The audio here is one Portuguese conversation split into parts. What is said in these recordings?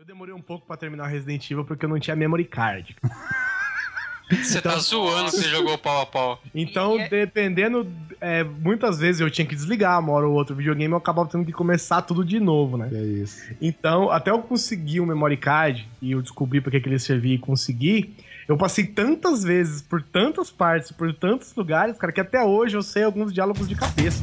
Eu demorei um pouco pra terminar o Resident Evil porque eu não tinha memory card. Você tá zoando, você jogou pau a pau. Então, dependendo, é, muitas vezes eu tinha que desligar uma hora ou outro videogame, eu acabava tendo que começar tudo de novo, né? É isso. Então, até eu conseguir um memory card e eu descobri porque que ele servia e consegui, eu passei tantas vezes por tantas partes, por tantos lugares, cara, que até hoje eu sei alguns diálogos de cabeça.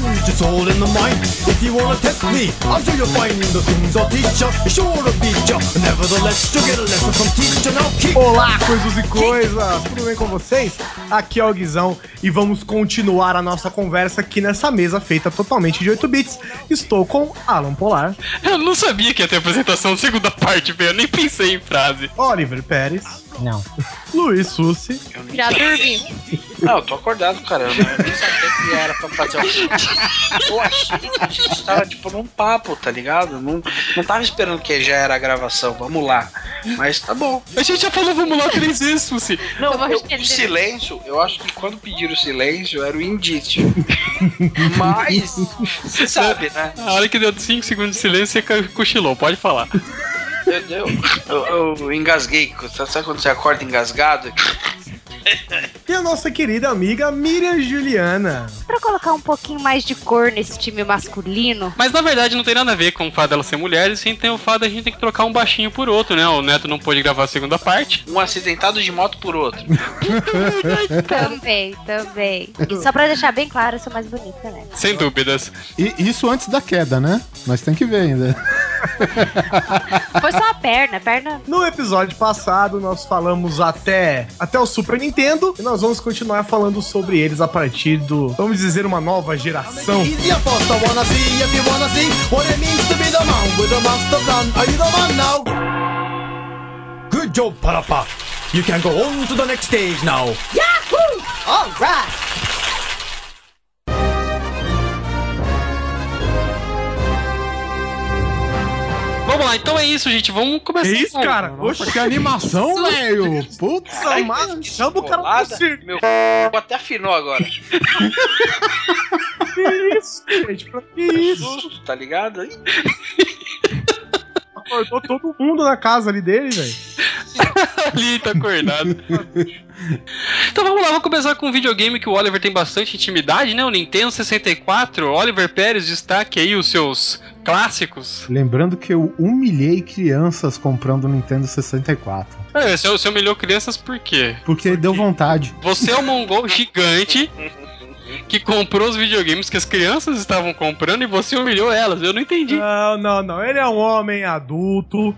Punch, it's all in the mind. If you wanna test me, I'll show you find the things I'll teach ya. Sure to beat ya. Nevertheless, you get a lesson from teacher. Now kick. Olá, coisas e coisas! Tudo bem com vocês? Aqui é o Guizão e vamos continuar a nossa conversa aqui nessa mesa feita totalmente de 8 bits. Estou com Alan Polar, Eu não sabia que ia ter apresentação segunda parte, velho. Eu nem pensei em frase. Oliver Pérez, Não. Luiz Sussi, Já dormi. Não, eu tô acordado, cara. Eu não- eu nem sabia que era pra fazer o. Eu achei que a gente tava, tipo, num papo, tá ligado? Não, não tava esperando que já era a gravação. Vamos lá. Mas tá bom. A gente já falou vamos lá três vezes, Susi. Não, Eu o silêncio, eu acho que quando pediram o silêncio era o indício. Mas, você sabe, né? A hora que deu 5 segundos de silêncio, você co- cochilou. Pode falar. Entendeu? Eu, eu engasguei. Sabe quando você acorda engasgado? e a nossa querida amiga Miriam Juliana. Pra colocar um pouquinho mais de cor nesse time masculino, Mas na verdade não tem nada a ver com o fato dela ser mulher, e sim tem o fato da gente ter que trocar um baixinho por outro, né? O Neto não pôde gravar a segunda parte. Um acidentado de moto por outro. também, também. E só pra deixar bem claro, eu sou mais bonita, né? Sem dúvidas. E isso antes da queda, né? Mas tem que ver ainda. Foi só a perna, a perna. No episódio passado, nós falamos até, até o Super Nintendo e nós vamos continuar falando sobre eles a partir do, vamos dizer, uma nova geração. Good job, Parappa. You can go on to the next stage now. All right. Vamos lá, então é isso, gente. Vamos começar. É isso, cara? Oxe, Que animação, velho! Putz! Que chama o cara pro circo. Meu c... até afinou agora. Que isso, gente? Pra que isso? Susto, tá ligado? Acordou todo mundo na casa ali dele, velho. ali, tá acordado. então vamos lá, vamos começar com um videogame que o Oliver tem bastante intimidade, né? O Nintendo 64. Oliver Pérez, destaque aí os seus clássicos. Lembrando que eu humilhei crianças comprando o Nintendo 64. É, você, você humilhou crianças por quê? Porque deu vontade. Você é um mongol gigante que comprou os videogames que as crianças estavam comprando e você humilhou elas. Eu não entendi. Não, não, não. Ele é um homem adulto,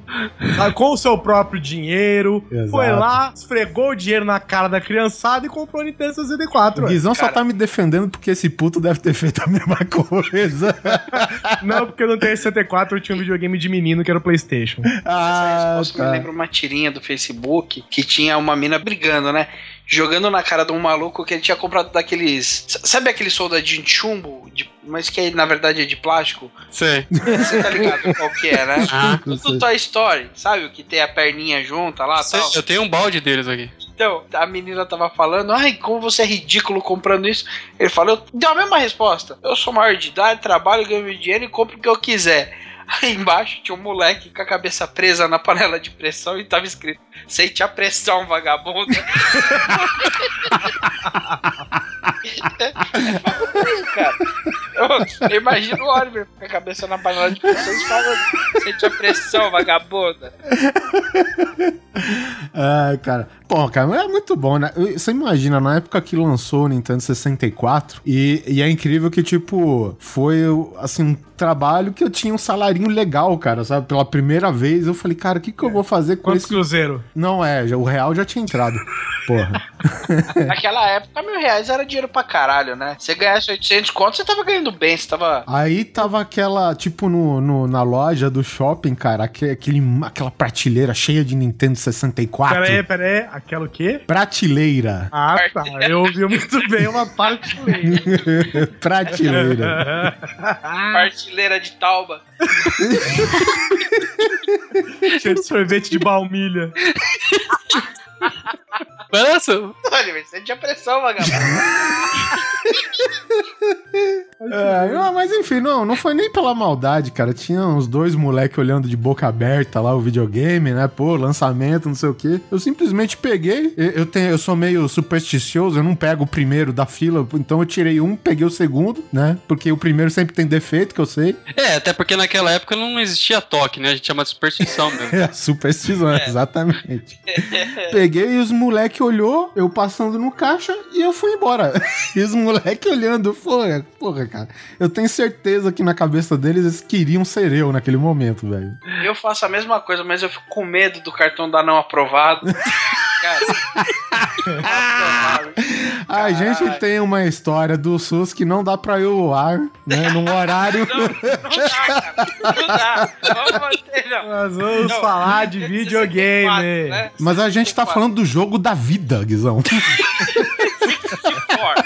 com o seu próprio dinheiro. Exato. Foi lá, esfregou o dinheiro na cara da criançada e comprou o Nintendo 64. O. Guizão só cara. tá me defendendo porque esse puto deve ter feito a mesma coisa. Não, porque no Nintendo 64 eu tinha um videogame de menino que era o PlayStation. Essa ah, resposta me tá. lembra uma tirinha do Facebook que tinha uma mina brigando, né? Jogando na cara de um maluco que ele tinha comprado daqueles. Sabe aquele soldadinho de chumbo? De- mas que na verdade é de plástico? Sei. Você tá ligado qual que é, né? Ah, Do Toy Story, sabe? O que tem a perninha junta lá e sei. tal. Eu tenho um balde deles aqui. Então, a menina tava falando, ai, como você é ridículo comprando isso. Ele falou, deu a mesma resposta. Eu sou maior de idade, trabalho, ganho meu dinheiro e compro o que eu quiser. Aí embaixo tinha um moleque com a cabeça presa na panela de pressão e tava escrito, sente a pressão, vagabundo. é, cara. Eu, eu imagino o Oliver com a cabeça na panela de pressão e falando, sente a pressão, vagabunda. Ai, cara. Pô, cara, é muito bom, né? Você imagina, na época que lançou o Nintendo 64, e, e é incrível que, tipo, foi, assim, um trabalho que eu tinha um salarinho legal, cara, sabe? Pela primeira vez, eu falei, cara, o que que eu vou fazer com Quantos esse... cruzeiro? Não, é, já- o real já tinha entrado. Porra. Naquela época, mil reais era dinheiro pra caralho, né? Você ganhasse 800 conto, você tava ganhando bem, você tava... Aí tava aquela, tipo, no, no- na loja do shopping, cara, aque- aquele, aquela prateleira cheia de Nintendo 64. 64. Pera aí, pera aí. Aquela o quê? Prateleira. Ah, tá. Eu ouvi muito bem uma parte Prateleira. Partilheira de tauba. Cheio de sorvete de baumilha. Nossa, Olha, você tinha pressão, vagabundo. É, não, mas enfim, não, não foi nem pela maldade, cara. Tinha uns dois moleques olhando de boca aberta lá o videogame, né? Pô, lançamento, não sei o quê. Eu simplesmente peguei. Eu, tenho, eu sou meio supersticioso, eu não pego o primeiro da fila, então eu tirei um, peguei o segundo, né? Porque o primeiro sempre tem defeito, que eu sei. É, até porque naquela época não existia toque, né? A gente chama de superstição mesmo. É, superstição, exatamente. Peguei e os moleque olhou, eu passando no caixa e eu fui embora. E os moleque olhando, porra, porra, cara. Eu tenho certeza que na cabeça deles eles queriam ser eu naquele momento, velho. Eu faço a mesma coisa, mas eu fico com medo do cartão dar não aprovado. Cara. não aprovado. A gente tem uma história do SUS que não dá pra ir ao ar, né? Num horário. Não, não dá, cara. Não dá. Vamos manter, não. Nós vamos Não, falar de 64, videogame. né? Mas a gente tá 64. falando do jogo da vida, Guizão. 64.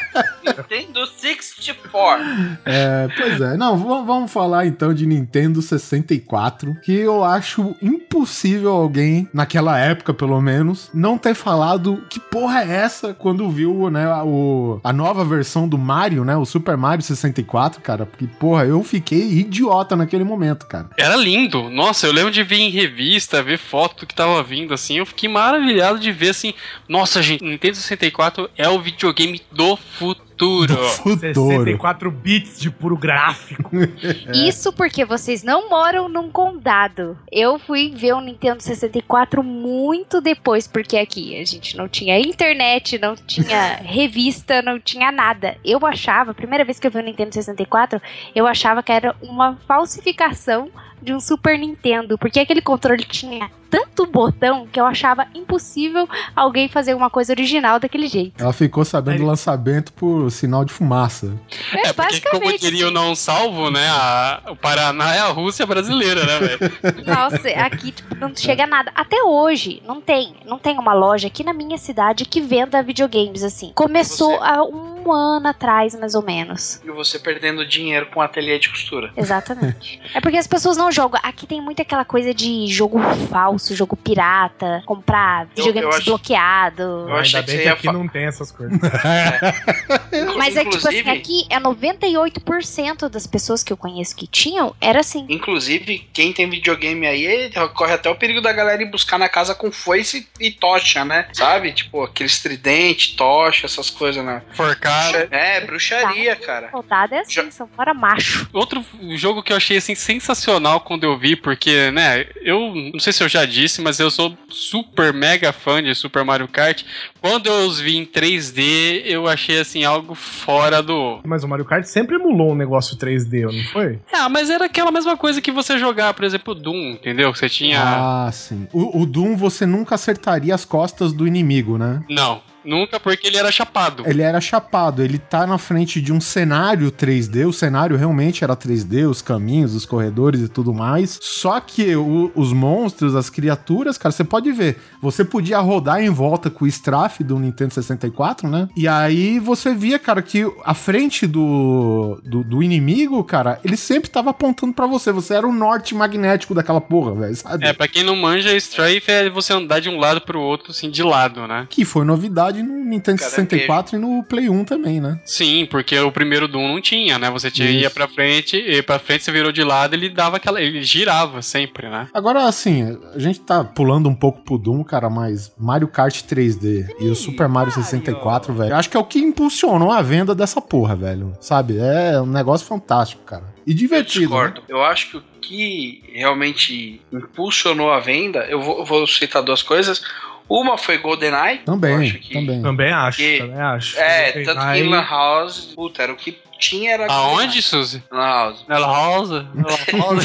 Nintendo 64. É, pois é. Não, vamos, falar então de Nintendo 64, que eu acho impossível alguém, naquela época pelo menos, não ter falado que porra é essa quando viu, né, a, o, a nova versão do Mario, né, o Super Mario 64, cara. Porque, porra, eu fiquei idiota naquele momento, cara. Era lindo. Nossa, eu lembro de ver em revista, ver foto do que tava vindo, assim. Eu fiquei maravilhado de ver, assim. Nossa, gente, Nintendo 64 é o videogame do futuro. Futuro. 64 bits de puro gráfico. Isso porque vocês não moram num condado. Eu fui ver o Nintendo 64 muito depois, porque aqui a gente não tinha internet, não tinha revista, não tinha nada. Eu achava, a primeira vez que eu vi o Nintendo 64, eu achava que era uma falsificação de um Super Nintendo, porque aquele controle tinha tanto botão que eu achava impossível alguém fazer uma coisa original daquele jeito. Ela ficou sabendo do lançamento por sinal de fumaça. É, porque como basicamente, diria o assim. não salvo, né? a- o Paraná é a Rússia brasileira, né, velho? Nossa, aqui tipo, não chega nada. Até hoje, não tem. Não tem uma loja aqui na minha cidade que venda videogames assim. Começou Você- há um ano atrás, mais ou menos. E você perdendo dinheiro com ateliê de costura. Exatamente. é porque as pessoas não jogam. Aqui tem muito aquela coisa de jogo falso, jogo pirata, comprar Eu- videogame eu acho- desbloqueado. Eu achei Ainda que bem que ia aqui fa- não tem essas coisas. Mas é que, tipo assim, aqui é 98% das pessoas que eu conheço que tinham, era assim. Inclusive, quem tem videogame aí, corre até o perigo da galera ir buscar na casa com foice e tocha, né? Sabe? Tipo, aqueles tridente, tocha, essas coisas, né? Forcado. É, bruxaria, cara. Soldado é assim, Já- são fora macho. Outro jogo que eu achei assim sensacional quando eu vi, porque, né, eu não sei se eu já disse, mas eu sou super mega fã de Super Mario Kart. Quando eu os vi em 3D, eu achei assim algo fora do. Mas o Mario Kart sempre emulou um negócio 3D, não foi? Ah, mas era aquela mesma coisa que você jogar, por exemplo, Doom, entendeu? Você tinha. Ah, sim. O, o Doom você nunca acertaria as costas do inimigo, né? Não, nunca porque ele era chapado. Ele era chapado, ele tá na frente de um cenário 3D, o cenário realmente era 3D, os caminhos, os corredores e tudo mais. Só que o- os monstros, as criaturas, cara, você pode ver, você podia rodar em volta com o Strafe do Nintendo 64, né? E aí você via, cara, que a frente do, do, do inimigo, cara, ele sempre tava apontando pra você, você era o norte magnético daquela porra, velho, sabe? É, pra quem não manja, Strafe é você andar de um lado pro outro, assim, de lado, né? Que foi novidade no Nintendo Cara, 64 e no Play 1 também, né? Sim, porque o primeiro Doom não tinha, né? Você tinha, Isso. ia pra frente, ia pra frente, você virou de lado, ele dava aquela. Ele girava sempre, né? Agora, assim, a gente tá pulando um pouco pro Doom, cara, mas Mario Kart 3D e o Super Mario 64, velho, acho que é o que impulsionou a venda dessa porra, velho. Sabe? É um negócio fantástico, cara. E Eu divertido. né? discordo. Eu acho que o que realmente impulsionou a venda, eu vou, eu vou citar duas coisas. Uma foi GoldenEye. Também, acho que- também. Também acho, Que- também acho. É, tanto que Lan House, puta, era o que tinha era. Aonde, Suzy? Na House. Na House? Na House?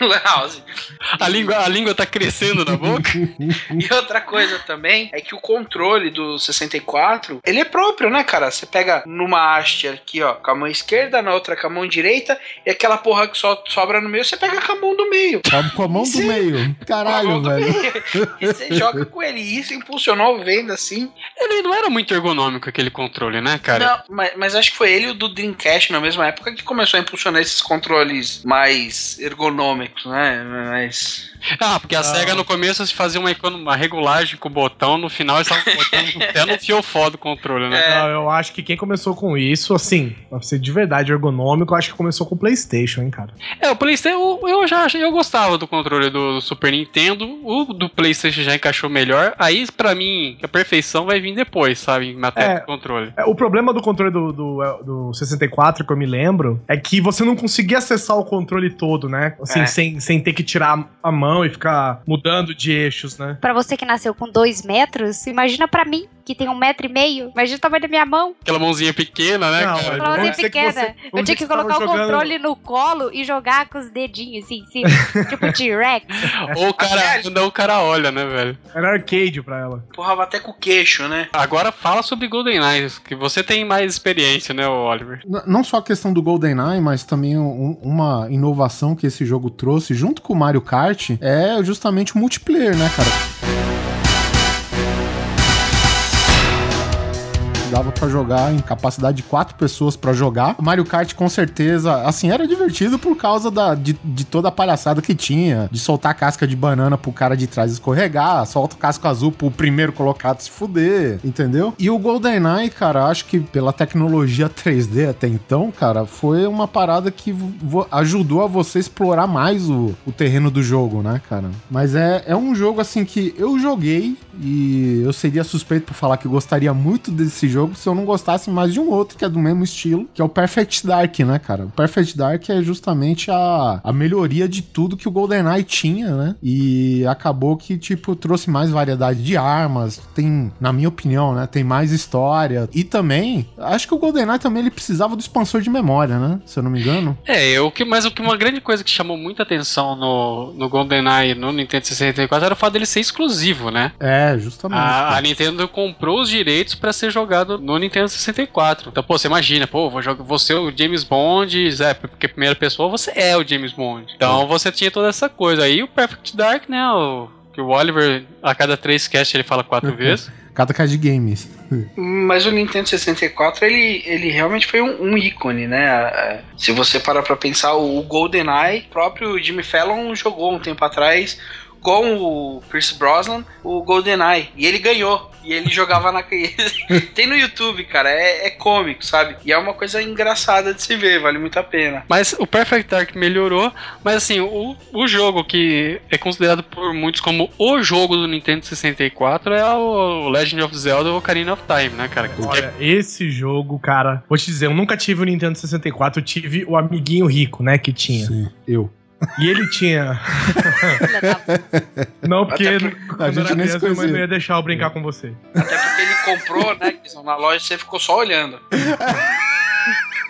Na House. a, língua, a língua tá crescendo na boca? E outra coisa também é que o controle do 64, ele é próprio, né, cara? Você pega numa haste aqui, ó, com a mão esquerda, na outra com a mão direita, e aquela porra que só sobra no meio, você pega com a mão do meio. Com- Com a mão do Sim. meio. Caralho, velho. meio. E você joga com ele. E isso impulsionou vendo assim. Ele não era muito ergonômico, aquele controle, né, cara? Não, mas, mas acho que foi ele e o do Dreamcast na mesma época que começou a impulsionar esses controles mais ergonômicos, né? Mas. Ah, porque a SEGA no começo se fazia uma, uma regulagem com o botão, no final eles estavam botando até no fiofó do controle, né? É. Não, eu acho que quem começou com isso, assim, pra ser de verdade ergonômico, eu acho que começou com o PlayStation, hein, cara. É, o PlayStation, eu, eu já achei- eu gostava do controle do, Super Nintendo, o do PlayStation já encaixou melhor. Aí, pra mim, a perfeição vai vir depois, sabe? Em matéria É. de controle. É, O problema do controle do, do, é, do 64, que eu me lembro, é que você não conseguia acessar o controle todo, né? Assim, É. sem, sem ter que tirar a mão e ficar mudando de eixos, né? Pra você que nasceu com dois metros, imagina pra mim, que tem um metro e meio. Imagina o tamanho da minha mão. Aquela mãozinha pequena, né, Não, cara? Uma mãozinha pequena. você- eu tinha que que colocar o jogando- controle no colo e jogar com os dedinhos, assim, assim tipo T-Rex. Ou o cara, Aliás- não, o cara olha, né, velho? Era arcade pra ela. Porrava até com o queixo, né? Agora fala sobre GoldenEye, que você tem mais experiência, né, Oliver? N- Não só a questão do GoldenEye, mas também um- uma inovação que esse jogo trouxe junto com o Mario Kart é justamente o multiplayer, né, cara? Dava pra jogar em capacidade de quatro pessoas pra jogar. Mario Kart, com certeza, assim, era divertido por causa da, de, de toda a palhaçada que tinha. De soltar casca de banana pro cara de trás escorregar, solta o casco azul pro primeiro colocado se fuder, entendeu? E o GoldenEye, cara, acho que pela tecnologia 3D até então, cara, foi uma parada que ajudou a você explorar mais o, o terreno do jogo, né, cara? Mas é, é um jogo, assim, que eu joguei e eu seria suspeito por falar que gostaria muito desse jogo se eu não gostasse mais de um outro que é do mesmo estilo, que é o Perfect Dark, né, cara? O Perfect Dark é justamente a, a melhoria de tudo que o GoldenEye tinha, né? E acabou que, tipo, trouxe mais variedade de armas, tem, na minha opinião, né, tem mais história. E também, acho que o GoldenEye também ele precisava do expansor de memória, né? Se eu não me engano. É, o que, mas o que uma grande coisa que chamou muita atenção no, no GoldenEye no Nintendo 64 era o fato dele ser exclusivo, né? É, justamente. A, a Nintendo comprou os direitos pra ser jogado no Nintendo 64. Então, pô, você imagina, pô, vou jogar você o James Bond, é, porque primeira pessoa você é o James Bond. Então você tinha toda essa coisa. Aí o Perfect Dark, né, o que o Oliver a cada três casts ele fala quatro vezes. Cada caixa de games. Mas o Nintendo 64, ele, ele realmente foi um, um ícone, né? Se você parar pra pensar, o GoldenEye, próprio Jimmy Fallon jogou um tempo atrás com o Pierce Brosnan o GoldenEye. E ele ganhou. E ele jogava na. Tem no YouTube, cara. É, é cômico, sabe? E é uma coisa engraçada de se ver, vale muito a pena. Mas o Perfect Dark melhorou, mas assim, o, o jogo que é considerado por muitos como o jogo do Nintendo 64 é o Legend of Zelda Ocarina of Time, né, cara? Olha, esse jogo, cara, vou te dizer, eu nunca tive o Nintendo 64, eu tive o amiguinho rico, né, que tinha. Sim, eu. E ele tinha. Não, porque a gente era nem se criança, minha não ia deixar eu brincar com você. Até porque ele comprou, né? Na loja você ficou só olhando.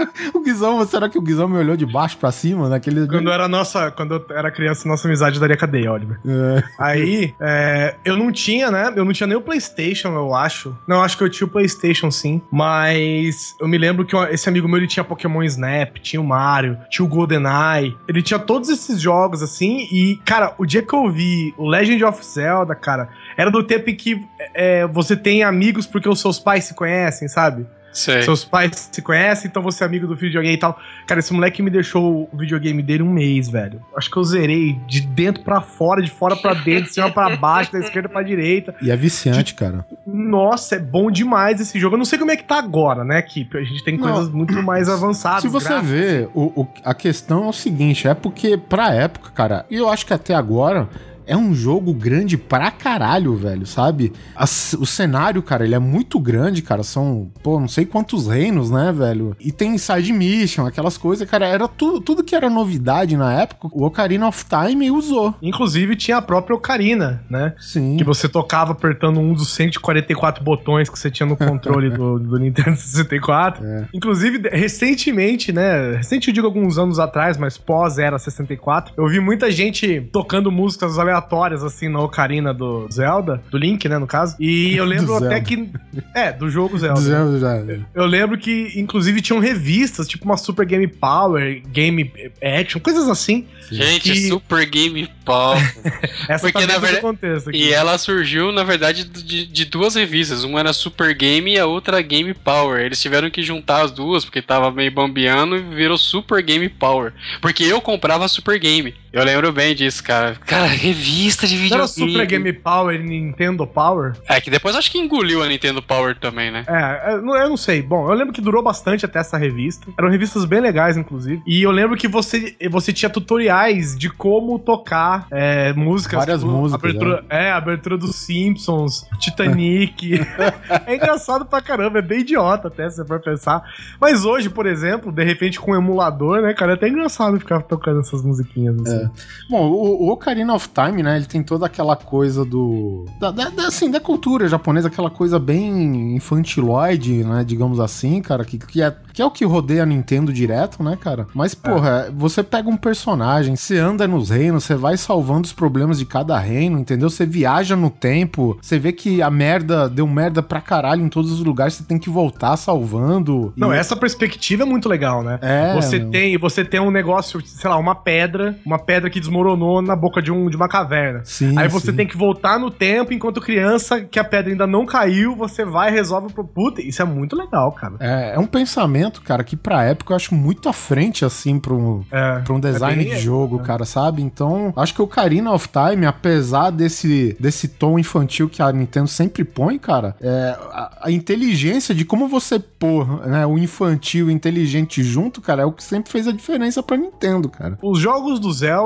O Guizão, será que o Guizão me olhou de baixo pra cima naquele. Quando eu era nossa, quando eu era criança, nossa amizade daria cadeia, Oliver. É. Aí, é, eu não tinha, né? Eu não tinha nem o PlayStation, eu acho. Não, acho que eu tinha o PlayStation sim. Mas eu me lembro que esse amigo meu ele tinha Pokémon Snap, tinha o Mario, tinha o GoldenEye. Ele tinha todos esses jogos assim. E, cara, o dia que eu vi o Legend of Zelda, cara, era do tempo em que é, você tem amigos porque os seus pais se conhecem, sabe? Sei. Seus pais se conhecem, então você é amigo do videogame e tal. Cara, esse moleque me deixou o videogame dele um mês, velho. Acho que eu zerei de dentro pra fora, de fora pra dentro, de cima pra baixo, da esquerda pra direita. E é viciante, cara. Nossa, é bom demais esse jogo. Eu não sei como é que tá agora, né, que a gente tem Não. coisas muito mais avançadas. Se você gráficos. vê, o, o- a questão é o seguinte: é porque, pra época, cara, e eu acho que até agora, é um jogo grande pra caralho, velho, sabe? As- o cenário, cara, ele é muito grande, cara. São, pô, não sei quantos reinos, né, velho? E tem side mission, aquelas coisas, cara. Era tudo, tudo que era novidade na época, o Ocarina of Time usou. Inclusive tinha a própria Ocarina, né? Sim. Que você tocava apertando um dos 144 botões que você tinha no controle do, do Nintendo 64. É. Inclusive, recentemente, né? Recente eu digo alguns anos atrás, mas pós era 64, eu vi muita gente tocando músicas aleatórias, assim, na Ocarina do Zelda, do Link, né, no caso. E eu lembro Do até que. É, do jogo Zelda. Zelda já- Eu lembro que, inclusive, tinham revistas, tipo uma Super Game Power, Game Action, coisas assim. Gente, Que- Super Game Power. Essa Porque, tá na do verdade- contexto aqui. E ela surgiu, na verdade, de, de duas revistas. Uma era Super Game e a outra Game Power. Eles tiveram que juntar as duas, porque tava meio bambeando e virou Super Game Power. Porque eu comprava Super Game. Eu lembro bem disso, cara. Cara, revista de videogame. era Super Game Power e Nintendo Power? É, que depois acho que engoliu a Nintendo Power também, né? É, eu não- eu não sei. Bom, eu lembro que durou bastante até essa revista. Eram revistas bem legais, inclusive. E eu lembro que você, você tinha tutoriais de como tocar é, músicas. Várias músicas, Abertura, é. abertura dos Simpsons, Titanic. é engraçado pra caramba, é bem idiota até, se você for pensar. Mas hoje, por exemplo, de repente com um emulador, né, cara, é até engraçado ficar tocando essas musiquinhas assim. Bom, o, o Ocarina of Time, né, ele tem toda aquela coisa do... Da, da- assim, da cultura japonesa, aquela coisa bem infantiloide, né, digamos assim, cara, que, que, é, que é o que rodeia a Nintendo direto, né, cara? Mas, porra, você pega um personagem, você anda nos reinos, você vai salvando os problemas de cada reino, entendeu? Você viaja no tempo, você vê que a merda deu merda pra caralho em todos os lugares, você tem que voltar salvando. Não, E- essa perspectiva é muito legal, né? É, você meu. tem, você tem um negócio, sei lá, uma pedra, uma pedra que desmoronou na boca de, um, de uma caverna. Sim, Aí você sim. tem que voltar no tempo enquanto criança, que a pedra ainda não caiu, você vai e resolve pro puta. Isso é muito legal, cara. É, é um pensamento, cara, que pra época eu acho muito à frente, assim, pro, É. pra um design É bem- de jogo, cara, sabe? Então, acho que o Ocarina of Time, apesar desse, desse tom infantil que a Nintendo sempre põe, cara, é, a, a inteligência de como você pôr né, o infantil e o inteligente junto, cara, é o que sempre fez a diferença pra Nintendo, cara. Os jogos do Zelda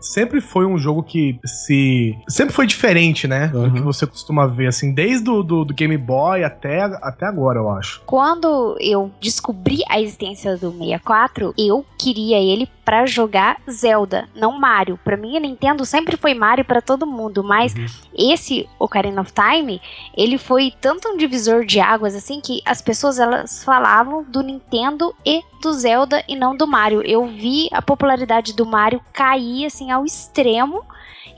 sempre foi um jogo que se. Sempre foi diferente, né? Uhum. Do que você costuma ver, assim, desde o do, do Game Boy até, até agora, eu acho. Quando eu descobri a existência do 64, eu queria ele pra jogar Zelda, não Mario. Pra mim, a Nintendo sempre foi Mario pra todo mundo, mas esse Ocarina of Time, ele foi tanto um divisor de águas assim que as pessoas elas falavam do Nintendo e do Zelda e não do Mario. Eu vi a popularidade do Mario cair assim ao extremo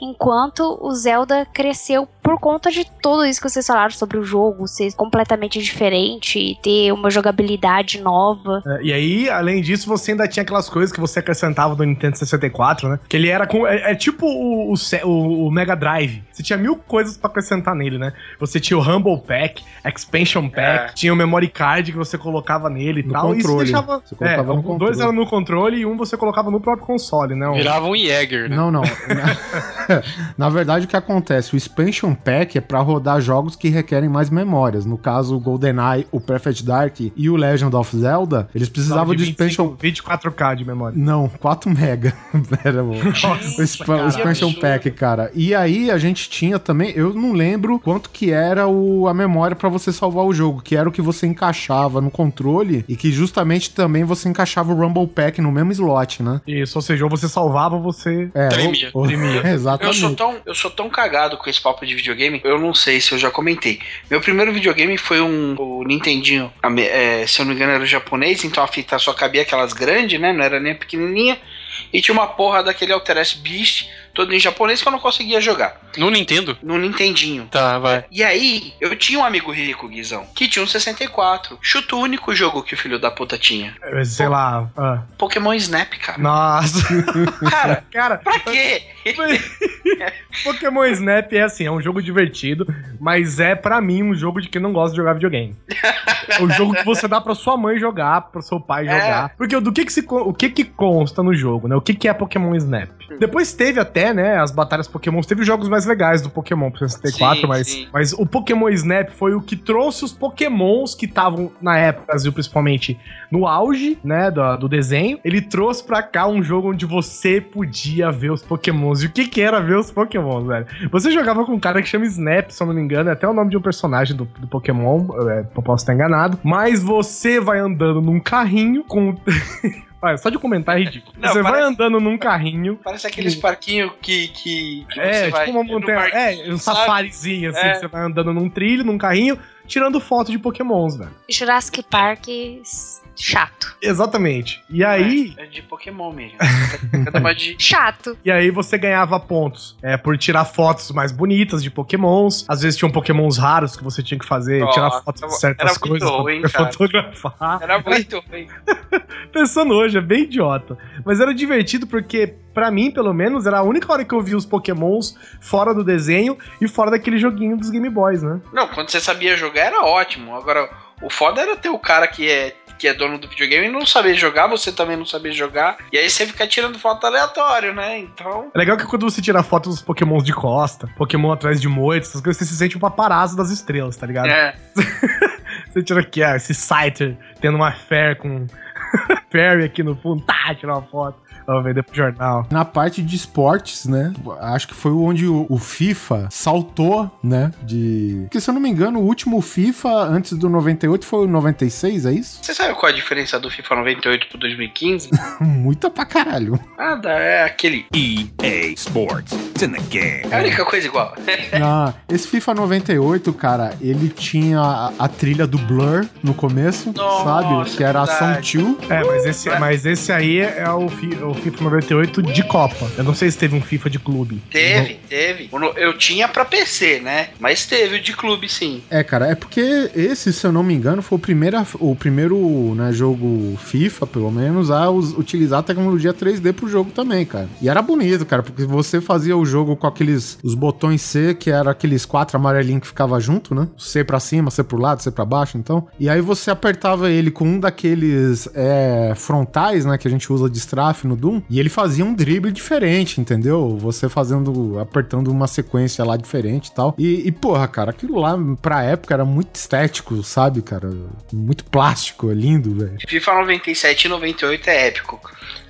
enquanto o Zelda cresceu por conta de tudo isso que vocês falaram sobre o jogo ser completamente diferente e ter uma jogabilidade nova. É, e aí, além disso, você ainda tinha aquelas coisas que você acrescentava do Nintendo 64, né? Que ele era com. É, é tipo o, o, o- Mega Drive. Você tinha mil coisas pra acrescentar nele, né? Você tinha o Humble Pack, Expansion Pack, É. tinha o Memory Card que você colocava nele e No tal. E isso controle. deixava. Você É, colocava no o- controle. dois eram no controle e um você colocava no próprio console, né? Virava um Jäger, né? Não, não. Na verdade, o que acontece? O Expansion Pack é pra rodar jogos que requerem mais memórias. No caso, o GoldenEye, o Perfect Dark e o Legend of Zelda, eles precisavam de, 25, Expansion... 24K de memória. Não, 4 mega. Pera, o, o, expa- o Expansion. Pack, cara. E aí a gente tinha também, eu não lembro quanto que era o, a memória pra você salvar o jogo, que era o que você encaixava no controle e que justamente também você encaixava o Rumble Pack no mesmo slot, né? Isso, ou seja, ou você salvava ou você. É, Tremia. o- o- Eu Exatamente. sou, tão, eu sou tão cagado com esse papo de videogame, eu não sei se eu já comentei. Meu primeiro videogame foi um o Nintendinho, é, se eu não me engano era japonês, então a fita só cabia aquelas grandes, né? Não era nem a pequenininha. E tinha uma porra daquele Alterest Beast, todo em japonês, que eu não conseguia jogar. No Nintendo? No Nintendinho. Tá, vai. E aí, eu tinha um amigo rico, Guizão, que tinha um 64. Chuta o único jogo que o filho da puta tinha. é, Sei lá. ah. Pokémon Snap, cara. Nossa. Cara, Cara, pra quê? Pokémon Snap é assim, é um jogo divertido, mas é pra mim um jogo de quem não gosta de jogar videogame. É o jogo que você dá pra sua mãe jogar, pro seu pai É. jogar. Porque do que que se o que que consta no jogo, né? O que que é Pokémon Snap? Depois teve até, né, as batalhas Pokémon, teve os jogos mais legais do Pokémon pro 64, Sim, mas sim. mas o Pokémon Snap foi o que trouxe os Pokémons que estavam na época, Brasil principalmente, no auge, né, do, do desenho. Ele trouxe pra cá um jogo onde você podia ver os Pokémons. E o que que era ver os Pokémon, velho. Você jogava com um cara que chama Snap, se eu não me engano, é até o nome de um personagem do, do Pokémon, é, eu posso estar enganado. Mas você vai andando num carrinho com. Olha, só de comentar é ridículo. Não, você vai parece- andando num carrinho. Parece aqueles parquinhos que, que, que É, você vai tipo uma montanha. É, um sabe? safarizinho, assim, É. que você vai andando num trilho, num carrinho, tirando foto de Pokémons, velho. Jurassic Park s- chato. Exatamente. E aí. É, é de Pokémon mesmo. Cada de... Chato. E aí você ganhava pontos é, por tirar fotos mais bonitas de pokémons. Às vezes tinham pokémons raros que você tinha que fazer, Nossa, tirar fotos de certas era muito coisas pra ruim, cara. fotografar. Era muito ruim. Pensando hoje, é bem idiota. Mas era divertido porque, pra mim, pelo menos, era a única hora que eu vi os pokémons fora do desenho e fora daquele joguinho dos Game Boys, né? Não, quando você sabia jogar era ótimo. Agora, o foda era ter o cara que é, que é dono do videogame e não saber jogar, você também não saber jogar. E aí você fica tirando foto aleatório, né? Então. É legal que quando você tira foto dos pokémons de costa, pokémon atrás de moito, essas coisas, você se sente um paparazzo das estrelas, tá ligado? É. Você tira aqui, ah, esse Scyther tendo uma fair com Perry aqui no fundo, tá, tirar uma foto. Vamos vender pro jornal. Na parte de esportes, né? Acho que foi onde o, o FIFA saltou, né? De. Porque se eu não me engano, o último FIFA antes do 98 foi o 96, é isso? Você sabe qual é a diferença do FIFA 98 pro 2015? Muita pra caralho. Nada, é aquele. EA Sports. It's in the game. É a única coisa igual. Ah, esse FIFA 98, cara, ele tinha a, a trilha do Blur no começo, Nossa, sabe? Que era ação verdade. 2. É, mas esse, mas esse aí é o, fi- o FIFA 98 de Copa. Eu não sei se teve um FIFA de clube. Teve, teve. Eu tinha pra PC, né? Mas teve o de clube, sim. É, cara, é porque esse, se eu não me engano, foi o primeiro, o primeiro né, jogo FIFA, pelo menos, a us- utilizar a tecnologia 3D pro jogo também, cara. E era bonito, cara, porque você fazia o jogo com aqueles os botões C, que era aqueles quatro amarelinhos que ficava junto, né? C pra cima, C pro lado, C pra baixo, então. E aí você apertava ele com um daqueles é, frontais, né, que a gente usa de strafe no Doom, e ele fazia um drible diferente, entendeu? Você fazendo, apertando uma sequência lá diferente e tal. E, e, porra, cara, aquilo lá pra época era muito estético, sabe, cara? Muito plástico, é lindo, velho. FIFA 97 e 98 é épico.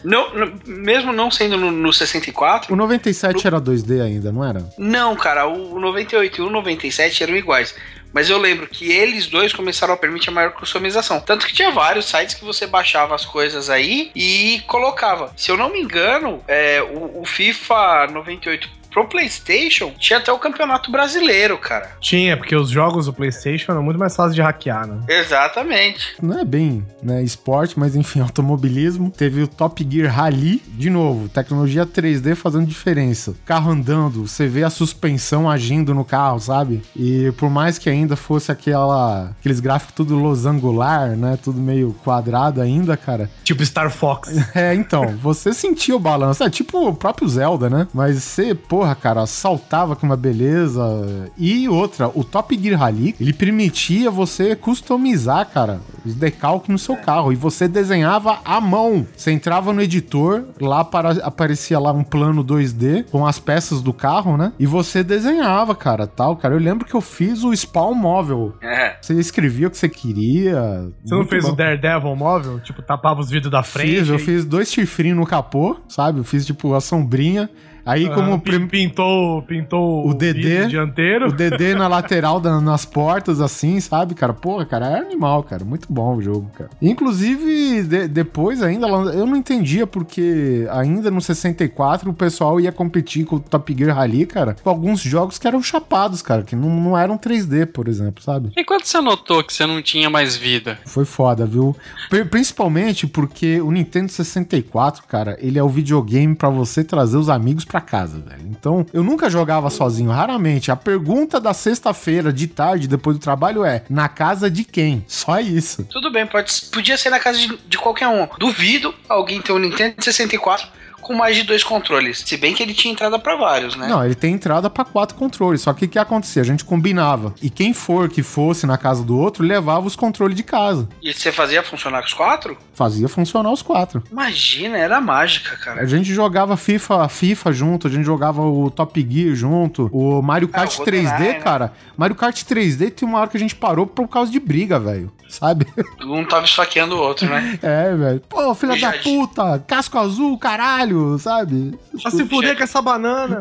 Não, mesmo não sendo no, no 64, O 97 era 2D ainda, não era? não, cara, o 98 e o 97 eram iguais. Mas eu lembro que eles dois começaram a permitir a maior customização. Tanto que tinha vários sites que você baixava as coisas aí e colocava. Se eu não me engano, é, o, o FIFA 98 pro PlayStation tinha até o campeonato brasileiro, cara. Tinha, porque os jogos do PlayStation eram muito mais fáceis de hackear, né? Exatamente. Não é bem, né, esporte, mas enfim, automobilismo. Teve o Top Gear Rally, de novo, tecnologia 3D fazendo diferença. Carro andando, você vê a suspensão agindo no carro, sabe? E por mais que ainda fosse aquela aqueles gráficos tudo losangular, né, tudo meio quadrado ainda, cara. Tipo Star Fox. É, então, você sentia o balanço, é tipo o próprio Zelda, né? Mas você, porra, cara, saltava com uma beleza. E outra, o Top Gear Rally, ele permitia você customizar, cara, os decalques no seu carro. E você desenhava à mão. Você entrava no editor, lá para, aparecia lá um plano 2D com as peças do carro, né? E você desenhava, cara, tal, cara. Eu lembro que eu fiz o spawn móvel. É. Você escrevia o que você queria. Você não fez bom. o Daredevil móvel? Tipo, tapava os vidros da frente? Fiz, eu e- fiz dois chifrinhos no capô, sabe? Eu fiz tipo a sombrinha. Aí, Ah, como pin- prim- pintou, pintou O DD, dianteiro. o DD na lateral da- nas portas, assim, sabe, cara? Porra, cara, é animal, cara. Muito bom o jogo, cara. Inclusive, de- depois ainda, eu não entendia porque ainda no 64 o pessoal ia competir com o Top Gear Rally, cara, com alguns jogos que eram chapados, cara, que não, não eram 3D, por exemplo, sabe? E quando você notou que você não tinha mais vida? Foi foda, viu? Pri- Principalmente porque o Nintendo 64, cara, ele é o videogame pra você trazer os amigos pra casa, velho. Então, eu nunca jogava sozinho, raramente. A pergunta da sexta-feira de tarde, depois do trabalho, é: na casa de quem? Só isso. Tudo bem, pode, podia ser na casa de, de qualquer um. Duvido alguém ter um Nintendo 64 com mais de dois controles. Se bem que ele tinha entrada pra vários, né? Não, ele tem entrada pra quatro controles. Só que o que acontecia? A gente combinava. E quem for que fosse na casa do outro, levava os controles de casa. E você fazia funcionar com os quatro? Fazia funcionar os quatro. Imagina, era mágica, cara. A gente jogava FIFA, FIFA junto, a gente jogava o Top Gear junto, o Mario Ah, Kart o GoldenEye, 3D, né? cara. Mario Kart 3D tem uma hora que a gente parou por causa de briga, velho. Sabe? Um tava esfaqueando o outro, né? É, velho. Pô, filha da puta, casco azul, caralho, sabe? Pra se fuder com essa banana.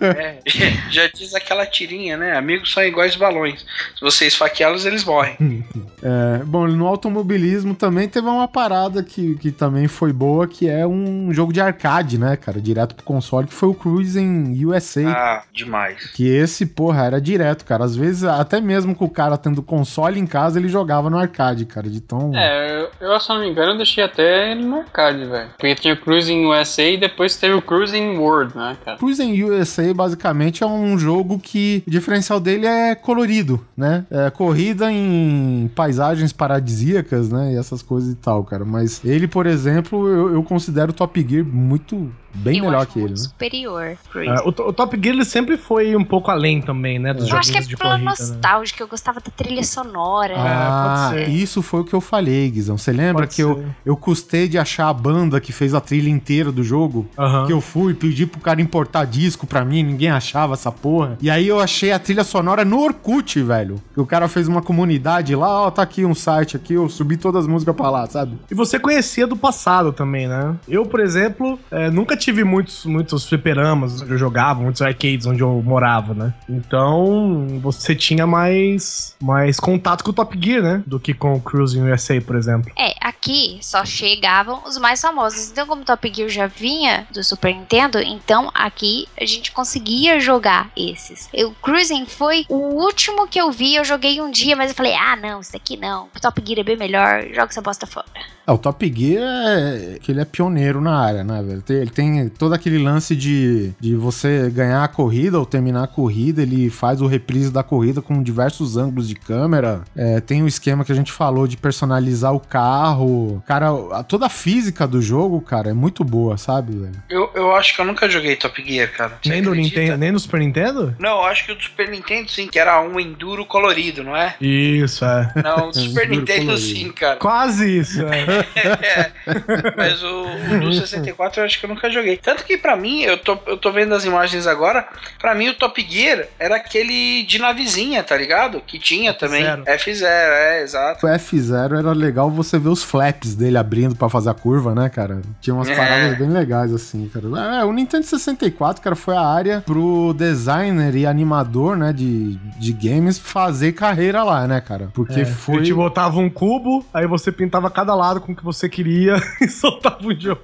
É, já diz aquela tirinha, né? Amigos são iguais balões. Se você esfaqueá-los, eles morrem. É, bom, no automobilismo também teve uma parada que, que também foi boa, que é um jogo de arcade, né, cara? Direto pro console, que foi o Cruising USA. Ah, demais. Que esse, porra, era direto, cara. Às vezes, até mesmo com o cara tendo console em casa, ele jogava no arcade, cara. De tão. É, eu, eu, se não me engano, eu deixei até ele no arcade, velho. Porque tinha o Cruising USA e depois teve o Cruising World, né, cara? Cruising USA, basicamente, é um jogo que o diferencial dele é colorido, né? É corrida em paisagens paradisíacas, né? E essas coisas e tal, cara. Mas ele, por exemplo, eu, eu considero Top Gear muito bem eu melhor acho que ele, né? superior. É, o, o Top Gear ele sempre foi um pouco além também, né? Dos Eu acho que é pela corrida. né? nostálgica, eu gostava da trilha sonora. Ah, pode ser. isso foi o que eu falei, Guizão. Você lembra Pode que eu, ser. eu custei de achar a banda que fez a trilha inteira do jogo? Que eu fui pedir pro cara importar disco pra mim, ninguém achava essa porra. E aí eu achei a trilha sonora no Orkut, velho. O cara fez uma comunidade lá, ó, tá aqui um site aqui, eu subi todas as músicas pra lá, sabe? E você conhecia do passado também, né? Eu, por exemplo, é, nunca tive muitos, muitos fliperamas onde eu jogava, muitos arcades onde eu morava, né? Então, você tinha mais, mais contato com o Top Gear, né? Do que com o Cruising USA, por exemplo. É, aqui só chegavam os mais famosos. Então, como Top Gear já vinha do Super Nintendo, então aqui a gente conseguia jogar esses. O Cruising foi o último que eu vi, eu joguei um dia, mas eu falei, ah, não, isso aqui não. O Top Gear é bem melhor, joga essa bosta fora. É, o Top Gear é que ele é pioneiro na área, né, velho? Tem- Ele tem todo aquele lance de, de você ganhar a corrida ou terminar a corrida, ele faz o reprise da corrida com diversos ângulos de câmera. É, tem o esquema que a gente falou de personalizar o carro. Cara, a- toda a física do jogo, cara, é muito boa, sabe, velho? Eu, eu acho que eu nunca joguei Top Gear, cara. Você Nem do, acredita? Nintendo, nem do Super Nintendo? Não, eu acho que o do Super Nintendo sim, que era um enduro colorido, não é? Isso, é. Não, o do Super Nintendo colorido. sim, cara. Quase isso, é. É, mas o, o do 64 eu acho que eu nunca joguei. Tanto que pra mim, eu tô, eu tô vendo as imagens agora, pra mim o Top Gear era aquele de navezinha, tá ligado? Que tinha também. F0. F0, é, exato. O F0 era legal você ver os flaps dele abrindo pra fazer a curva, né, cara? Tinha umas É. paradas bem legais, assim, cara. É, o Nintendo 64, cara, foi a área pro designer e animador, né, de, de games fazer carreira lá, né, cara? Porque É, foi... Ele te botava um cubo, aí você pintava cada lado com o que você queria e soltava o jogo.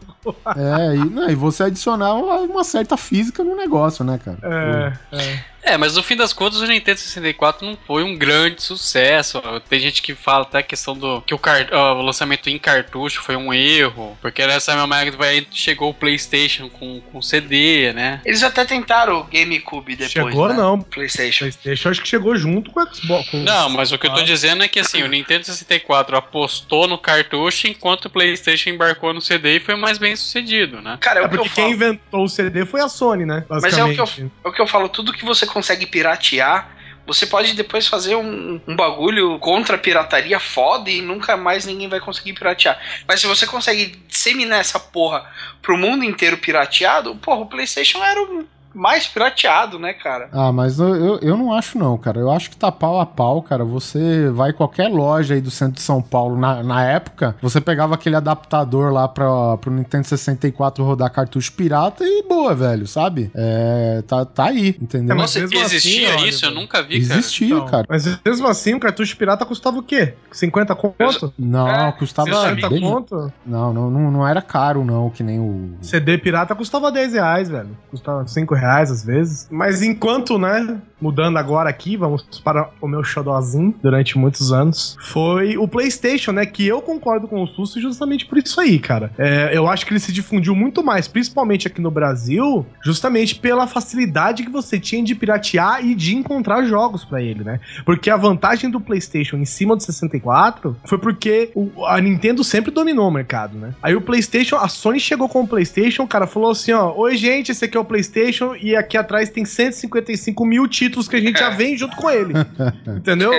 É, e, não, e você adicionava uma, uma certa física no negócio, né, cara? É, é. É, mas no fim das contas o Nintendo 64 não foi um grande sucesso. Tem gente que fala até a questão do que o, car- ó, o lançamento em cartucho foi um erro, porque nessa mesma época chegou o PlayStation com, com CD, né? Eles até tentaram o GameCube depois. Chegou, né? não. PlayStation. PlayStation acho que chegou junto com o Xbox. com- Não, mas o que eu tô dizendo é que assim, o Nintendo 64 apostou no cartucho enquanto o PlayStation embarcou no CD e foi mais bem sucedido, né? Cara, é, É o que eu porque quem falo. inventou o CD foi a Sony, né? Mas é o que, eu, é o que eu falo, tudo que você consegue piratear, você pode depois fazer um, um bagulho contra a pirataria foda e nunca mais ninguém vai conseguir piratear. Mas se você consegue disseminar essa porra pro mundo inteiro pirateado, porra, o PlayStation era o mais pirateado, né, cara? Ah, mas eu, eu, eu não acho não, cara. Eu acho que tá pau a pau, cara. Você vai em qualquer loja aí do centro de São Paulo, na, na época, você pegava aquele adaptador lá pra, pro Nintendo 64 rodar cartucho pirata e boa, velho, sabe? É, tá, tá aí, entendeu? É, mas Nossa, mesmo assim, existia olha, isso? Eu velho. nunca vi, cara. Existia, Então, cara. Mas mesmo assim, o cartucho pirata custava o quê? 50 conto? Não, É, custava 60 bem... conto? Não, não, não, não era caro não, que nem o... CD pirata custava 10 reais, velho. Custava 5 reais às vezes. Mas enquanto, né, mudando agora aqui, vamos para o meu xodózinho durante muitos anos, foi o PlayStation, né? Que eu concordo com o Susso justamente por isso aí, cara. É, eu acho que ele se difundiu muito mais, principalmente aqui no Brasil, justamente pela facilidade que você tinha de piratear e de encontrar jogos pra ele, né? Porque a vantagem do PlayStation em cima do 64 foi porque o- a Nintendo sempre dominou o mercado, né? Aí o PlayStation, a Sony chegou com o PlayStation, o cara falou assim: ó, oi gente, esse aqui é o PlayStation e aqui atrás tem 155 mil títulos títulos que a gente já vem junto com ele. Entendeu?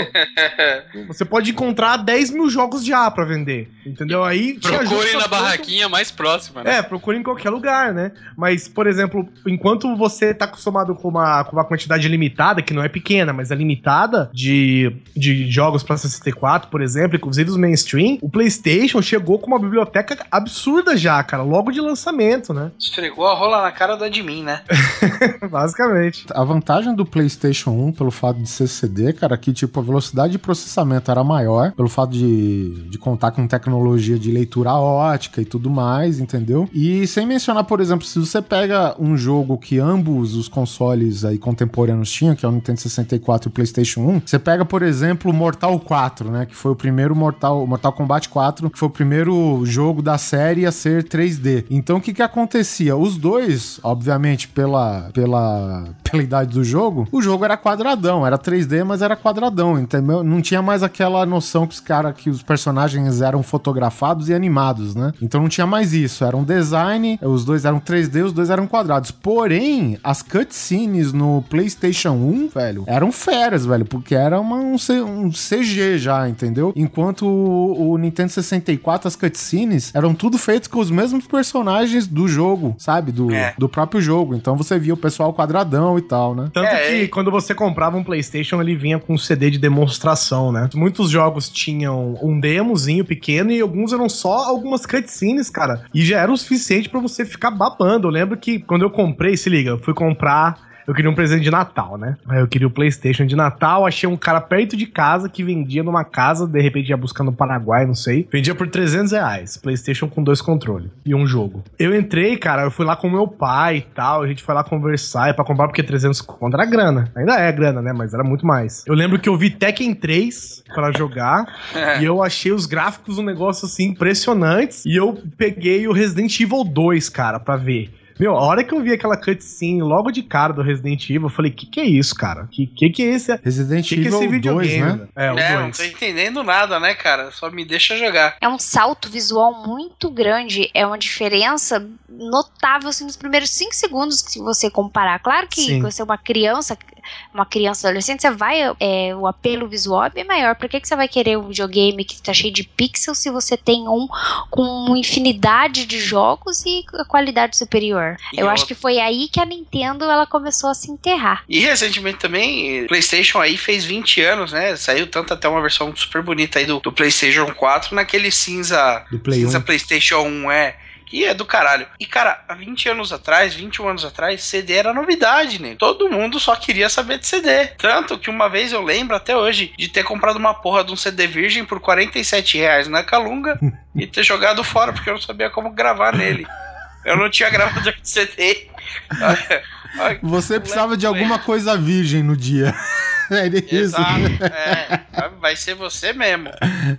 Você pode encontrar 10 mil jogos já pra vender. Entendeu? Aí Procure na barraquinha mais próxima, né? É, procure em qualquer lugar, né? Mas, por exemplo, enquanto você tá acostumado com uma, com uma quantidade limitada, que não é pequena, mas é limitada, de, de jogos pra 64, por exemplo, inclusive os mainstream, o PlayStation chegou com uma biblioteca absurda já, cara, logo de lançamento, né? Esfregou a rola na cara do admin, né? Basicamente. A vantagem do PlayStation 1, pelo fato de ser CD, cara, que tipo, a velocidade de processamento era maior, pelo fato de, de contar com tecnologia de leitura ótica e tudo mais, entendeu? E sem mencionar, por exemplo, se você pega um jogo que ambos os consoles aí contemporâneos tinham, que é o Nintendo 64 e o PlayStation 1, você pega, por exemplo, Mortal 4, né, que foi o primeiro Mortal, Mortal Kombat 4, que foi o primeiro jogo da série a ser 3D. Então, o que que acontecia? Os dois, obviamente, pela, pela, pela idade do jogo, o jogo era quadradão, era 3D, mas era quadradão, entendeu? Não tinha mais aquela noção que os cara, que os personagens eram fotografados e animados, né? Então não tinha mais isso, era um design, os dois eram 3D, os dois eram quadrados. Porém, as cutscenes no PlayStation 1, velho, eram feras, velho, porque era uma, um, um CG já, entendeu? Enquanto o, o Nintendo 64, as cutscenes eram tudo feitas com os mesmos personagens do jogo, sabe? Do, É. do próprio jogo. Então você via o pessoal quadradão e tal, né? Tanto É, que e- quando você comprava um PlayStation, ele vinha com um CD de demonstração, né? Muitos jogos tinham um demozinho pequeno e alguns eram só algumas cutscenes, cara. E já era o suficiente pra você ficar babando. Eu lembro que quando eu comprei, se liga, eu fui comprar. Eu queria um presente de Natal, né? Aí eu queria o PlayStation de Natal. Achei um cara perto de casa que vendia numa casa, de repente ia buscar no Paraguai, não sei. Vendia por 300 reais. PlayStation com dois controles e um jogo. Eu entrei, cara, eu fui lá com meu pai e tal. A gente foi lá conversar. É pra comprar porque 300 conto era grana. Ainda é grana, né? Mas era muito mais. Eu lembro que eu vi Tekken 3 pra jogar. e eu achei os gráficos um negócio assim impressionantes. E eu peguei o Resident Evil 2, cara, pra ver. Meu, a hora que eu vi aquela cutscene logo de cara do Resident Evil, eu falei, que que é isso, cara? Que que, que é esse... Resident Que que é esse Evil 2, videogame, né? É, o É, não 2. tô entendendo nada, né, cara? Só me deixa jogar. É um salto visual muito grande, é uma diferença notável assim, nos primeiros 5 segundos que você comparar. Claro que Sim. você é uma criança, uma criança adolescente, você vai, é, o apelo visual é bem maior. Por que, que você vai querer um videogame que tá cheio de pixels se você tem um com uma infinidade de jogos e a qualidade superior? E Eu acho que foi aí que a Nintendo ela começou a se enterrar. E recentemente também, PlayStation aí fez 20 anos, né? Saiu tanto até uma versão super bonita aí do, do PlayStation 4 naquele cinza, Do Play cinza 1. PlayStation 1, é. Que é do caralho. E, cara, há 20 anos atrás, 21 anos atrás, CD era novidade, né? Todo mundo só queria saber de CD. Tanto que uma vez eu lembro até hoje de ter comprado uma porra de um CD virgem por 47 reais na Calunga e ter jogado fora, porque eu não sabia como gravar nele. Eu não tinha gravador de CD. Você precisava de alguma coisa virgem no dia. É isso. Exato. É, vai ser você mesmo.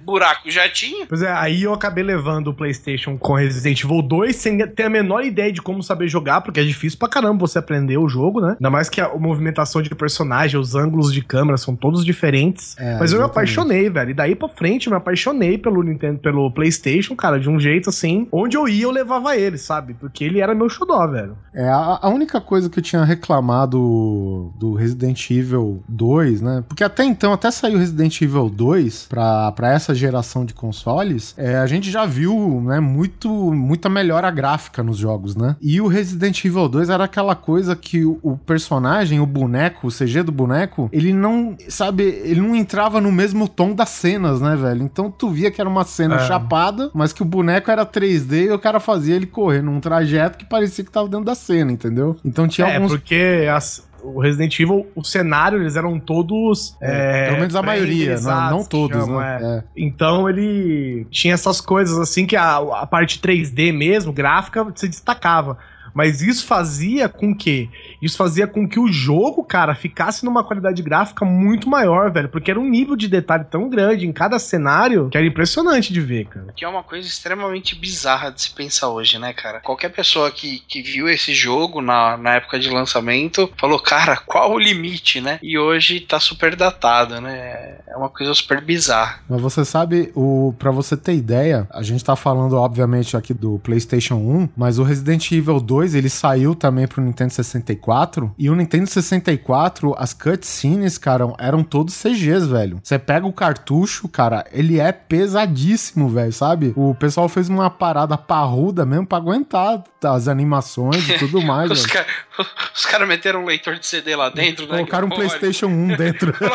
Buraco já tinha. Pois é, aí eu acabei levando o PlayStation com Resident Evil 2 sem ter a menor ideia de como saber jogar, porque é difícil pra caramba você aprender o jogo, né? Ainda mais que a movimentação de personagem, os ângulos de câmera são todos diferentes. É, Mas eu me apaixonei, velho. E daí pra frente eu me apaixonei pelo Nintendo, pelo PlayStation, cara, de um jeito assim. Onde eu ia, eu levava ele, sabe? Porque ele era meu xodó, velho. É, a, a única coisa que eu tinha reclamado do Resident Evil 2, né? Porque até então, até saiu Resident Evil 2 pra, pra essa geração de consoles, é, a gente já viu, né, muito, muita melhora gráfica nos jogos, né? E o Resident Evil 2 era aquela coisa que o, o personagem, o boneco, o CG do boneco, ele não, sabe, ele não entrava no mesmo tom das cenas, né, velho? Então tu via que era uma cena É. chapada, mas que o boneco era 3D e o cara fazia ele correr num trajeto que parecia que tava dentro da cena, entendeu? Então tinha alguns. porque as- o Resident Evil, o cenário, eles eram todos. É, pelo menos a maioria, não, não pré-renderizados, que todos, chamam, né? é. É. Então ele tinha essas coisas assim que a, a parte 3D mesmo, gráfica, se destacava. Mas isso fazia com que. Isso fazia com que o jogo, cara, ficasse numa qualidade gráfica muito maior, velho. Porque era um nível de detalhe tão grande em cada cenário que era impressionante de ver, cara. Que é uma coisa extremamente bizarra de se pensar hoje, né, cara? Qualquer pessoa que, que viu esse jogo na, na época de lançamento falou, cara, qual o limite, né? E hoje tá super datado, né? É uma coisa super bizarra. Mas você sabe, o para você ter ideia, a gente tá falando obviamente aqui do PlayStation 1, mas o Resident Evil 2 2, ele saiu também pro Nintendo 64. E o Nintendo 64, as cutscenes, cara, eram todos CGs, velho. Você pega o cartucho, cara, ele é pesadíssimo, velho, sabe? O pessoal fez uma parada parruda mesmo pra aguentar as animações e tudo mais, Os caras cara meteram um leitor de CD lá dentro, né? Colocaram um pode. PlayStation 1 dentro.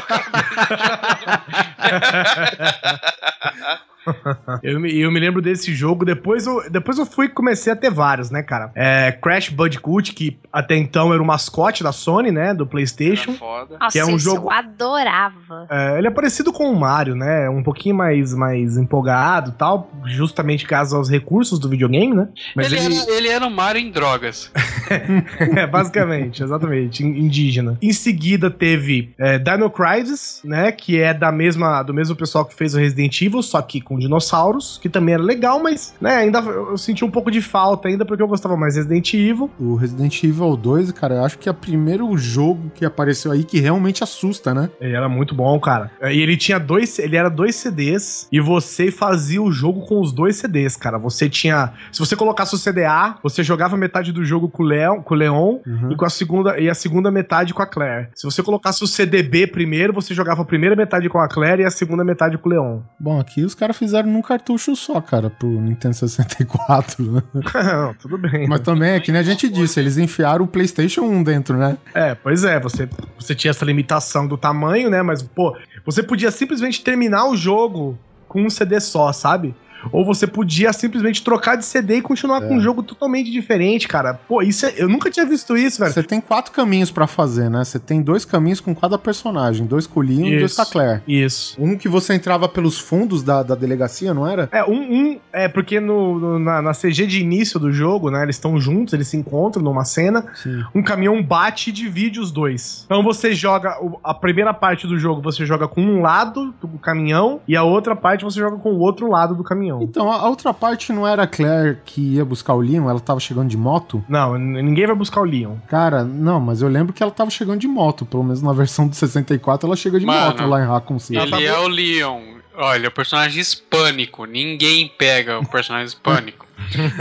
Eu me, eu me lembro desse jogo, depois eu, depois eu fui e comecei a ter vários, né, cara? É, Crash Bandicoot, que até então era o mascote da Sony, né, do PlayStation. Era foda. Nossa, Que é um jogo- eu adorava. É, ele é parecido com o Mario, né? Um pouquinho mais, mais empolgado e tal, justamente caso aos recursos do videogame, né? Mas ele, ele, Era, ele era o Mario em drogas. é, basicamente, exatamente, in- indígena. Em seguida teve é, Dino Crisis, né? Que é da mesma, do mesmo pessoal que fez o Resident Evil, só que com dinossauros, que também era legal, mas, né, ainda eu senti um pouco de falta ainda, porque eu gostava mais de Resident Evil. O Resident Evil 2, cara, eu acho que é o primeiro jogo que apareceu aí que realmente assusta, né? Ele era muito bom, cara. E ele tinha dois, ele era dois CDs e você fazia o jogo com os dois CDs, cara. Você tinha, se você colocasse o CDA, você jogava metade do jogo com o Leon, com o Leon Uhum. e com a segunda e a segunda metade com a Claire. Se você colocasse o CDB primeiro, você jogava a primeira metade com a Claire e a segunda metade com o Leon. Bom, aqui os caras fizeram num cartucho só, cara, pro Nintendo 64, né? Não, Tudo bem. Mas também é que nem a gente disse, eles enfiaram o PlayStation 1 dentro, né? É, pois é, você, você tinha essa limitação do tamanho, né? Mas, pô, você podia simplesmente terminar o jogo com um CD só, sabe? Ou você podia simplesmente trocar de CD e continuar com um jogo totalmente diferente, cara. Pô, isso é, eu nunca tinha visto isso, velho. Você tem quatro caminhos pra fazer, né? Você tem dois caminhos com cada personagem, dois com o Leon e dois Claire. Isso. Um que você entrava pelos fundos da, da delegacia, não era? É, um, um é porque no, no- na, na CG de início do jogo, né? Eles estão juntos, eles se encontram numa cena. Sim. Um caminhão bate e divide os dois. Então você joga. A primeira parte do jogo você joga com um lado do caminhão e a outra parte você joga com o outro lado do caminhão. Então, a outra parte não era a Claire que ia buscar o Leon, ela tava chegando de moto? Não, ninguém vai buscar o Leon. Cara, não, mas eu lembro que ela tava chegando de moto, pelo menos na versão do 64 ela chega de Mano, moto lá em Raccoon City. Ele é o Leon. Olha, o personagem hispânico. Ninguém pega o personagem hispânico.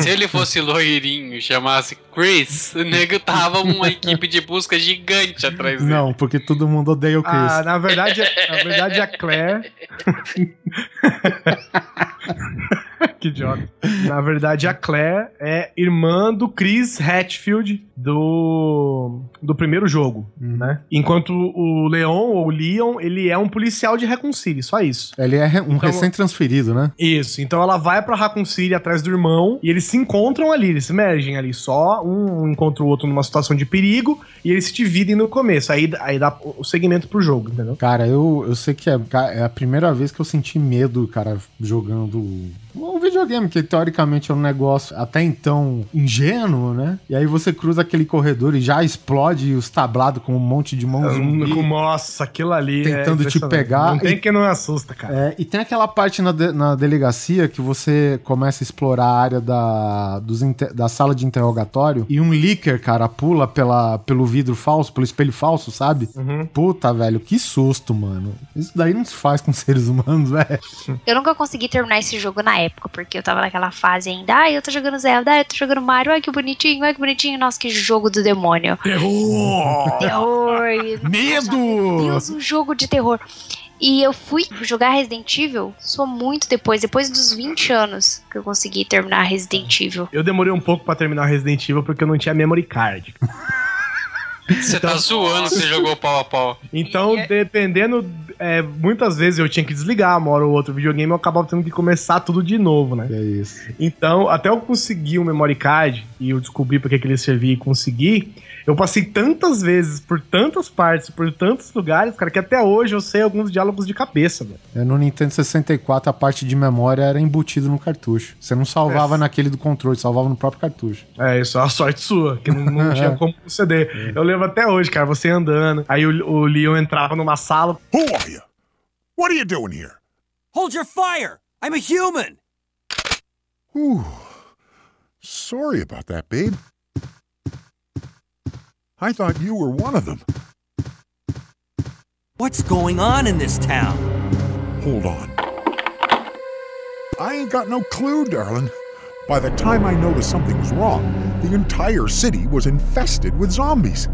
Se ele fosse loirinho e chamasse Chris, o nego tava uma equipe de busca gigante atrás dele. Não, porque todo mundo odeia o Chris. Ah, na verdade, na verdade a Claire. que idiota. Na verdade, a Claire é irmã do Chris Hatfield do, do primeiro jogo, Uhum. né? Enquanto o Leon, ou o Leon, ele é um policial de Raccoon City, só isso. Ele é um Então- recém-transferido, né? Isso, então ela vai pra Raccoon City atrás do irmão e eles se encontram ali, eles se mergem ali, só um encontra o outro numa situação de perigo e eles se dividem no começo, aí, aí dá o segmento pro jogo, entendeu? Cara, eu, eu sei que é, é a primeira vez que eu senti medo, cara, jogando um videogame, que teoricamente é um negócio até então ingênuo, né? E aí você cruza aquele corredor e já explode os tablados com um monte de mão zumbi. Com- Nossa, aquilo ali. é Tentando te impressionante. pegar Não tem e- que não assusta, cara. É, e tem aquela parte na, de- na delegacia que você começa a explorar a área da, dos inter- da sala de interrogatório e um leaker, cara, pula pela, pelo vidro falso, pelo espelho falso, sabe? Uhum. Puta, velho, que susto, mano. Isso daí não se faz com seres humanos, velho. Eu nunca consegui terminar esse jogo na época, porque eu tava naquela fase ainda. Ai, eu tô jogando Zelda, ai, eu tô jogando Mario, ai que bonitinho, ai que bonitinho. Nossa, que jogo do demônio. Terror! Terror. Meu Medo! Deus, um jogo de terror. E eu fui jogar Resident Evil só muito depois, depois dos 20 anos que eu consegui terminar Resident Evil. Eu demorei um pouco pra terminar Resident Evil porque eu não tinha memory card. Você tá zoando que você jogou pau a pau. Então, dependendo, é, muitas vezes eu tinha que desligar uma hora ou outra o videogame eu acabava tendo que começar tudo de novo, né? É isso. Então, até eu conseguir um memory card e eu descobri porque que ele servia e consegui, eu passei tantas vezes por tantas partes, por tantos lugares, cara, que até hoje eu sei alguns diálogos de cabeça, velho. É, No Nintendo 64, a parte de memória era embutida no cartucho. Você não salvava É. naquele do controle, salvava no próprio cartucho. É, isso é uma sorte sua, que não, não tinha como conceder. Eu lembro até hoje, cara, você andando, aí o, o Leon entrava numa sala, Who are you? What are you doing here? Hold your fire! I'm a human! Ooh. Sorry about that, babe. I thought you were one of them. What's going on in this town? Hold on. I ain't got no clue, darling. By the time I noticed something was wrong, the entire city was infested with zombies.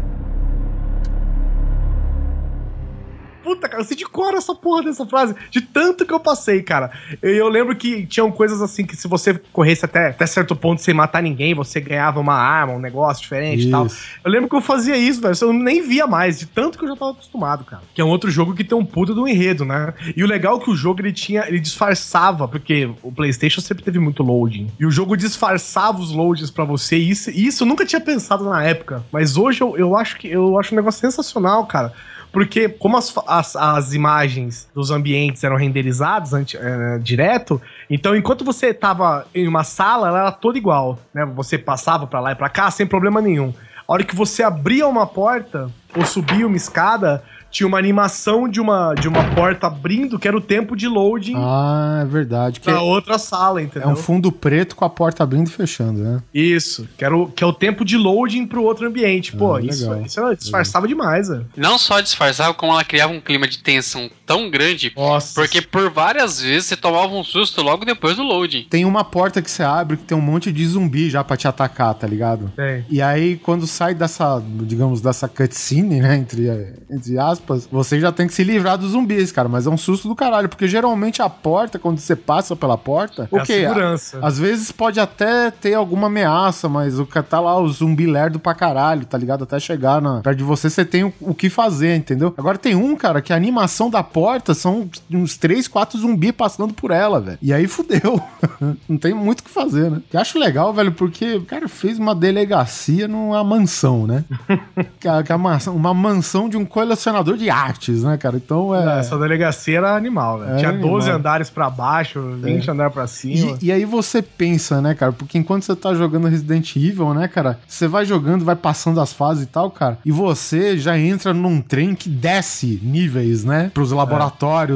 Puta, cara, eu sei de cor essa porra dessa frase. De tanto que eu passei, cara. Eu, eu lembro que tinham coisas assim que se você corresse até, até certo ponto sem matar ninguém, você ganhava uma arma, um negócio diferente e tal. Isso. Eu lembro que eu fazia isso, velho. Eu nem via mais, de tanto que eu já tava acostumado, cara. Que é um outro jogo que tem um puta do enredo, né? E o legal é que o jogo ele tinha, ele disfarçava, porque o PlayStation sempre teve muito loading. E o jogo disfarçava os loadings pra você. E isso, e isso eu nunca tinha pensado na época. Mas hoje eu, eu acho que eu acho um negócio sensacional, cara. Porque, como as, as, as imagens dos ambientes eram renderizadas anti- eh, direto, então enquanto você tava em uma sala, ela era toda igual, né? Você passava pra lá e pra cá sem problema nenhum. A hora que você abria uma porta ou subia uma escada, tinha uma animação de uma, de uma porta abrindo, que era o tempo de loading Ah, é verdade. Que pra é, outra sala, é entendeu? um fundo preto com a porta abrindo e fechando, né? Isso, que, era o, que é o tempo de loading pro outro ambiente. Pô, Ah, isso, legal. isso ela disfarçava demais, velho. Não só disfarçava, como ela criava um clima de tensão tão grande, Nossa. porque por várias vezes você tomava um susto logo depois do loading. Tem uma porta que você abre que tem um monte de zumbi já pra te atacar, tá ligado? Tem. E aí, quando sai dessa, digamos, dessa cutscene, né, entre, entre aspas, você já tem que se livrar dos zumbis, cara. Mas é um susto do caralho, porque geralmente a porta, quando você passa pela porta, É a ok, segurança. às vezes pode até ter alguma ameaça, mas o ca- tá lá o zumbi lerdo pra caralho, tá ligado? Até chegar na, perto de você, você tem o, o que fazer, entendeu? Agora tem um, cara, que a animação da porta são uns 3, 4 zumbi passando por ela, velho. E aí fudeu. Não tem muito o que fazer, né? Eu acho legal, velho, porque o cara fez uma delegacia numa mansão, né? que é, é uma, mansão- uma mansão de um colecionador de artes, né, cara? Então é. Essa delegacia era animal, velho. É Tinha animal. 12 andares pra baixo, 20 andares pra cima. E, e aí você pensa, né, cara? Porque enquanto você tá jogando Resident Evil, né, cara? Você vai jogando, vai passando as fases e tal, cara. E você já entra num trem que desce níveis, né? Pros laboratórios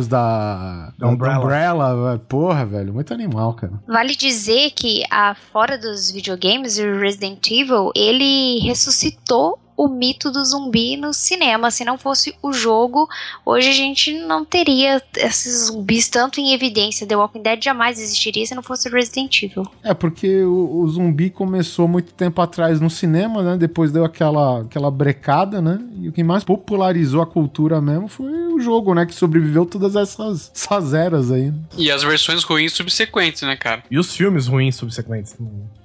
da, Da Umbrella. Umbrella. Porra, velho. Muito animal, cara. Vale dizer que, a, fora dos videogames, o Resident Evil, ele ressuscitou o mito do zumbi no cinema. Se não fosse o jogo, hoje a gente não teria esses zumbis tanto em evidência. The Walking Dead jamais existiria se não fosse o Resident Evil. É, porque o, o zumbi começou muito tempo atrás no cinema, né? Depois deu aquela, aquela brecada, né? E o que mais popularizou a cultura mesmo foi o jogo, né? Que sobreviveu todas essas, essas eras aí. né? E as versões ruins subsequentes, né, cara? E os filmes ruins subsequentes.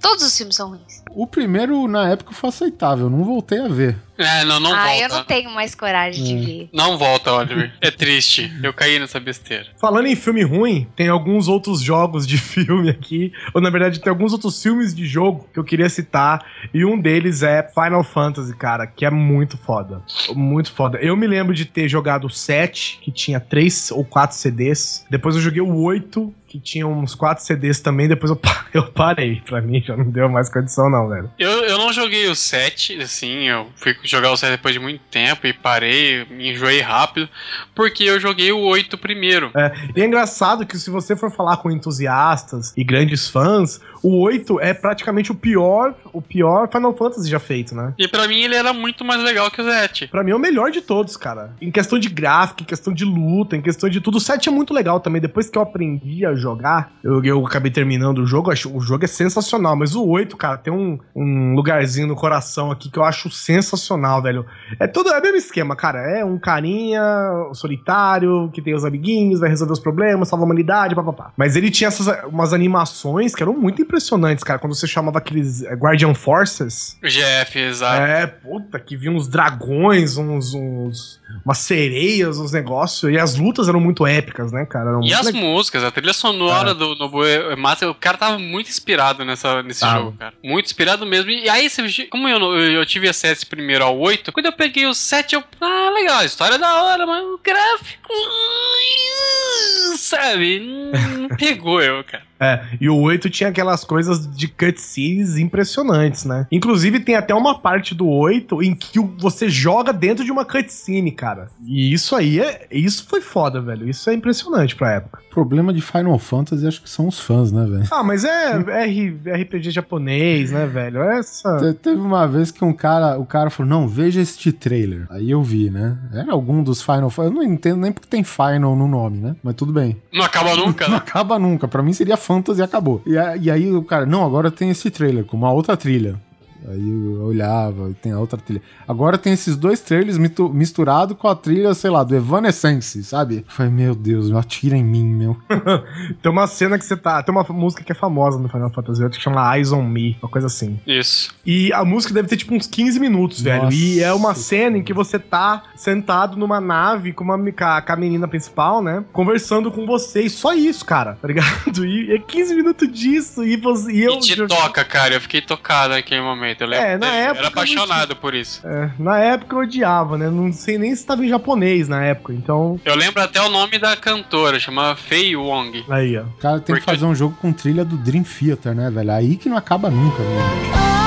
Todos os filmes são ruins. O primeiro, na época, foi aceitável. Não voltei a ver. É, não, não ah, volta. eu não tenho mais coragem de ver. Não volta, Oliver. É triste. Eu caí nessa besteira. Falando em filme ruim, tem alguns outros jogos de filme aqui. Ou na verdade, tem alguns outros filmes de jogo que eu queria citar. E um deles é Final Fantasy, cara, que é muito foda. Muito foda. Eu me lembro de ter jogado o 7, que tinha 3 ou 4 CDs. Depois eu joguei o 8, que tinha uns 4 CDs também. Depois eu, eu parei. Pra mim já não deu mais condição, não, velho. Eu, eu não joguei o 7, assim, eu fui jogar o 7 depois de muito tempo e parei, me enjoei rápido, porque eu joguei o 8 primeiro. É, e é engraçado que se você for falar com entusiastas e grandes fãs, o 8 é praticamente o pior, o pior Final Fantasy já feito, né? E pra mim ele era muito mais legal que o 7. Pra mim é o melhor de todos, cara. Em questão de gráfico, em questão de luta, em questão de tudo. O 7 é muito legal também. Depois que eu aprendi a jogar, eu, eu acabei terminando o jogo. acho- O jogo é sensacional. Mas o 8, cara, tem um, um lugarzinho no coração aqui que eu acho sensacional, velho. É tudo é o mesmo esquema, cara. É um carinha solitário que tem os amiguinhos, vai resolver os problemas, salva a humanidade, papapá. Mas ele tinha essas umas animações que eram muito impressionantes, cara. Quando você chamava aqueles é, Guardian Forces. GF, exato. É, puta, que vinha uns dragões, uns, uns umas sereias, uns negócios. E as lutas eram muito épicas, né, cara? Eram E as legais. músicas, a trilha sonora do Nobuo Ematsu, o cara tava muito inspirado nessa, nesse Tava. jogo, cara. Muito inspirado mesmo. E aí, como eu, eu, tive acesso primeiro ao 8, quando eu peguei o 7, eu. Ah, legal, a história é da hora, mas o gráfico. Sabe? Não pegou eu, cara. É, e o 8 tinha aquelas coisas de cutscenes impressionantes, né? Inclusive, tem até uma parte do 8 em que você joga dentro de uma cutscene, cara. E isso aí é. Isso foi foda, velho. Isso é impressionante pra época. O problema de Final Fantasy acho que são os fãs, né, velho? Ah, mas é R- RPG japonês, né, velho? Essa. Te- Teve uma vez que um cara, o cara falou, não, veja este trailer. Aí eu vi, né? Era algum dos Final Fantasy. Eu não entendo nem porque tem Final no nome, né? Mas tudo bem. Não acaba nunca, Não né? acaba nunca. Pra mim seria Fantasy e acabou. E, e aí o cara, não, agora tem esse trailer com uma outra trilha. Aí eu olhava, e tem a outra trilha. Agora tem esses dois trailers misturados com a trilha, sei lá, do Evanescence, sabe? Eu Falei, meu Deus, atira em mim, meu. Tem uma cena que você tá. Tem uma música que é famosa no Final Fantasy VIII que chama Eyes on Me, uma coisa assim. Isso. E a música deve ter tipo uns 15 minutos, velho. Nossa. E é uma cena em que você tá sentado numa nave com, uma, com a menina principal, né? Conversando com você. E só isso, cara, tá ligado? E é 15 minutos disso. E, você, e eu. E te eu- toca, cara. Eu fiquei tocado naquele momento. Eu lembro. É, na eu época era eu apaixonado por isso. é, na época eu odiava, né? Não sei nem se tava em japonês na época. Então. Eu lembro até o nome da cantora, chamava Fei Wong. Aí, ó. O cara tem que Porque- fazer um jogo com trilha do Dream Theater, né, velho? Aí que não acaba nunca, mano.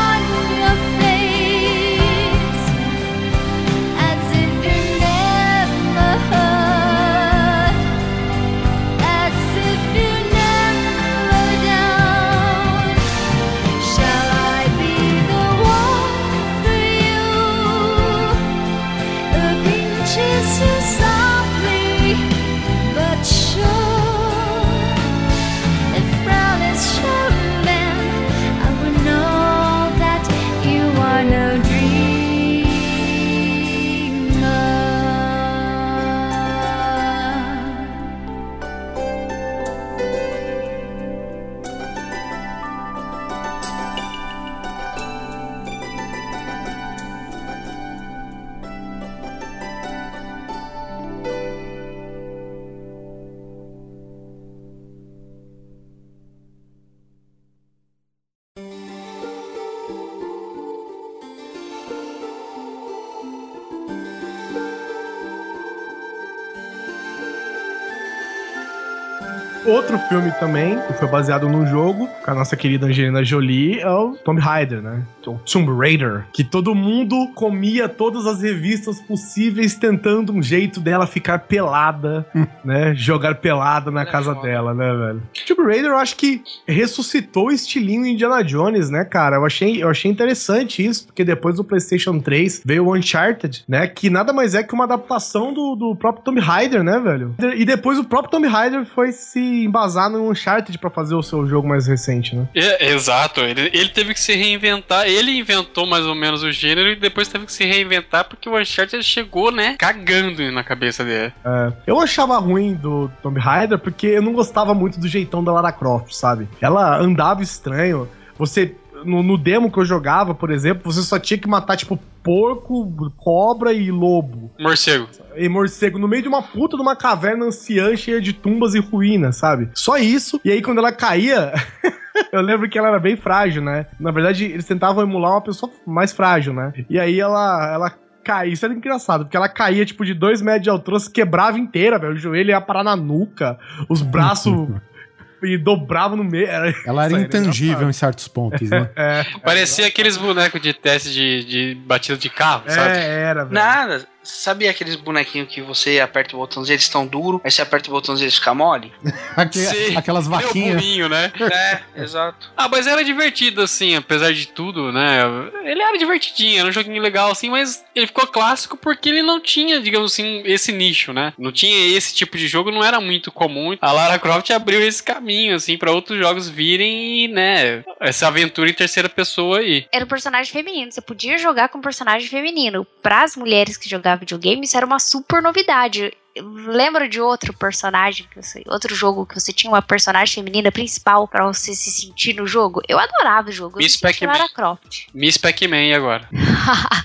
Filme também, que foi baseado num jogo, com a nossa querida Angelina Jolie, é o Tomb Raider, né? O Tomb Raider. Que todo mundo comia todas as revistas possíveis tentando um jeito dela ficar pelada, né? Jogar pelada na É casa foda. dela, né, velho? Tomb Raider eu acho que ressuscitou o estilinho Indiana Jones, né, cara? Eu achei, eu achei interessante isso, porque depois do PlayStation 3 veio o Uncharted, né? Que nada mais é que uma adaptação do, do próprio Tomb Raider, né, velho? E depois o próprio Tomb Raider foi se embasar no Uncharted pra fazer o seu jogo mais recente, né? É, exato, ele, ele teve que se reinventar. Ele inventou mais ou menos o gênero e depois teve que se reinventar porque o Uncharted chegou, né? Cagando na cabeça dele. É, eu achava ruim do Tomb Raider porque eu não gostava muito do jeitão da Lara Croft, sabe? Ela andava estranho. Você. No, no demo que eu jogava, por exemplo, você só tinha que matar, tipo, porco, cobra e lobo. Morcego. E morcego no meio de uma puta de uma caverna anciã cheia de tumbas e ruínas, sabe? Só isso. E aí, quando ela caía. Eu lembro que ela era bem frágil, né? Na verdade, eles tentavam emular uma pessoa mais frágil, né? E aí ela, ela caía. Isso era engraçado, porque ela caía, tipo, de dois metros de altura, se quebrava inteira, velho. O joelho ia parar na nuca, os braços e dobrava no meio. Era- Ela era aí intangível engraçado. em certos pontos, né? É, Parecia aqueles bonecos de teste de, de batida de carro, sabe? é, era, velho. Nada. Sabia aqueles bonequinhos que você aperta o botãozinho, eles estão duros, aí você aperta o botãozinho eles ficam mole? Aquelas Meu vaquinhas. burrinho, né? é, exato. Ah, mas era divertido, assim, apesar de tudo, né? Ele era divertidinho, era um joguinho legal, assim, mas ele ficou clássico porque ele não tinha, digamos assim, esse nicho, né? Não tinha esse tipo de jogo, não era muito comum. A Lara Croft abriu esse caminho, assim, pra outros jogos virem e, né, essa aventura em terceira pessoa aí. Era um personagem feminino. Você podia jogar com um personagem feminino. Para as mulheres que jogavam videogame, isso era uma super novidade. Lembra de outro personagem, que você, outro jogo que você tinha uma personagem feminina principal pra você se sentir no jogo? Eu adorava o jogo. Miss Pac-Man. Croft. Miss Pac-Man agora.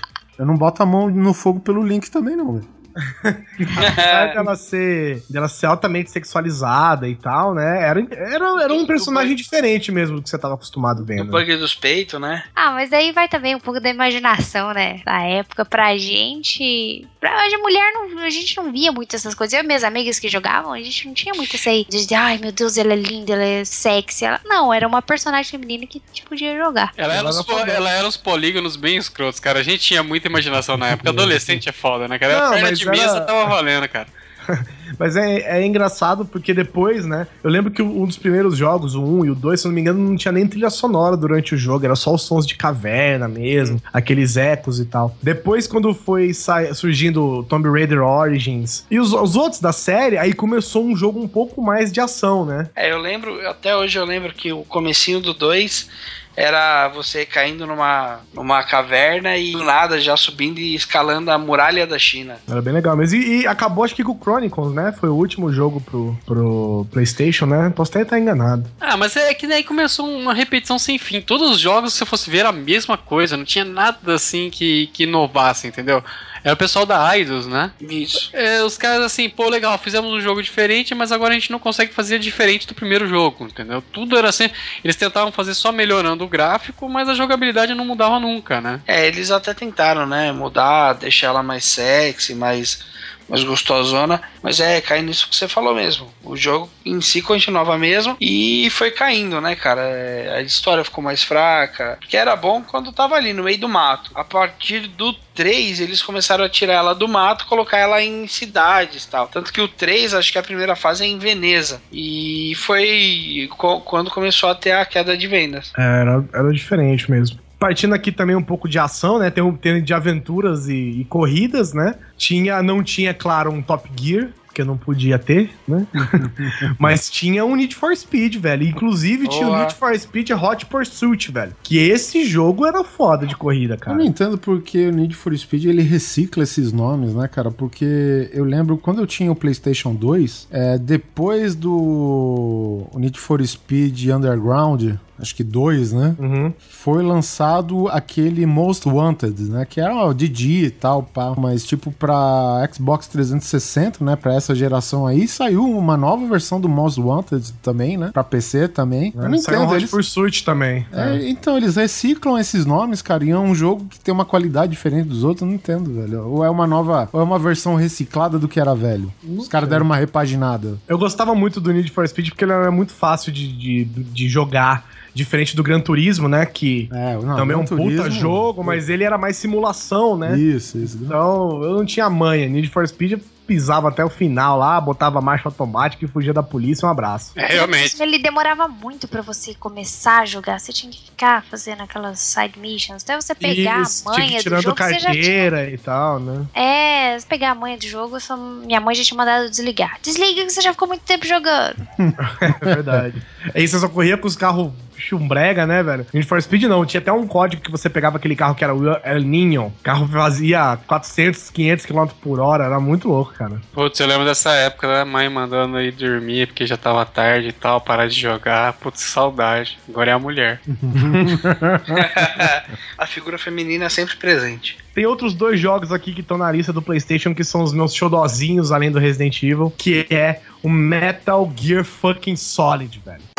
Eu não boto a mão no fogo pelo Link também, não, velho. Apesar dela ser, dela ser altamente sexualizada e tal, né? Era, era, era um personagem diferente mesmo do que você tava acostumado O vendo. bug dos peitos, né? Ah, mas aí vai também um pouco da imaginação, né? Da época pra gente. Pra hoje a mulher não. A gente não via muito essas coisas. Eu e minhas amigas que jogavam, a gente não tinha muito isso aí. De dizer, ai meu Deus, ela é linda, ela é sexy. Ela... Não, era uma personagem feminina que a gente podia jogar. Ela era, Ela uns, era po- foda. ela era uns polígonos bem escrotos, cara. A gente tinha muita imaginação na época. Adolescente é foda, né, cara? Não, mas de mesa era- tava valendo, cara. Mas é, é engraçado porque depois, né? Eu lembro que um dos primeiros jogos, o 1 e o 2, se eu não me engano, não tinha nem trilha sonora durante o jogo, era só os sons de caverna mesmo, aqueles ecos e tal. Depois, quando foi surgindo Tomb Raider Origins e os, os outros da série, aí começou um jogo um pouco mais de ação, né? É, eu lembro, até hoje eu lembro que o comecinho do 2 era você caindo numa, numa caverna e do nada já subindo e escalando a muralha da China. Era bem legal mesmo. E, e acabou, acho que com o Chronicles, né? Foi o último jogo pro, pro PlayStation, né? Posso até estar enganado. Ah, mas é que daí começou uma repetição sem fim. Todos os jogos, se você fosse ver, era a mesma coisa. Não tinha nada assim que, que inovasse, entendeu? Era o pessoal da Eidos, né? Isso. É, os caras assim, pô, legal, fizemos um jogo diferente, mas agora a gente não consegue fazer diferente do primeiro jogo, entendeu? Tudo era assim. Eles tentavam fazer só melhorando o gráfico, mas a jogabilidade não mudava nunca, né? É, eles até tentaram, né? Mudar, deixar ela mais sexy, mais, mais gostosona. Mas é, cai nisso que você falou mesmo. O jogo em si continuava mesmo e foi caindo, né, cara? É, A história ficou mais fraca. Que era bom quando tava ali no meio do mato. A partir do 3, eles começaram a tirar ela do mato, colocar ela em cidades e tal. Tanto que o 3, acho que a primeira fase é em Veneza. E foi co- quando começou a ter a queda de vendas. É, Era, era diferente mesmo. Partindo aqui também um pouco de ação, né? Tem um tem de aventuras e, e corridas, né? Tinha, não tinha, claro, um Top Gear, que eu não podia ter, né? Mas tinha um Need for Speed, velho. Inclusive tinha o Boa. Need for Speed Hot Pursuit, velho. Que esse jogo era foda de corrida, Eu cara. não entendo porque o Need for Speed ele recicla esses nomes, né, cara? Porque eu lembro quando eu tinha o PlayStation 2, é, depois do Need for Speed Underground, acho que dois, né? Uhum. Foi lançado aquele Most Wanted, né? Que era o Didi e tal, pá. Mas, tipo, pra Xbox 360, né? Pra essa geração aí, saiu uma nova versão do Most Wanted também, né? Pra PC também. Eu não Saiu um entendo. Hot Eles, Pursuit também. é, então, eles reciclam esses nomes, cara, e é um jogo que tem uma qualidade diferente dos outros, eu não entendo, velho. Ou é uma nova, ou é uma versão reciclada do que era velho. Os caras deram uma repaginada. Eu gostava muito do Need for Speed porque ele era muito fácil de, de, de jogar. Diferente do Gran Turismo, né? Que É, não, também é um Gran puta Turismo- jogo, mas ele era mais simulação, né? Isso, isso. Então, eu não tinha manha. Need for Speed eu pisava até o final lá, botava marcha automática e fugia da polícia. Um abraço. É, realmente. Ele demorava muito pra você começar a jogar. Você tinha que ficar fazendo aquelas side missions. Até você pegar Isso, a manha do tirando jogo, você já tinha carteira e tal, né? É, se pegar a manha do jogo, só- minha mãe já tinha mandado desligar. Desliga que você já ficou muito tempo jogando. É verdade. Aí você só corria com os carros chumbrega, né, velho? Need for Speed não, tinha até um código que você pegava aquele carro que era o El Ninho. O carro fazia 400, 500 km por hora, era muito louco, cara. Putz, eu lembro dessa época da mãe mandando ir dormir porque já tava tarde e tal, parar de jogar. Putz, saudade. Agora é a mulher. a figura feminina é sempre presente. Tem outros dois jogos aqui que estão na lista do PlayStation que são os meus xodozinhos além do Resident Evil, que é o Metal Gear fucking Solid, velho.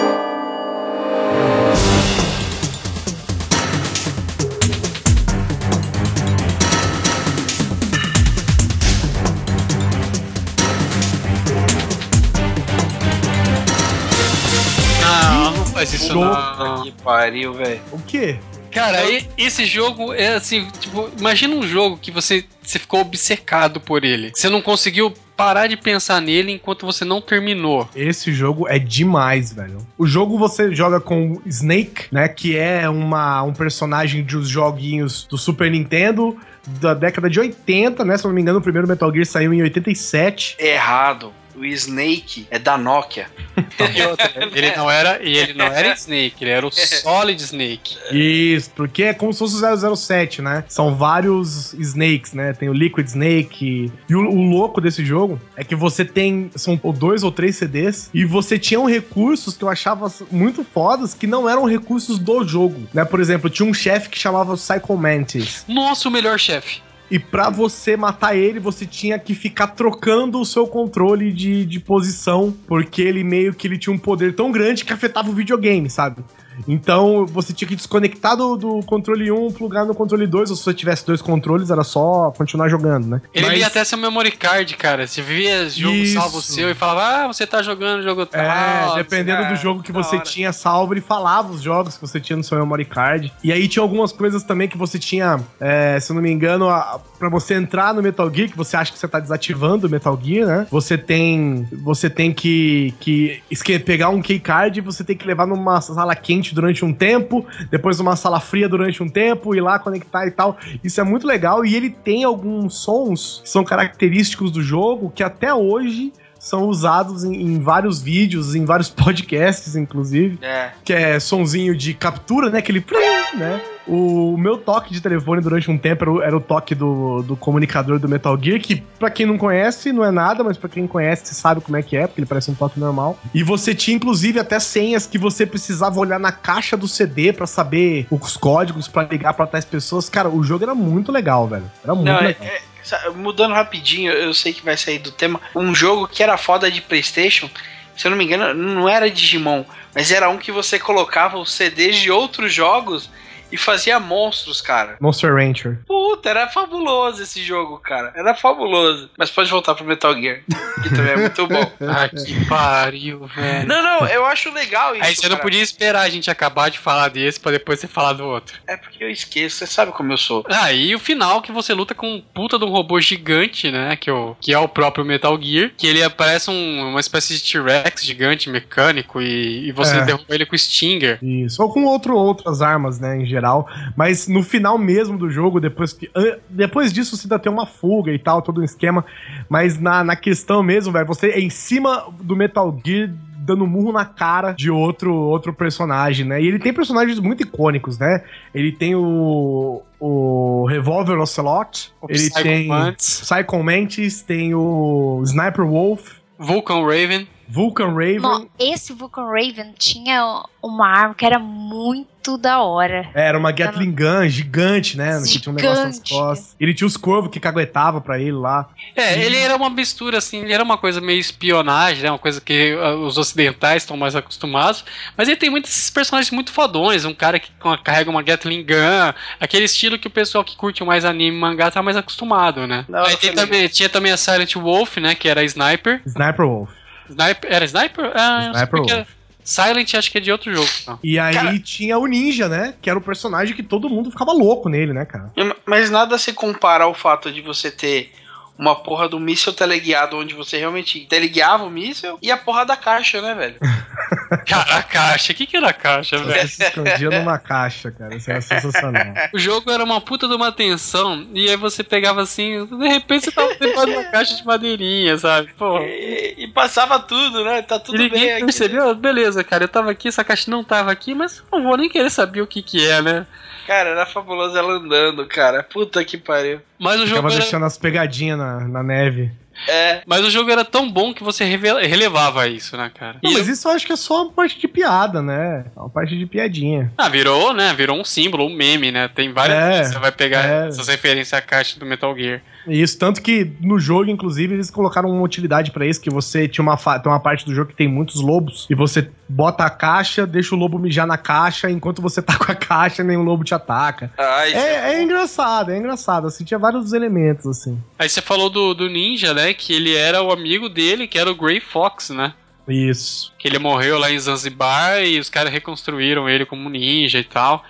Isso Jogo. não. Que pariu, velho. O quê? Cara, e- esse jogo é assim, tipo, imagina um jogo que você, você ficou obcecado por ele. Você não conseguiu parar de pensar nele enquanto você não terminou. Esse jogo é demais, velho. O jogo você joga com o Snake, né? Que é uma, um personagem dos joguinhos do Super Nintendo da década de 80, né? Se eu não me engano, o primeiro Metal Gear saiu em 87. Errado. O Snake é da Nokia. E outra, ele não era, e ele não era Snake, ele era o Solid Snake. Isso, porque é como se fosse o 007, né? São vários Snakes, né? Tem o Liquid Snake. E o, o louco desse jogo é que você tem. São dois ou três CDs. E você tinha um recursos que eu achava muito fodas que não eram recursos do jogo, né? Por exemplo, tinha um chefe que chamava Psycho Mantis. Nossa, o melhor chefe. E pra você matar ele, você tinha que ficar trocando o seu controle de, de posição, porque ele meio que ele tinha um poder tão grande que afetava o videogame, sabe? Então você tinha que desconectar do, do controle 1, plugar no controle 2, ou se você tivesse dois controles, era só continuar jogando, né? Ele Mas- lia até seu memory card, cara. Você via jogo Isso. salvo seu e falava, ah, você tá jogando jogo tal. É, dependendo do jogo que você hora. tinha salvo, ele falava os jogos que você tinha no seu memory card. E aí tinha algumas coisas também que você tinha, é, se eu não me engano, a, pra você entrar no Metal Gear, que você acha que você tá desativando o Metal Gear, né? Você tem, você tem que, que esque- pegar um keycard e você tem que levar numa sala quente durante um tempo, depois numa sala fria durante um tempo, ir lá conectar e tal. Isso é muito legal e ele tem alguns sons que são característicos do jogo que até hoje são usados em, em vários vídeos, em vários podcasts, inclusive. É. Que é sonzinho de captura, né? Aquele plim, né? O meu toque de telefone durante um tempo era o, era o toque do, do comunicador do Metal Gear, que pra quem não conhece não é nada, mas pra quem conhece sabe como é que é, porque ele parece um toque normal. E você tinha inclusive até senhas que você precisava olhar na caixa do CD pra saber os códigos pra ligar pra tais pessoas. Cara, o jogo era muito legal, velho. Era muito Não, é- legal. é- sa- mudando rapidinho, eu sei que vai sair do tema. Um jogo que era foda de PlayStation, se eu não me engano, não era Digimon, mas era um que você colocava os CDs de outros jogos e fazia monstros, cara. Monster Rancher. Puta, era fabuloso esse jogo, cara. Era fabuloso. Mas pode voltar pro Metal Gear, que também é muito bom. Ah, que pariu, velho. Não, não, eu acho legal isso. Aí você não cara. podia esperar a gente acabar de falar desse pra depois você falar do outro. É porque eu esqueço, você sabe como eu sou. Ah, e o final que você luta com um puta de um robô gigante, né? Que, o, que é o próprio Metal Gear. Que ele parece um- uma espécie de T-Rex gigante, mecânico, e, e você É. derruba ele com o Stinger. Isso. Ou com outro, outras armas, né, em geral. Mas no final mesmo do jogo, depois que. Depois disso, você ainda tem uma fuga e tal, todo um esquema. Mas na, na questão mesmo, velho, você é em cima do Metal Gear dando murro na cara de outro outro personagem, né? E ele tem personagens muito icônicos, né? Ele tem o o Revolver Ocelot, O ele Psycho tem Mantis. Psycho Mantis, tem o Sniper Wolf, Vulcan Raven. Vulcan Raven. Esse Vulcan Raven tinha uma arma que era muito da hora. É, Era uma Gatling Gun gigante, né? Que tinha um negócio nas Gigante. costas. Ele tinha os corvos que caguetava pra ele lá. É, ele era uma mistura, assim, ele era uma coisa meio espionagem, né? Uma coisa que ah, os ocidentais estão mais acostumados. Mas ele tem muitos esses personagens muito fodões. Um cara que com- carrega uma Gatling Gun. Aquele estilo que o pessoal que curte mais anime e mangá tá mais acostumado, né? Não, Aí também, tinha também a Silent Wolf, né? Que era a Sniper. Sniper Wolf. Sniper era Sniper? Ah, Sniper porque Wolf. Silent acho que é de outro jogo. Não. E aí Cara- tinha o Ninja, né? Que era o personagem que todo mundo ficava louco nele, né, cara? Mas nada se compara ao fato de você ter uma porra do míssil teleguiado onde você realmente teleguiava o míssil e a porra da caixa, né, velho? Cara, a caixa. O que, que era a caixa, velho? Você se escondia numa caixa, cara. Isso era sensacional. O jogo era uma puta de uma tensão, e aí você pegava assim, de repente você tava dentro de uma caixa de madeirinha, sabe? Pô. E, e passava tudo, né? Tá tudo E bem aqui. percebeu? Beleza, cara, eu tava aqui, essa caixa não tava aqui, mas não vou nem querer saber o que que é, né? Cara, era fabuloso ela andando, cara. Puta que pariu. Mas o jogo Ficava era, deixando as pegadinhas na, na neve. É. mas o jogo era tão bom que você revela- relevava isso, né, cara? Não, mas isso eu acho que é só uma parte de piada, né? É uma parte de piadinha. Ah, virou, né? Virou um símbolo, um meme, né? Tem várias É, você vai pegar é. essas referências à caixa do Metal Gear. Isso, tanto que no jogo, inclusive, eles colocaram uma utilidade pra isso, que você tinha uma, tem uma parte do jogo que tem muitos lobos, e você bota a caixa, deixa o lobo mijar na caixa, enquanto você tá com a caixa, nenhum lobo te ataca. Ai, É, é engraçado, é engraçado, assim, tinha vários elementos, assim. Aí você falou do, do ninja, né? Que ele era o amigo dele, que era o Grey Fox, né? Isso. Que ele morreu lá em Zanzibar e os caras reconstruíram ele como ninja e tal.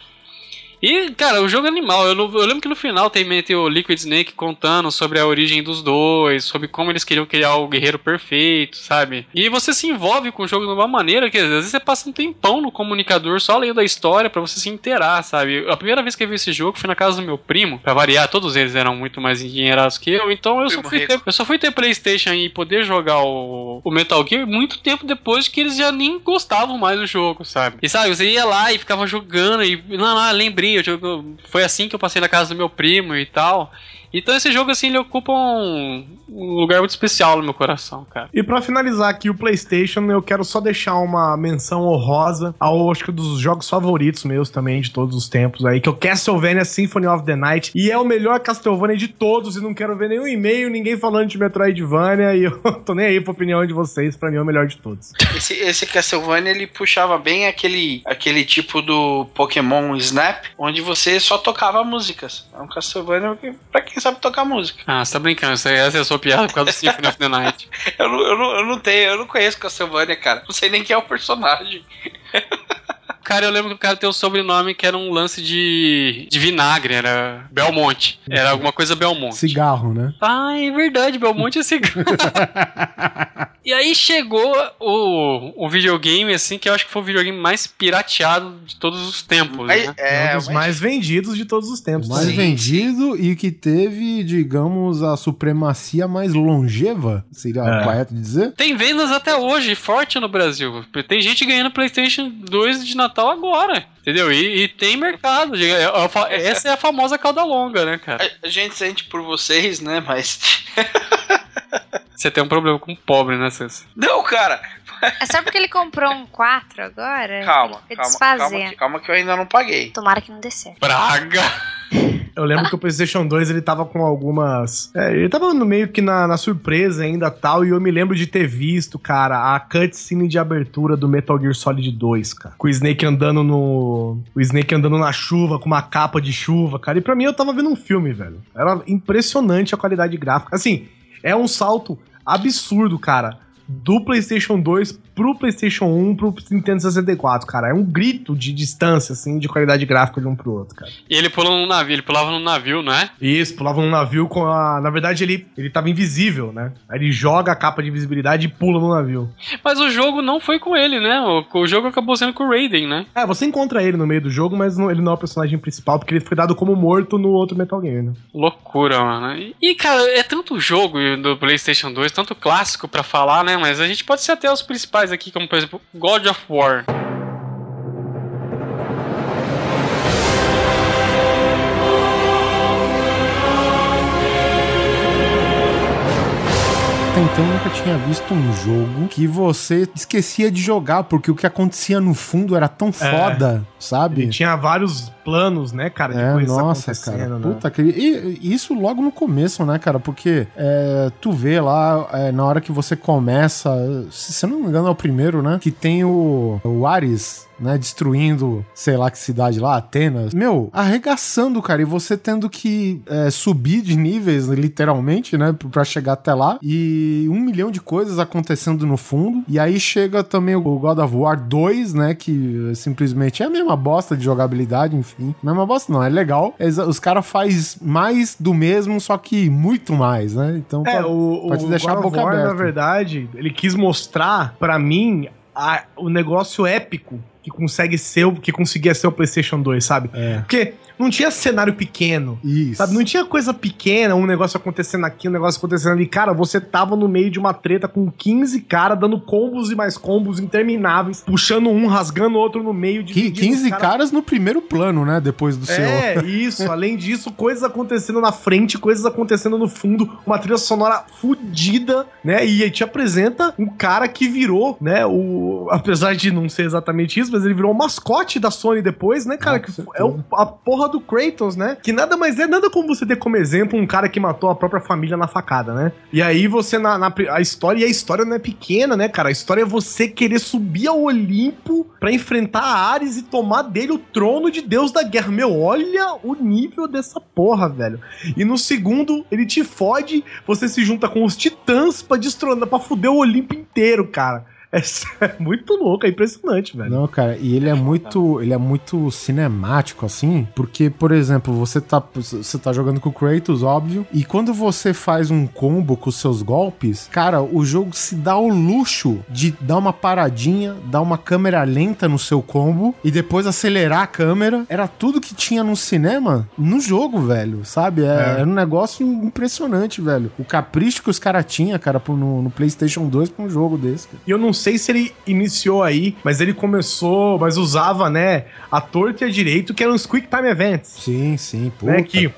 E, cara, o jogo é animal. Eu, não- eu lembro que no final tem, o Liquid Snake contando sobre a origem dos dois, sobre como eles queriam criar o guerreiro perfeito, sabe? E você se envolve com o jogo de uma maneira que às vezes você passa um tempão no comunicador só lendo a história pra você se inteirar, sabe? A primeira vez que eu vi esse jogo foi na casa do meu primo. Pra variar, todos eles eram muito mais endinheirados que eu, então eu só, ter, eu só fui ter Playstation e poder jogar o, o Metal Gear muito tempo depois que eles já nem gostavam mais do jogo, sabe? E sabe, você ia lá e ficava jogando e. Não, não, lembrei, foi assim que eu passei na casa do meu primo e tal. Então esse jogo, assim, ele ocupa um, um lugar muito especial no meu coração, cara. E pra finalizar aqui o PlayStation, eu quero só deixar uma menção honrosa ao acho que dos jogos favoritos meus também de todos os tempos aí, que é o Castlevania Symphony of the Night, e é o melhor Castlevania de todos, e não quero ver nenhum e-mail, ninguém falando de Metroidvania, e eu tô nem aí pra opinião de vocês, pra mim é o melhor de todos. Esse, esse Castlevania ele puxava bem aquele, aquele tipo do Pokémon Snap, onde você só tocava músicas. É um Castlevania que, pra quem sabe tocar música. Ah, você tá brincando, essa é a sua piada por causa do Symphony of the Night. Eu não, eu, não, eu não tenho, eu não conheço Castlevania, cara. Não sei nem quem é o personagem. cara, eu lembro que o cara tem o sobrenome que era um lance de, de vinagre, era Belmonte. Era alguma coisa Belmonte. Cigarro, né? Ah, é verdade, Belmonte é cigarro. e aí chegou o, o videogame, assim, que eu acho que foi o videogame mais pirateado de todos os tempos, Aí, né? é, É um dos mas- mais vendidos de todos os tempos. Mais Sim. vendido e que teve, digamos, a supremacia mais longeva, seria É. correto dizer? Tem vendas até hoje, forte no Brasil. Tem gente ganhando PlayStation 2 de Natal agora, entendeu? E, e tem mercado. É- é- é- Essa é a famosa cauda longa, né, cara? A, gente sente por vocês, né? Mas. Você tem um problema com pobre, né, César? Não, cara! É só porque ele comprou um 4 agora? Calma, calma, calma, que, calma que eu ainda não paguei. Tomara que não dê certo. Praga! Eu lembro que o PlayStation 2 ele tava com algumas. É, ele tava meio que na, na surpresa ainda tal. E eu me lembro de ter visto, cara, a cutscene de abertura do Metal Gear Solid 2, cara. Com o Snake andando no. O Snake andando na chuva, com uma capa de chuva, cara. E pra mim eu tava vendo um filme, velho. Era impressionante a qualidade gráfica. Assim, é um salto absurdo, cara. Do PlayStation 2 pro PlayStation 1 pro Nintendo 64, cara. É um grito de distância, assim, de qualidade gráfica de um pro outro, cara. E ele pulou no navio, ele pulava no navio, não é? Isso, pulava num navio com a. Na verdade, ele, ele tava invisível, né? Aí ele joga a capa de invisibilidade e pula no navio. Mas o jogo não foi com ele, né? O, o jogo acabou sendo com o Raiden, né? É, você encontra ele no meio do jogo, mas não- ele não é o personagem principal, porque ele foi dado como morto no outro Metal Gear, né? Loucura, mano. E, e, cara, é tanto jogo do PlayStation 2, tanto clássico pra falar, né? Mas a gente pode ser até os principais aqui, como por exemplo God of War. Então eu nunca tinha visto um jogo que você esquecia de jogar, porque o que acontecia no fundo era tão foda, sabe? Ele tinha vários planos, né, cara, de É, nossa, cara. né? Puta que. E, e isso logo no começo, né, cara? Porque é, tu vê lá, é, na hora que você começa. Se se eu não me engano, é o primeiro, né? Que tem o, o Ares. Né, destruindo, sei lá que cidade lá, Atenas. Meu, arregaçando, cara. E você tendo que é, subir de níveis, literalmente, né? Pra chegar até lá. E um milhão de coisas acontecendo no fundo. E aí chega também o God of War 2, né? Que simplesmente é a mesma bosta de jogabilidade, enfim. Mesma bosta não, é legal. Os caras faz mais do mesmo, só que muito mais, né? Então É, pra- o, pra te o deixar a God of boca War, aberta. na verdade, ele quis mostrar pra mim a- o negócio épico que consegue ser, que conseguia ser o PlayStation 2, sabe? É. Porque não tinha cenário pequeno. Isso. Sabe, não tinha coisa pequena, um negócio acontecendo aqui, um negócio acontecendo ali. Cara, você tava no meio de uma treta com 15 caras dando combos e mais combos intermináveis, puxando um, rasgando o outro no meio de Que- 15 caras no primeiro plano, né? Depois do seu. É, isso. Além disso, coisas acontecendo na frente, coisas acontecendo no fundo, uma trilha sonora fudida, né? E aí te apresenta um cara que virou, né? O, apesar de não ser exatamente isso, mas ele virou o mascote da Sony depois, né, cara? Ah, que é o- a porra do Kratos, né? Que nada mais é, nada como você ter como exemplo um cara que matou a própria família na facada, né? E aí você, na, na- a história, e a história não é pequena, né, cara? A história é você querer subir ao Olimpo pra enfrentar Ares e tomar dele o trono de Deus da guerra. Meu, olha o nível dessa porra, velho. E no segundo, ele te fode, você se junta com os titãs pra destronar, pra fuder o Olimpo inteiro, cara. É, é muito louco, é impressionante, velho. Não, cara, e ele é muito, ele é muito cinemático assim, porque por exemplo, você tá você tá jogando com o Kratos, óbvio, e quando você faz um combo com os seus golpes, cara, o jogo se dá o luxo de dar uma paradinha, dar uma câmera lenta no seu combo e depois acelerar a câmera. Era tudo que tinha no cinema no jogo, velho, sabe? É, É. Era um negócio impressionante, velho. O capricho que os caras tinham, cara, no, no PlayStation 2 pra um jogo desse. Cara. E eu não sei se ele iniciou aí, mas ele começou, mas usava, né, a torta e a direito, que eram os Quick Time Events. Sim, sim, pô. Né, que-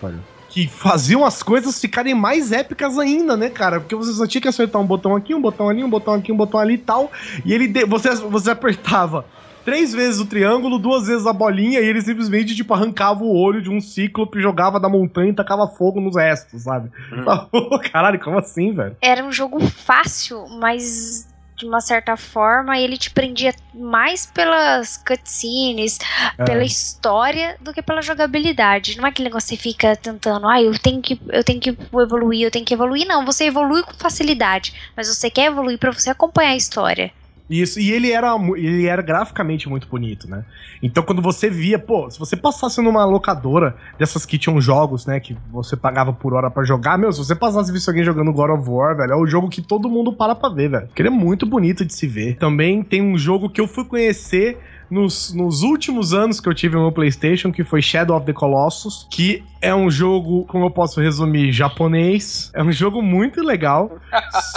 que faziam as coisas ficarem mais épicas ainda, né, cara? Porque você só tinha que acertar um botão aqui, um botão ali, um botão aqui, um botão ali e tal. E ele de- você, você apertava três vezes o triângulo, duas vezes a bolinha, e ele simplesmente, tipo, arrancava o olho de um cíclope, jogava da montanha e tacava fogo nos restos, sabe? Caralho, como assim, velho? Era um jogo fácil, mas de uma certa forma ele te prendia mais pelas cutscenes, É. pela história do que pela jogabilidade. Não é aquele negócio que você fica tentando, ah, eu tenho que eu tenho que evoluir, eu tenho que evoluir, não, você evolui com facilidade, mas você quer evoluir pra você acompanhar a história. Isso, e ele era, ele era graficamente muito bonito, né? Então quando você via, pô, se você passasse numa locadora dessas que tinham jogos, né, que você pagava por hora pra jogar, meu, se você passasse e alguém jogando God of War, velho, é o jogo que todo mundo para pra ver, velho. Porque ele é muito bonito de se ver. Também tem um jogo que eu fui conhecer nos, nos últimos anos que eu tive no PlayStation, que foi Shadow of the Colossus, que é um jogo, como eu posso resumir, japonês. É um jogo muito legal.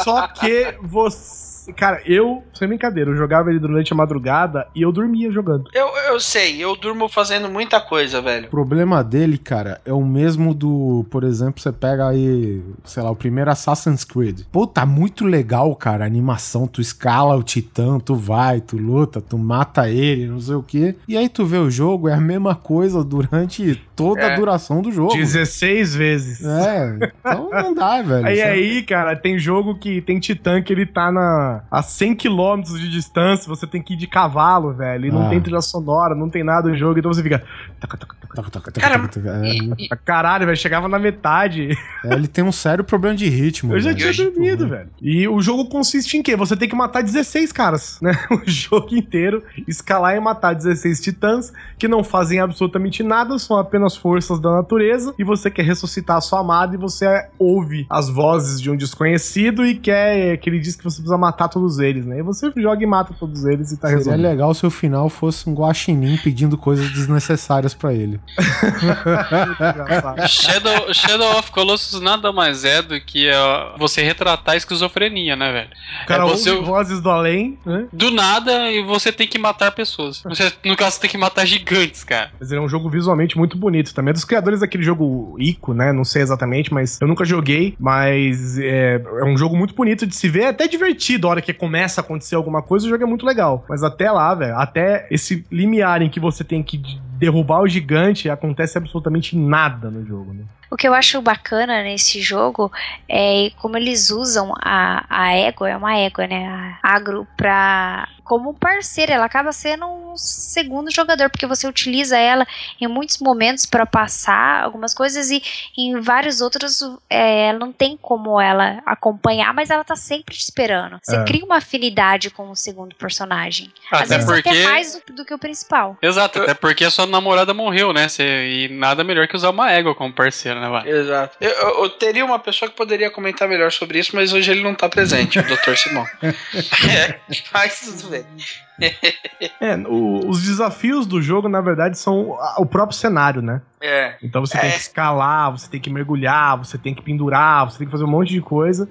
só que você. Cara, eu, sem brincadeira, eu jogava ele durante a madrugada e eu dormia jogando. Eu, eu sei, eu durmo fazendo muita coisa, velho. O problema dele, cara, é o mesmo do, por exemplo, você pega aí, sei lá, o primeiro Assassin's Creed. Pô, tá muito legal, cara, a animação, tu escala o titã, tu vai, tu luta, tu mata ele, não sei o quê. E aí tu vê o jogo, é a mesma coisa durante toda É. a duração do jogo. 16 vezes. É, então não dá, velho. Aí, é- aí, cara, tem jogo que tem titã que ele tá na, a 100 km de distância, você tem que ir de cavalo, velho, e não Ah. tem trilha sonora, não tem nada no jogo, então você fica... Cara. É, Caralho, velho, chegava na metade. é, ele tem um sério problema de ritmo. Eu já velho. tinha dormido, velho. E o jogo consiste em quê? Você tem que matar 16 caras, né? O jogo inteiro, escalar e matar 16 titãs que não fazem absolutamente nada, são apenas forças da natureza, e você quer ressuscitar a sua amada e você ouve as vozes de um desconhecido e quer que ele diz que você precisa matar todos eles, né? E você joga e mata todos eles e tá Seria resolvido. legal se o final fosse um guaxinim pedindo coisas desnecessárias pra ele. Shadow, Shadow of Colossus nada mais é do que ó, você retratar a esquizofrenia, né, velho? O cara é ouve você- vozes do além, né? Do nada e você tem que matar pessoas. Você, no caso, você tem que matar gigantes, cara. Mas ele é um jogo visualmente muito bonito também. É dos criadores daquele jogo Ico, né? Não sei exatamente, mas eu nunca joguei. Mas é, é um jogo muito bonito de se ver. É até divertido hora que começa a acontecer alguma coisa. O jogo é muito legal. Mas até lá, velho, até esse limiar em que você tem que derrubar o gigante, acontece absolutamente nada no jogo, né? O que eu acho bacana nesse jogo é como eles usam a, a égua, é uma égua, né? A agro pra. Como parceira, ela acaba sendo um segundo jogador, porque você utiliza ela em muitos momentos pra passar algumas coisas e em vários outros é, ela não tem como ela acompanhar, mas ela tá sempre te esperando. Você É. cria uma afinidade com o segundo personagem. Às Até vezes porque. até mais do, do que o principal. Exato, até porque a sua namorada morreu, né? Você- e nada melhor que usar uma égua como parceira, né, vai? Exato. Eu, eu- eu teria uma pessoa que poderia comentar melhor sobre isso, mas hoje ele não tá presente, o Dr. Simão. é, mas tudo bem. É, o- os desafios do jogo, na verdade, são o próprio cenário, né? É. Então você tem É. que escalar, você tem que mergulhar, você tem que pendurar, você tem que fazer um monte de coisa.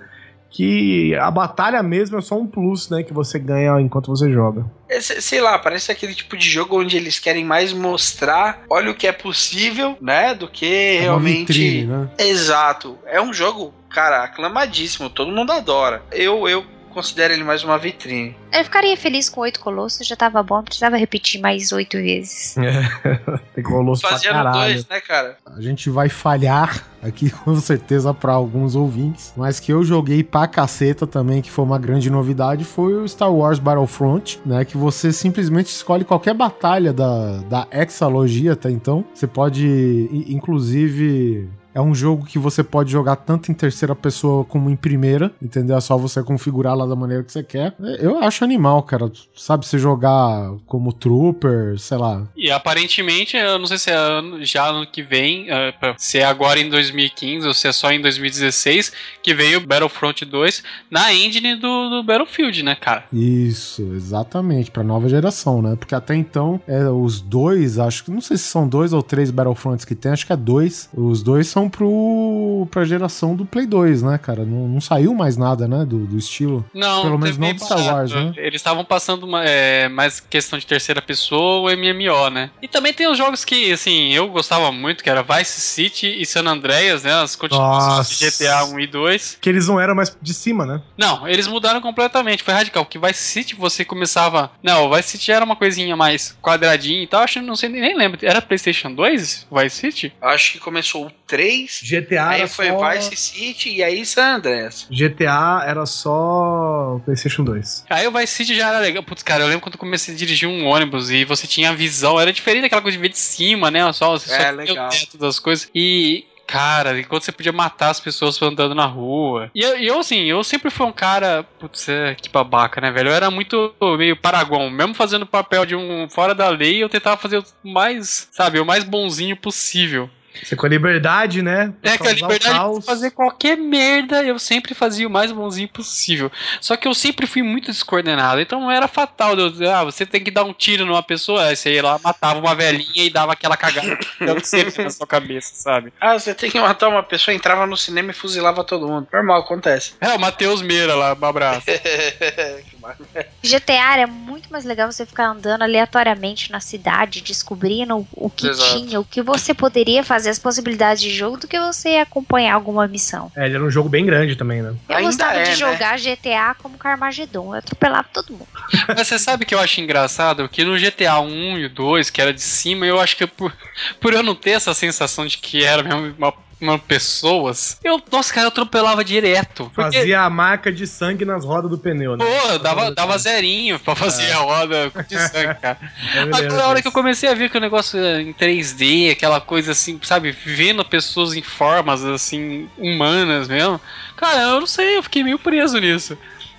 Que a batalha mesmo é só um plus, né? Que você ganha enquanto você joga. É, se- Sei lá, parece aquele tipo de jogo onde eles querem mais mostrar, olha o que é possível, né? Do que É realmente. vitrine, né? Exato. É um jogo, cara, aclamadíssimo, todo mundo adora. Eu, eu considero ele mais uma vitrine. Eu ficaria feliz com oito colossos, já tava bom, precisava repetir mais oito vezes. Tem colosso pra Fazia no caralho. dois, né, cara? A gente vai falhar aqui com certeza pra alguns ouvintes, mas que eu joguei pra caceta também, que foi uma grande novidade, foi o Star Wars Battlefront, né? Que você simplesmente escolhe qualquer batalha da, da hexalogia até então. Você pode, inclusive. É um jogo que você pode jogar tanto em terceira pessoa como em primeira, entendeu? É só você configurar lá da maneira que você quer. Eu acho animal, cara. Sabe, você jogar como trooper, sei lá. E aparentemente, eu não sei se é ano- já ano que vem, é, se é agora em 2015 ou se é só em 2016, que veio o Battlefront 2 na engine do, do Battlefield, né, cara? Isso, exatamente, pra nova geração, né? Porque até então, é, os dois, acho que não sei se são dois ou três Battlefronts que tem, acho que é dois. Os dois são pro pra geração do Play 2, né, cara? Não, não saiu mais nada, né, do, do estilo. Não, Pelo menos não do Star Wars, né? Eles estavam passando é, mais questão de terceira pessoa ou MMO, né? E também tem os jogos que, assim, eu gostava muito, que era Vice City e San Andreas, né? As continuações Nossa. de GTA 1 e 2. Que eles não eram mais de cima, né? Não, eles mudaram completamente, foi radical. Que Vice City você começava. Não, o Vice City era uma coisinha mais quadradinha e tal. Acho que não sei, nem lembro. Era PlayStation 2? Vice City? Acho que começou o 3, GTA aí era foi só... Vice City e aí San Andreas. GTA era só PlayStation 2. Aí o Vice City já era legal. Putz, cara, eu lembro quando eu comecei a dirigir um ônibus e você tinha a visão. Era diferente daquela coisa de ver de cima, né? Só, você É, só legal. o teto das coisas. E. Cara, enquanto você podia matar as pessoas andando na rua. E eu, eu, assim, eu sempre fui um cara. Putz, é, que babaca, né, velho? Eu era muito meio paragon. Mesmo fazendo papel de um fora da lei, eu tentava fazer o mais, sabe, o mais bonzinho possível. Você com a liberdade, né? É, com a liberdade de fazer qualquer merda, eu sempre fazia o mais bonzinho possível. Só que eu sempre fui muito descoordenado, então era fatal. eu ah, você tem que dar um tiro numa pessoa, aí você ia lá, matava uma velhinha e dava aquela cagada dando sempre na sua cabeça, sabe? Ah, você tem que matar uma pessoa, entrava no cinema e fuzilava todo mundo. Normal, acontece. É, o Matheus Meira lá, um abraço. GTA era muito mais legal você ficar andando aleatoriamente na cidade, descobrindo o que Exato. tinha, o que você poderia fazer, as possibilidades de jogo, do que você acompanhar alguma missão. É, ele era um jogo bem grande também, né? Eu Ainda gostava é, de né? jogar GTA como Carmageddon, eu atropelava todo mundo. Mas você sabe que eu acho engraçado? Que no GTA 1 e o 2, que era de cima, eu acho que por, por eu não ter essa sensação de que era mesmo uma, uma pessoas, eu, nossa, cara, eu atropelava direto. Porque, Fazia a marca de sangue nas rodas do pneu, né? pô, dava, dava zerinho pra fazer a roda de sangue, cara. Agora, lembro na hora que eu comecei a ver que o negócio é em 3D, aquela coisa assim, sabe, vendo pessoas em formas assim, humanas mesmo, cara, eu não sei, eu fiquei meio preso nisso.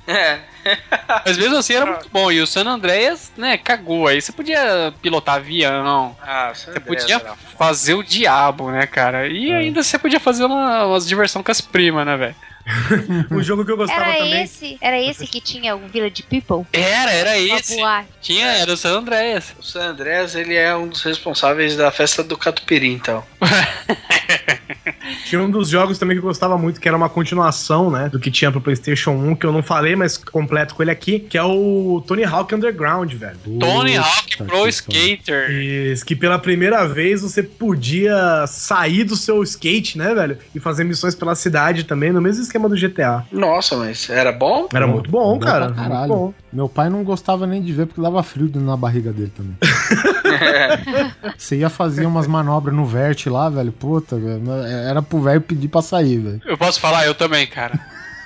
É. Mas mesmo assim era muito bom. E o San Andreas, né, cagou. Aí você podia pilotar avião, Ah, você podia fazer o diabo, né, cara? E ainda você podia fazer uma, umas diversão com as primas, né, velho? Um jogo que eu gostava Era também. esse, era esse que tinha o Village People? Era, era esse. Tinha, era o San Andreas. O San Andreas, ele é um dos responsáveis da festa do Catupiry, então. Tinha um dos jogos também que eu gostava muito, que era uma continuação, né? Do que tinha pro PlayStation 1, que eu não falei, mas completo com ele aqui, que é o Tony Hawk Underground, velho. Tony Puta Hawk Pro. Skater. Isso, que pela primeira vez você podia sair do seu skate, né, velho? E fazer missões pela cidade também, no mesmo esquema do GTA. Nossa, mas era bom? Era muito bom, Bom cara. pra Muito caralho. bom. Meu pai não gostava nem de ver porque dava frio na barriga dele também. Você ia fazer umas manobras no vert lá, velho. Puta, velho. Era pro velho pedir pra sair, velho. Eu posso falar, eu também, cara.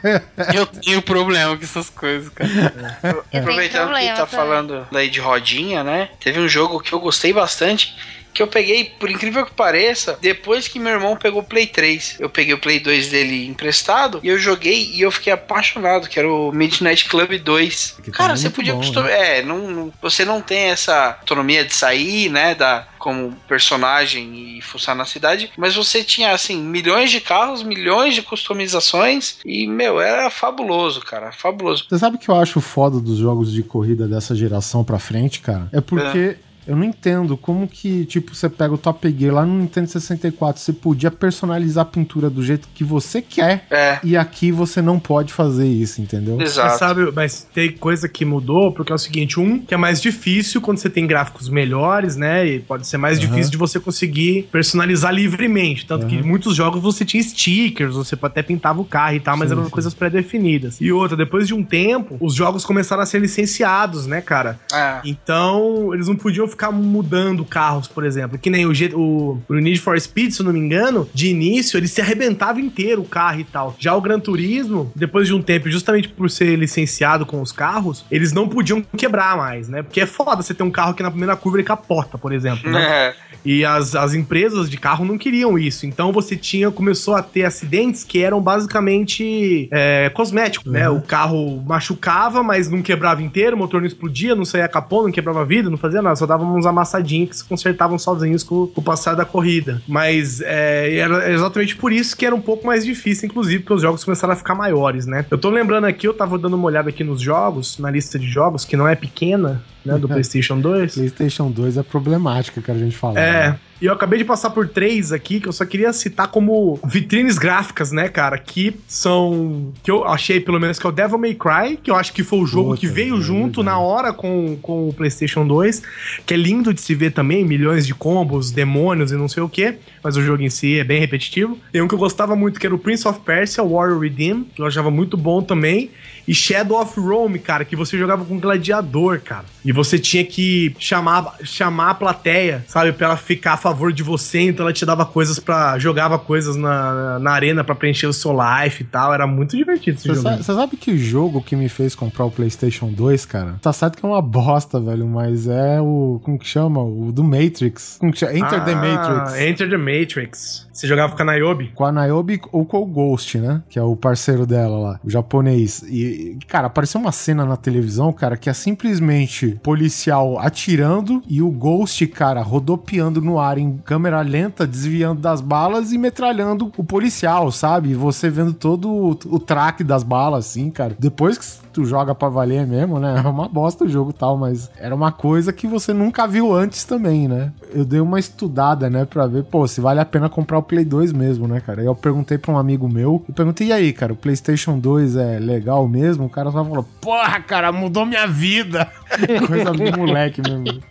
eu tenho problema com essas coisas, cara. Eu Aproveitando que tá também. falando daí de rodinha, né? Teve um jogo que eu gostei bastante. Que eu peguei, por incrível que pareça, depois que meu irmão pegou o Play 3. Eu peguei o Play 2 dele emprestado e eu joguei e eu fiquei apaixonado, que era o Midnight Club 2. Que Cara, também é você podia bom, customizar. É, não, não- você não tem essa autonomia de sair, né? Da, como personagem e fuçar na cidade, mas você tinha, assim, milhões de carros, milhões de customizações e, meu, era fabuloso, cara, fabuloso. Você sabe o que eu acho foda dos jogos de corrida dessa geração pra frente, cara? É porque eu não entendo como que, tipo, você pega o Top Gear lá no Nintendo 64, você podia personalizar a pintura do jeito que você quer, É, e aqui você não pode fazer isso, entendeu? Você exato. sabe, mas tem coisa que mudou, porque é o seguinte: um, que é mais difícil quando você tem gráficos melhores, né? E pode ser mais Aham. difícil de você conseguir personalizar livremente. Tanto que Aham. em muitos jogos você tinha stickers, você até pintava o carro e tal, mas Sim, eram sim. coisas pré-definidas. E outra, depois de um tempo, os jogos começaram a ser licenciados, né, cara? É. Então, eles não podiam ficar mudando carros, por exemplo. Que nem o, G- o, o Need for Speed, se eu não me engano, de início ele se arrebentava inteiro o carro e tal. Já o Gran Turismo, depois de um tempo, justamente por ser licenciado com os carros, eles não podiam quebrar mais, né? Porque é foda você ter um carro que na primeira curva ele capota, por exemplo, né? É. E as, as empresas de carro não queriam isso. Então você tinha, começou a ter acidentes que eram basicamente é, cosméticos, né? O carro machucava, mas não quebrava inteiro, o motor não explodia, não saía capô, não quebrava vidro, não fazia nada, só dava uns amassadinhos que se consertavam sozinhos com, com o passar da corrida. Mas é, era exatamente por isso que era um pouco mais difícil, inclusive, porque os jogos começaram a ficar maiores, né? Eu tô lembrando aqui, eu tava dando uma olhada aqui nos jogos, na lista de jogos, que não é pequena, né? Do PlayStation 2. PlayStation 2 é problemática, cara, a gente fala. É. né? E eu acabei de passar por três aqui que eu só queria citar como vitrines gráficas, né, cara? Que são. Que eu achei, pelo menos, que é o Devil May Cry, que eu acho que foi o jogo Puta, que veio é junto verdade. na hora com, com o PlayStation 2, que é lindo de se ver também, milhões de combos, demônios e não sei o que, mas o jogo em si é bem repetitivo. Tem um que eu gostava muito, que era o Prince of Persia, Warrior Redeem, que eu achava muito bom também. E Shadow of Rome, cara, que você jogava com gladiador, cara. E você tinha que chamar, chamar a plateia, sabe, pra ela ficar favor de você, então ela te dava coisas pra. jogava coisas na, na arena pra preencher o seu life e tal. Era muito divertido esse Você jogo. você sabe que jogo que me fez comprar o PlayStation 2, cara? Tá certo que é uma bosta, velho, mas é o. Como que chama? O do Matrix. Como que chama? Enter the Ah, Matrix. Enter the Matrix. Você jogava com a Niobe? Com a Niobe ou com o Ghost, né? Que é o parceiro dela lá, o japonês. E, cara, apareceu uma cena na televisão, cara, que é simplesmente policial atirando e o Ghost, cara, rodopiando no ar em câmera lenta, desviando das balas e metralhando o policial, sabe? Você vendo todo o, o traque das balas, assim, cara. Depois que tu joga pra valer mesmo, né? É uma bosta o jogo tal, mas era uma coisa que você nunca viu antes também, né? Eu dei uma estudada, né, pra ver, pô, se vale a pena comprar o Play 2 mesmo, né, cara? Aí eu perguntei pra um amigo meu, e perguntei, e aí, cara, o PlayStation 2 é legal mesmo? O cara só falou, porra, cara, mudou minha vida. Coisa de moleque mesmo.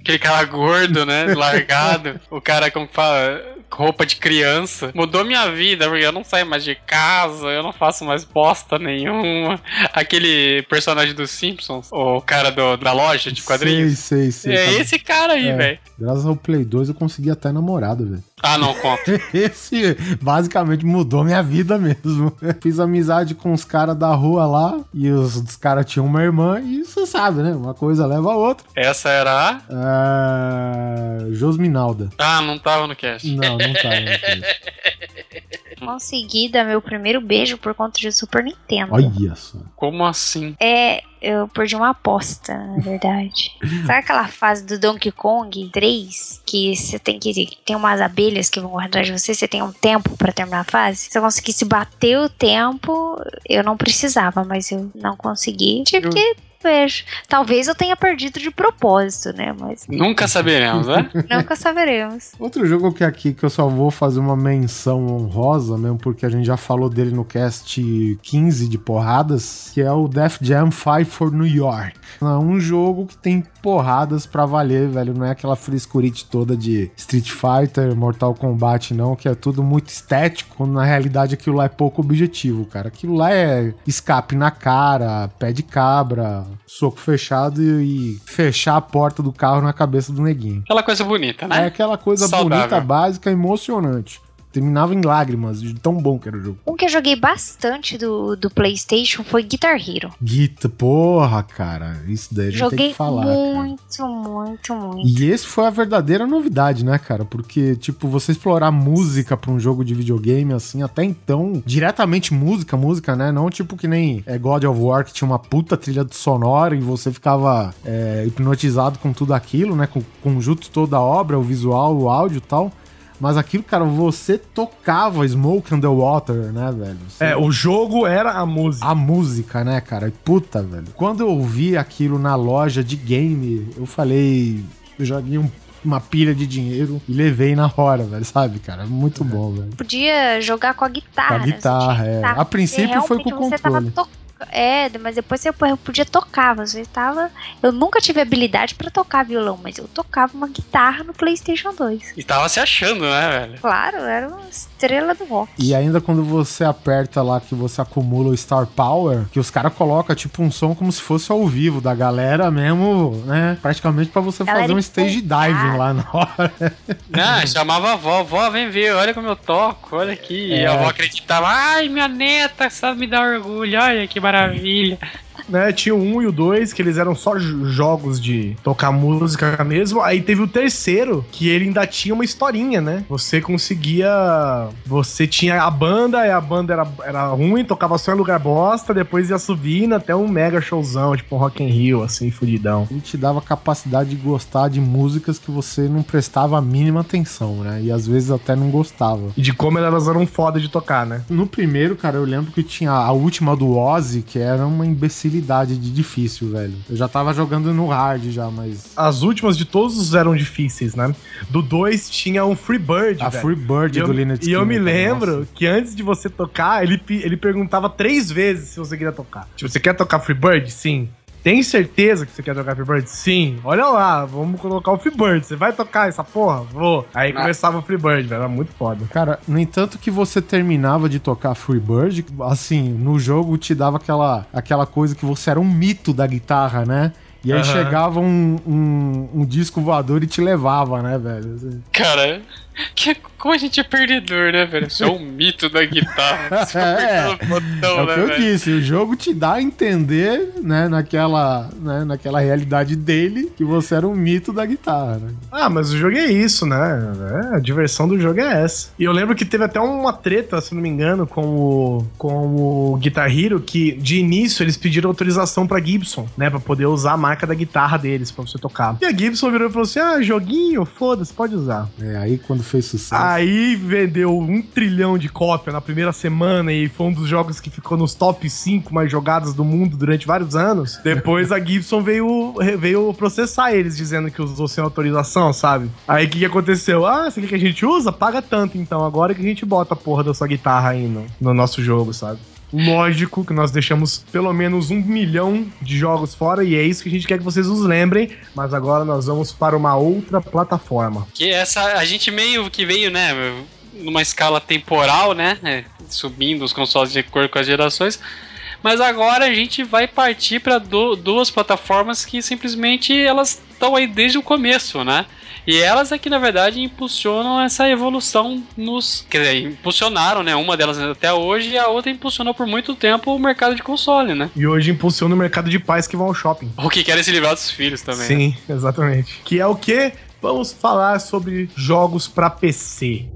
Aquele cara gordo, né? Largado. o cara, como fala? Roupa de criança. Mudou minha vida, porque eu não saio mais de casa, eu não faço mais bosta nenhuma. Aquele personagem dos Simpsons, o cara do- da loja de quadrinhos. Sei, sei, sei. é cara. esse cara aí, É. velho. Graças ao Play 2 eu consegui até namorado, velho. Ah, não, conta. Esse basicamente mudou minha vida mesmo. Fiz amizade com os caras da rua lá e os, os caras tinham uma irmã e você sabe, né? Uma coisa leva a outra. Essa era a. É... Josminalda. Ah, não tava no cast. Não, não tá. Não tá. Consegui dar meu primeiro beijo por conta de Super Nintendo. Olha só. Como assim? É, eu perdi uma aposta, na verdade. Sabe aquela fase do Donkey Kong 3? Que você tem que. Tem umas abelhas que vão atrás de você, você tem um tempo pra terminar a fase? Se eu conseguisse bater o tempo, eu não precisava, mas eu não consegui. Tive que. Beijo. Talvez eu tenha perdido de propósito, né? Mas Nunca saberemos, né? nunca saberemos. Outro jogo que aqui que eu só vou fazer uma menção honrosa, mesmo porque a gente já falou dele no cast 15 de porradas, que é o Def Jam Fight for New York. É um jogo que tem porradas pra valer, velho. Não é aquela frescurite toda de Street Fighter, Mortal Kombat, não, que é tudo muito estético, quando na realidade aquilo lá é pouco objetivo, cara. Aquilo lá é escape na cara, pé de cabra, soco fechado e, e fechar a porta do carro na cabeça do neguinho. Aquela coisa bonita, É né? aquela coisa Saudável. bonita, básica, emocionante. Terminava em lágrimas, de tão bom que era o jogo. Um que eu joguei bastante do, do PlayStation foi Guitar Hero. Guita, porra, cara. Isso daí a gente tem Joguei que falar. cara. muito, muito, muito. E esse foi a verdadeira novidade, né, cara? Porque, tipo, você explorar música pra um jogo de videogame, assim, até então, diretamente música, música, né? Não tipo que nem é, God of War, que tinha uma puta trilha sonora e você ficava é, hipnotizado com tudo aquilo, né? Com o conjunto toda a obra, o visual, o áudio e tal. Mas aquilo, cara, você tocava Smoke on the Water, né, velho? Você- É, o jogo era a música. a música, né, cara? E Puta, velho. Quando eu ouvi aquilo na loja de game, eu falei. Eu joguei um- uma pilha de dinheiro e levei na hora, velho, sabe, cara? Muito bom, velho. Podia jogar com a guitarra. Com a guitarra, é. A princípio foi com o realmente, você tava controle. É, mas depois você podia tocar. Você tava. Eu nunca tive habilidade pra tocar violão, mas eu tocava uma guitarra no PlayStation 2. E tava se achando, né, velho? Claro, era uma estrela do rock. E ainda quando você aperta lá que você acumula o Star Power, que os caras colocam tipo um som como se fosse ao vivo da galera mesmo, né? Praticamente pra você Galera fazer um stage diving lá na hora. Ah, chamava a avó, vó, vem ver, olha como eu toco, olha aqui. E É. a avó acreditava, ai, minha neta, sabe me dar orgulho, olha que maravilha. Né? Tinha o 1 e o 2, que eles eram só jo- jogos de tocar música mesmo. Aí teve o terceiro, que ele ainda tinha uma historinha, né? Você conseguia. Você tinha a banda, e a banda era, era ruim, tocava só em lugar bosta, depois ia subindo até um mega showzão, tipo um Rock in Rio, assim, fudidão. Ele te dava capacidade de gostar de músicas que você não prestava a mínima atenção, né? E às vezes até não gostava. E de como elas eram foda de tocar, né? No primeiro, cara, eu lembro que tinha a última do Ozzy, que era uma imbecilidade de difícil, velho. Eu já tava jogando no hard já, mas. As últimas de todos eram difíceis, né? Do 2 tinha um Free Bird. A velho. Free Bird E eu, do Linux. e eu me lembro nossa. que antes de você tocar, ele, ele perguntava três vezes se você queria tocar. Tipo, você quer tocar Freebird? Sim. Tem certeza que você quer tocar Freebird? Sim. Olha lá, vamos colocar o Freebird. Você vai tocar essa porra? Vou. Aí Ah. começava o Freebird, velho. Era muito foda. Cara, no entanto que você terminava de tocar Freebird, assim, no jogo te dava aquela, aquela coisa que você era um mito da guitarra, né? E aí Aham. chegava um, um, um disco voador e te levava, né, velho? Assim. Cara, que, como a gente é perdedor, né, velho? Você é um mito da guitarra. É, o botão, É o né, que eu velho? disse, o jogo te dá a entender, né, naquela, né, naquela realidade dele, que você era um mito da guitarra, né? Ah, mas o jogo é isso, né? É, a diversão do jogo é essa. E eu lembro que teve até uma treta, se não me engano, com o, com o Guitar Hero, que de início eles pediram autorização pra Gibson, né? Pra poder usar a marca da guitarra deles, pra você tocar. E a Gibson virou e falou assim: ah, joguinho, foda-se, pode usar. É, aí quando fez sucesso. Aí vendeu um trilhão de cópia na primeira semana e foi um dos jogos que ficou nos top 5 mais jogados do mundo durante vários anos. Depois a Gibson veio, veio processar eles, dizendo que usou sem autorização, sabe? Aí o que, que aconteceu? Ah, você quer que a gente usa? Paga tanto então. Agora que a gente bota a porra da sua guitarra aí no, no nosso jogo, sabe? Lógico que nós deixamos pelo menos um milhão de jogos fora e é isso que a gente quer que vocês nos lembrem. Mas agora nós vamos para uma outra plataforma. Que essa, a gente meio que veio, né, numa escala temporal, né, é, subindo os consoles de acordo com as gerações. Mas agora a gente vai partir para duas plataformas que simplesmente elas estão aí desde o começo, né? E elas é que na verdade impulsionam essa evolução nos, quer dizer, impulsionaram, né? Uma delas até hoje e a outra impulsionou por muito tempo o mercado de console, né? E hoje impulsiona o mercado de pais que vão ao shopping. O que querem se livrar dos filhos também. né? Sim, exatamente. Que é o que? Vamos falar sobre jogos pra PC.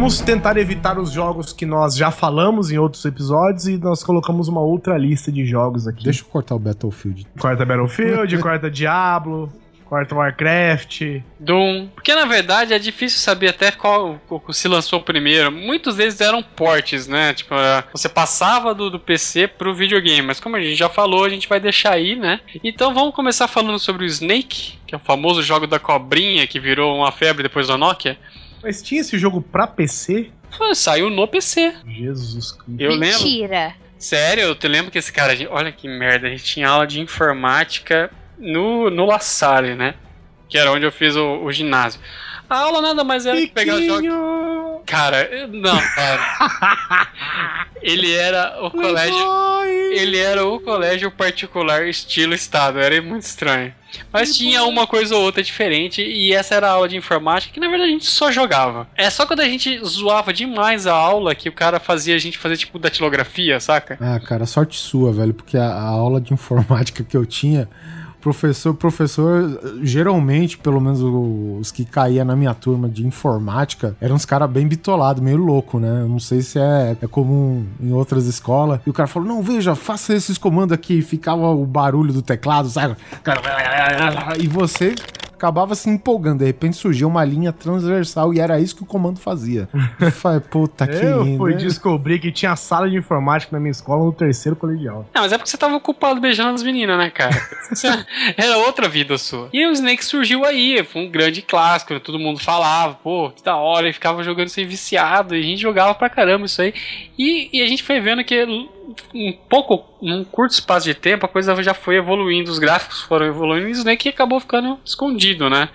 Vamos tentar evitar os jogos que nós já falamos em outros episódios e nós colocamos uma outra lista de jogos aqui. Deixa eu cortar o Battlefield. Quarta Battlefield, quarta Diablo, quarta Warcraft. Doom. Porque na verdade é difícil saber até qual o- se lançou primeiro. Muitos deles eram portes, né? Tipo, eh, você passava do, do PC pro videogame. Mas como a gente já falou, a gente vai deixar aí, né? Então vamos começar falando sobre o Snake, que é o famoso jogo da cobrinha que virou uma febre depois da Nokia. Mas tinha esse jogo pra PC? Foi, Saiu no PC. Jesus Cristo. Eu lembro. Mentira. Sério, eu te lembro que esse cara, olha que merda, a gente tinha aula de informática no, no La Salle, né? Que era onde eu fiz o, o ginásio. A aula nada mais era que pegar os jogos. Cara, não, cara. Ele era o colégio. Ele era o colégio particular estilo Estado, era muito estranho. Mas tinha uma coisa ou outra diferente, e essa era a aula de informática, que na verdade a gente só jogava. É só quando a gente zoava demais a aula que o cara fazia a gente fazer tipo datilografia, saca? Ah, cara, sorte sua, velho, porque a, a aula de informática que eu tinha, professor, professor, geralmente, pelo menos os que caía na minha turma de informática, eram uns caras bem bitolados, meio louco, né? Eu não sei se é, é comum em outras escolas. E o cara falou: não, veja, faça esses comandos aqui. Ficava o barulho do teclado, sabe? E você acabava se empolgando. De repente surgia uma linha transversal e era isso que o comando fazia. Eu falei, puta que Eu lindo. fui né? descobrir que tinha sala de informática na minha escola no terceiro colegial. Não, mas é porque você tava ocupado beijando as meninas, né, cara? Você- Era outra vida sua. E o Snake surgiu aí, foi um grande clássico, todo mundo falava, pô, que da hora, e ficava jogando sem viciado, e a gente jogava pra caramba isso aí. E, e a gente foi vendo que um pouco, num curto espaço de tempo, a coisa já foi evoluindo, os gráficos foram evoluindo, e o Snake acabou ficando escondido, né?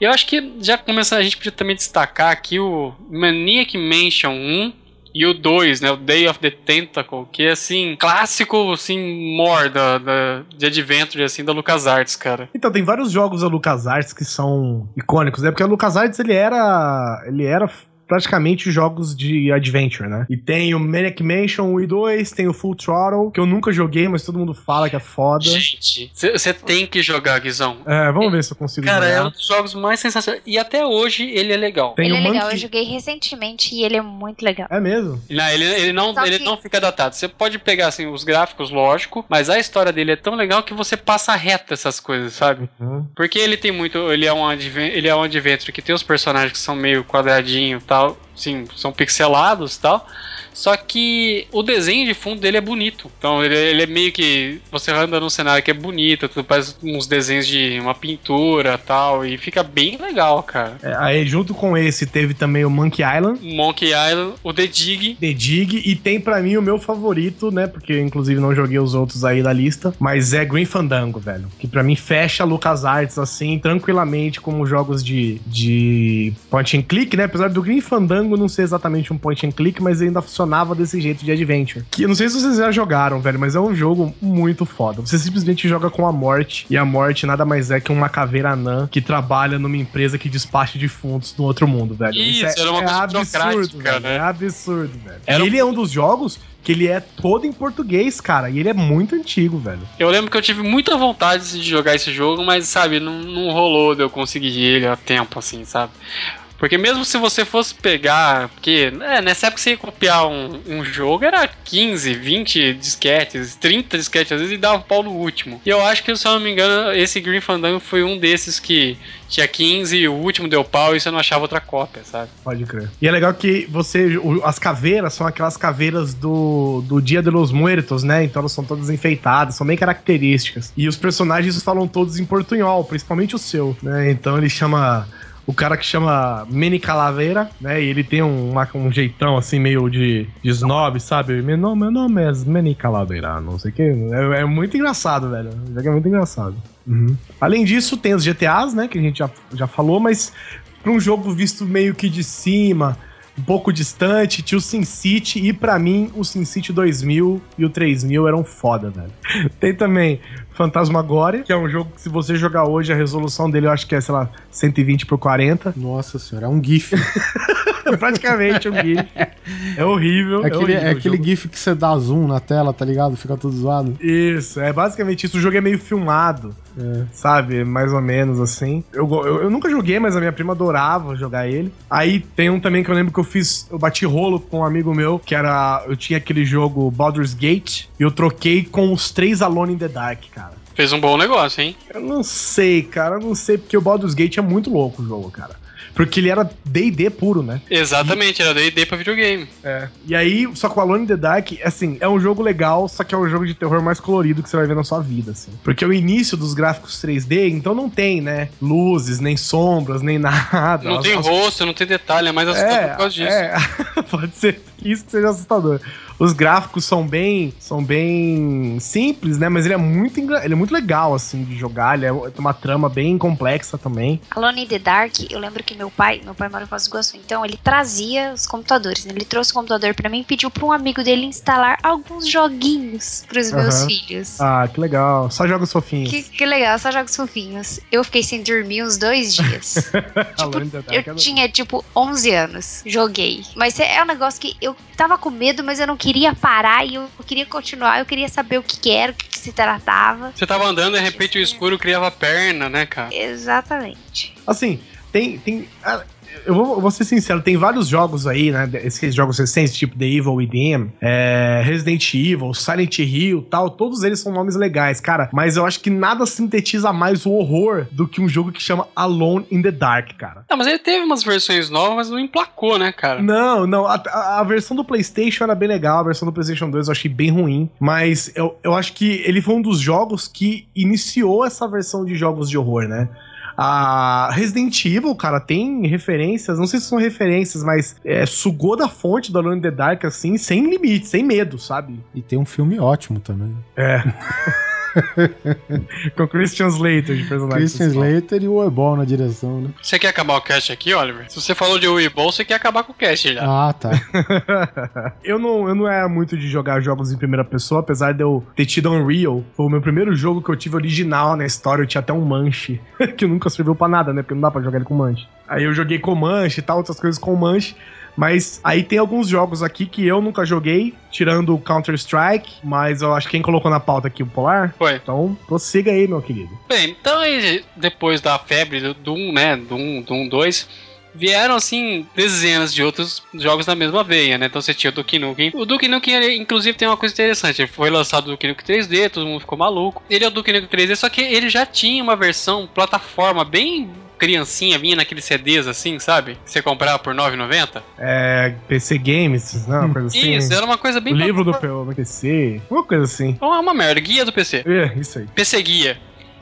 Eu acho que já começa a gente podia também destacar aqui o Maniac Mansion 1 e o 2, né, o Day of the Tentacle, que é assim, clássico assim, more da, da, de Adventure assim da LucasArts, cara. Então, tem vários jogos da LucasArts que são icônicos, né? Porque a LucasArts, ele era... Ele era praticamente jogos de adventure, né? E tem o Maniac Mansion 1 e 2, tem o Full Throttle, que eu nunca joguei, mas todo mundo fala que é foda. Gente, você tem que jogar, Guizão. É, vamos ver se eu consigo Cara, é um dos jogos mais sensacionais. E até hoje ele é legal. Tem ele é legal, Monkey- eu joguei recentemente e ele é muito legal. É mesmo? Não, ele, ele, não, Só ele que- não fica datado. Você pode pegar assim, os gráficos, lógico, mas a história dele é tão legal que você passa reto essas coisas, sabe? Uhum. Porque ele tem muito. Ele é um, ele é um adventure que tem os personagens que são meio quadradinho e tal. Tal, sim, são pixelados e tal. Só que o desenho de fundo dele é bonito. Então ele, ele é meio que. Você anda num cenário que é bonito, tu faz uns desenhos de uma pintura tal. E fica bem legal, cara. É, aí, junto com esse, teve também o Monkey Island. Monkey Island, o The Dig. The Dig, e tem pra mim o meu favorito, né? Porque inclusive não joguei os outros aí da lista, mas é Green Fandango, velho. Que pra mim fecha LucasArts assim, tranquilamente, como jogos de, de point and click, né? Apesar do Green Fandango não ser exatamente um point and click, mas ainda funcionava desse jeito de adventure. Que eu não sei se vocês já jogaram, velho, mas é um jogo muito foda. Você simplesmente joga com a morte, e a morte nada mais é que uma caveira anã que trabalha numa empresa que despacha defuntos no outro mundo, velho. Isso, é, era uma é coisa absurdo, velho. né? É absurdo, velho. Era um- Ele é um dos jogos que ele é todo em português, cara, e ele é muito antigo, velho. Eu lembro que eu tive muita vontade de jogar esse jogo, mas, sabe, não, não rolou de eu conseguir ele a tempo, assim, sabe? Porque mesmo se você fosse pegar. Porque é, nessa época você ia copiar um, um jogo, era 15, 20 disquetes, 30 disquetes, às vezes e dava pau no último. E eu acho que, se eu não me engano, esse Green Fandango foi um desses que tinha 15 e o último deu pau e você não achava outra cópia, sabe? Pode crer. E é legal que você. as caveiras são aquelas caveiras do, do Dia de los Muertos, né? Então elas são todas enfeitadas, são bem características. E os personagens falam todos em portunhol, principalmente o seu, né? Então ele chama. O cara que chama Mini Calaveira, né? E ele tem um, uma- um jeitão assim, meio de, de snob, sabe? Meu nome, meu nome é Mini Calaveira, não sei o quê. É, é muito engraçado, velho. O jogo é muito engraçado. Uhum. Além disso, tem os GTAs, né? Que a gente já, já falou, mas pra um jogo visto meio que de cima, um pouco distante, tinha o SimCity e pra mim o SimCity 2000 e o 3000 eram foda, velho. Tem também Fantasmagoria, que é um jogo que se você jogar hoje a resolução dele eu acho que é, sei lá, 120 por 40. Nossa senhora, é um GIF. Praticamente um GIF. É horrível. É aquele, horrível é aquele. GIF que você dá zoom na tela, tá ligado? Fica tudo zoado. Isso, é basicamente isso. O jogo é meio filmado, É. sabe? Mais ou menos assim. Eu, eu, eu nunca joguei, mas a minha prima adorava jogar ele. Aí tem um também que eu lembro que eu fiz, eu bati rolo com um amigo meu, que era. Eu tinha aquele jogo Baldur's Gate, e eu troquei com os três Alone in the Dark, cara. Fez um bom negócio, hein? Eu não sei, cara, eu não sei, porque o Baldur's Gate é muito louco o jogo, cara. Porque ele era DD puro, né? Exatamente, era D&D pra videogame. É. E aí, só que o Alone in the Dark, assim, é um jogo legal, só que é um jogo de terror mais colorido que você vai ver na sua vida, assim. Porque é o início dos gráficos 3D, então não tem, né? Luzes, nem sombras, nem nada. Não As- tem as- rosto, não tem detalhe, é mais assustador É, por causa disso. é. pode ser isso que seja assustador. Os gráficos são bem, são bem simples, né? Mas ele é muito, ele é muito legal assim de jogar. Ele é, tem uma trama bem complexa também. Alone in the Dark, eu lembro que meu pai, meu pai mora em Foz do Iguaçu, então ele trazia os computadores. né? Ele trouxe o computador pra mim e pediu pra um amigo dele instalar alguns joguinhos pros meus Aham. filhos. Ah, que legal. Só jogos fofinhos. Que, que legal, só jogos fofinhos. Eu fiquei sem dormir uns dois dias. Dark é Eu tinha, tipo, 11 anos. Joguei. Mas é um negócio que eu tava com medo, mas eu não queria parar e eu queria continuar. Eu queria saber o que, que era, o que, que se tratava. Você tava andando e de repente o escuro criava perna, né, cara? Exatamente. Assim, tem. tem ah, eu vou, eu vou ser sincero, tem vários jogos aí, né? Esses jogos recentes, tipo The Evil Within, é, Resident Evil, Silent Hill tal. Todos eles são nomes legais, cara. Mas eu acho que nada sintetiza mais o horror do que um jogo que chama Alone in the Dark, cara. Não, mas ele teve umas versões novas, mas não emplacou, né, cara? Não, não. A, a- a versão do PlayStation era bem legal, a versão do PlayStation 2 eu achei bem ruim. Mas eu, eu acho que ele foi um dos jogos que iniciou essa versão de jogos de horror, né? A Resident Evil, cara, tem referências, não sei se são referências, mas é, sugou da fonte do Alone in the Dark, assim, sem limite, sem medo, sabe? E tem um filme ótimo também. É. Com Christian Slater de personagem. Christian. Slater e o Ebol na direção, né? Você quer acabar o cast aqui, Oliver? Se você falou de Weeball, você quer acabar com o cast já. Ah, tá. eu, não, eu não era muito de jogar jogos em primeira pessoa, apesar de eu ter tido Unreal. Foi o meu primeiro jogo que eu tive original na história. Eu tinha até um manche, que nunca serviu pra nada, né? Porque não dá pra jogar ele com manche. Aí eu joguei com manche e tal, outras coisas com manche. Mas aí tem alguns jogos aqui que eu nunca joguei, tirando o Counter-Strike, mas eu acho que quem colocou na pauta aqui o Polar. Foi. Então, prossiga aí, meu querido. Bem, então aí, depois da febre do Doom, né, Doom, Doom 2, vieram, assim, dezenas de outros jogos na mesma veia, né? Então você tinha o Duke Nukem. O Duke Nukem, ele, inclusive, tem uma coisa interessante. Ele foi lançado o Duke Nukem 3D, todo mundo ficou maluco. Ele é o Duke Nukem 3D, só que ele já tinha uma versão plataforma bem criancinha, vinha naqueles CDs assim, sabe? Que você comprava por R$ 9,90. É, PC Games, não, uma coisa assim. Isso, era uma coisa bem... O livro do PC, uma coisa assim. Uma, uma merda, guia do PC. É, isso aí. PC Guia.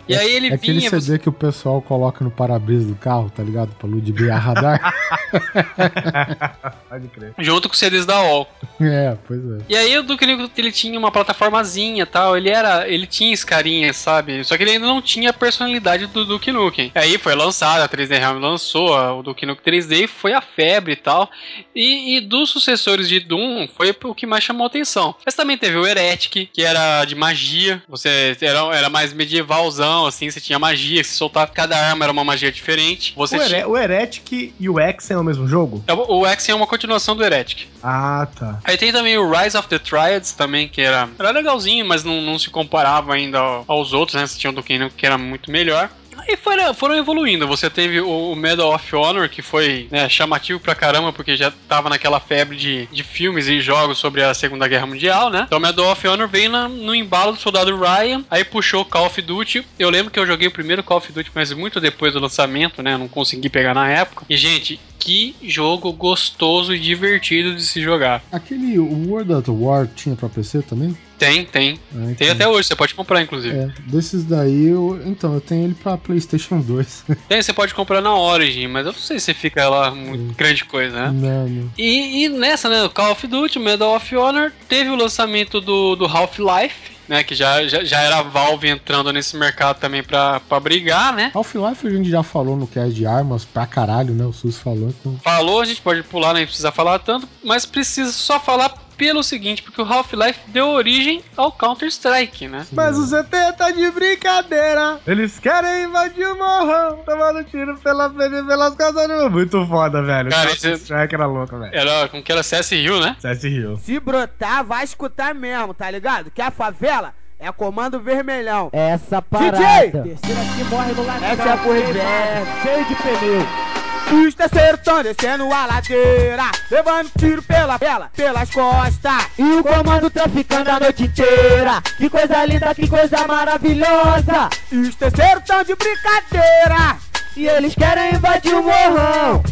E aí ele É aquele vinha... CD que o pessoal coloca no para-brisa do carro, tá ligado? Pra ludibriar radar. Pode crer. Junto com os CDs da UOL. é, pois é. E aí o Duke Nukem, ele tinha uma plataformazinha e tal, ele era, ele tinha esse carinha, sabe? Só que ele ainda não tinha a personalidade do Duke Nukem. Aí foi lançado, a 3D Realm lançou a- o Duke Nukem 3D, foi a febre e tal. E, e dos sucessores de Doom, foi o que mais chamou atenção. Mas também teve o Heretic, que era de magia, você era, era mais medievalzão, assim, você tinha magia, se soltava, cada arma era uma magia diferente. Você O, tinha... O Heretic e o X é o mesmo jogo? O X é uma continuação do Heretic. Ah, tá. Aí tem também o Rise of the Triads também, que era, era legalzinho, mas não, não se comparava ainda ao- aos outros, né? Você tinha o Nukem que era muito melhor. Aí foram, foram evoluindo. Você teve o, Medal of Honor, que foi né, chamativo pra caramba, porque já tava naquela febre de, de filmes e jogos sobre a Segunda Guerra Mundial, né? Então o Medal of Honor veio na- no embalo do soldado Ryan, aí puxou Call of Duty. Eu lembro que eu joguei o primeiro Call of Duty, mas muito depois do lançamento, né? Não consegui pegar na época. E, gente, que jogo gostoso e divertido de se jogar. Aquele World at War tinha pra PC também? Tem, tem. Ah, Tem até hoje, você pode comprar, inclusive. É, desses daí, eu, então, eu tenho ele pra PlayStation 2. Tem, você pode comprar na Origin, mas eu não sei se fica lá muito grande coisa, né? não, não. E, e nessa, né, o Call of Duty, Medal of Honor, teve o lançamento do, do Half-Life, né, que já, já, já era a Valve entrando nesse mercado também pra, pra brigar, né? Half-Life a gente já falou no cast de armas pra caralho, né? O SUS falou, então. Falou, a gente pode pular, nem precisa falar tanto, mas precisa só falar pelo seguinte, porque o Half-Life deu origem ao Counter-Strike, né? Mas o CT tá de brincadeira. Eles querem invadir o morrão, tomando tiro pela frente pelas casas. do- Muito foda, velho. Cara, Counter esse- Strike era louco, velho. Era, como que era, CS Rio, né? CS Rio. Se brotar, vai escutar mesmo, tá ligado? Que a favela é comando vermelhão. Essa parada. DJ! Terceiro aqui morre no. Essa é por reverso. Cheio de pneu. Os terceiros tão descendo a ladeira, levando tiro pela vela, pelas costas. E o comando traficando a noite inteira. Que coisa linda, que coisa maravilhosa. E os terceiros tão de brincadeira. E eles querem invadir o morrão.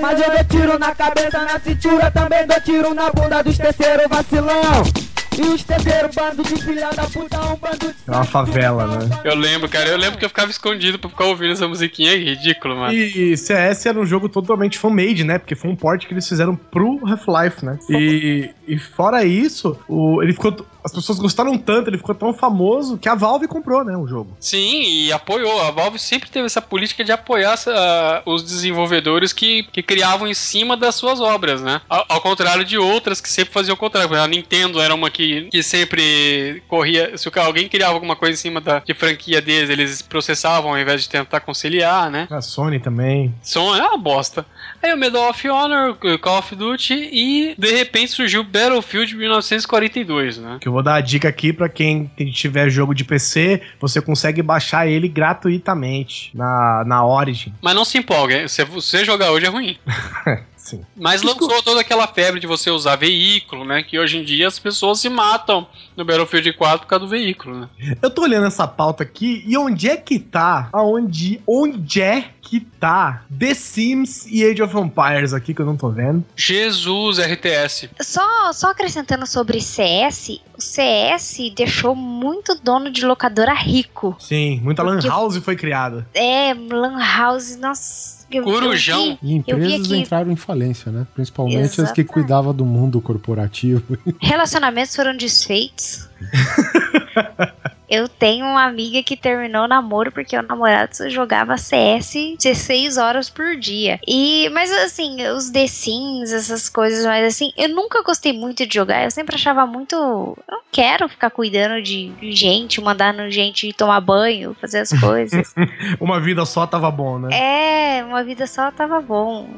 Mas eu dou tiro na cabeça, na cintura, também dou tiro na bunda dos terceiros vacilão. E os terceiros bando de filha da puta, um bando de É uma favela, né? Eu lembro, cara, eu lembro que eu ficava escondido pra ficar ouvindo essa musiquinha aí, ridículo, mano. E CS era um jogo totalmente fan-made, né? Porque foi um port que eles fizeram pro Half-Life, né? E, e fora isso, o, ele ficou. As pessoas gostaram tanto, ele ficou tão famoso que a Valve comprou, né? O jogo. Sim, e apoiou. A Valve sempre teve essa política de apoiar essa- os desenvolvedores que, que criavam em cima das suas obras, né? Ao, ao contrário de outras que sempre faziam o contrário. A Nintendo era uma que, que sempre corria. Se alguém criava alguma coisa em cima da, de franquia deles, eles processavam ao invés de tentar conciliar, né? A Sony também. Som é uma bosta. Aí o Medal of Honor, o Call of Duty e de repente surgiu Battlefield 1942, né? Que eu vou dar a dica aqui pra quem tiver jogo de PC, você consegue baixar ele gratuitamente na, na Origin. Mas não se empolgue, se você jogar hoje é ruim. Sim. Mas lançou toda aquela febre de você usar veículo, né? Que hoje em dia as pessoas se matam no Battlefield 4 por causa do veículo, né? Eu tô olhando essa pauta aqui e onde é que tá? Aonde? Onde é que tá The Sims e Age of Empires aqui que eu não tô vendo? Jesus RTS. Só, só acrescentando sobre CS, o CS deixou muito dono de locadora rico. Sim, muita Lan House foi criada. É, Lan House, nossa. eu- eu Corujão. vi- E Eu vi empresas aqui. entraram em falência, né? Principalmente as que Exatamente. cuidavam do mundo corporativo. Relacionamentos foram desfeitos. Eu tenho uma amiga que terminou o namoro porque o namorado só jogava CS 16 horas por dia. E, mas assim, os The Sims, essas coisas, mas assim, eu nunca gostei muito de jogar. Eu sempre achava muito. Eu não quero ficar cuidando de gente, mandando gente tomar banho, fazer as coisas. Uma vida só tava bom, né? é, uma vida só tava bom.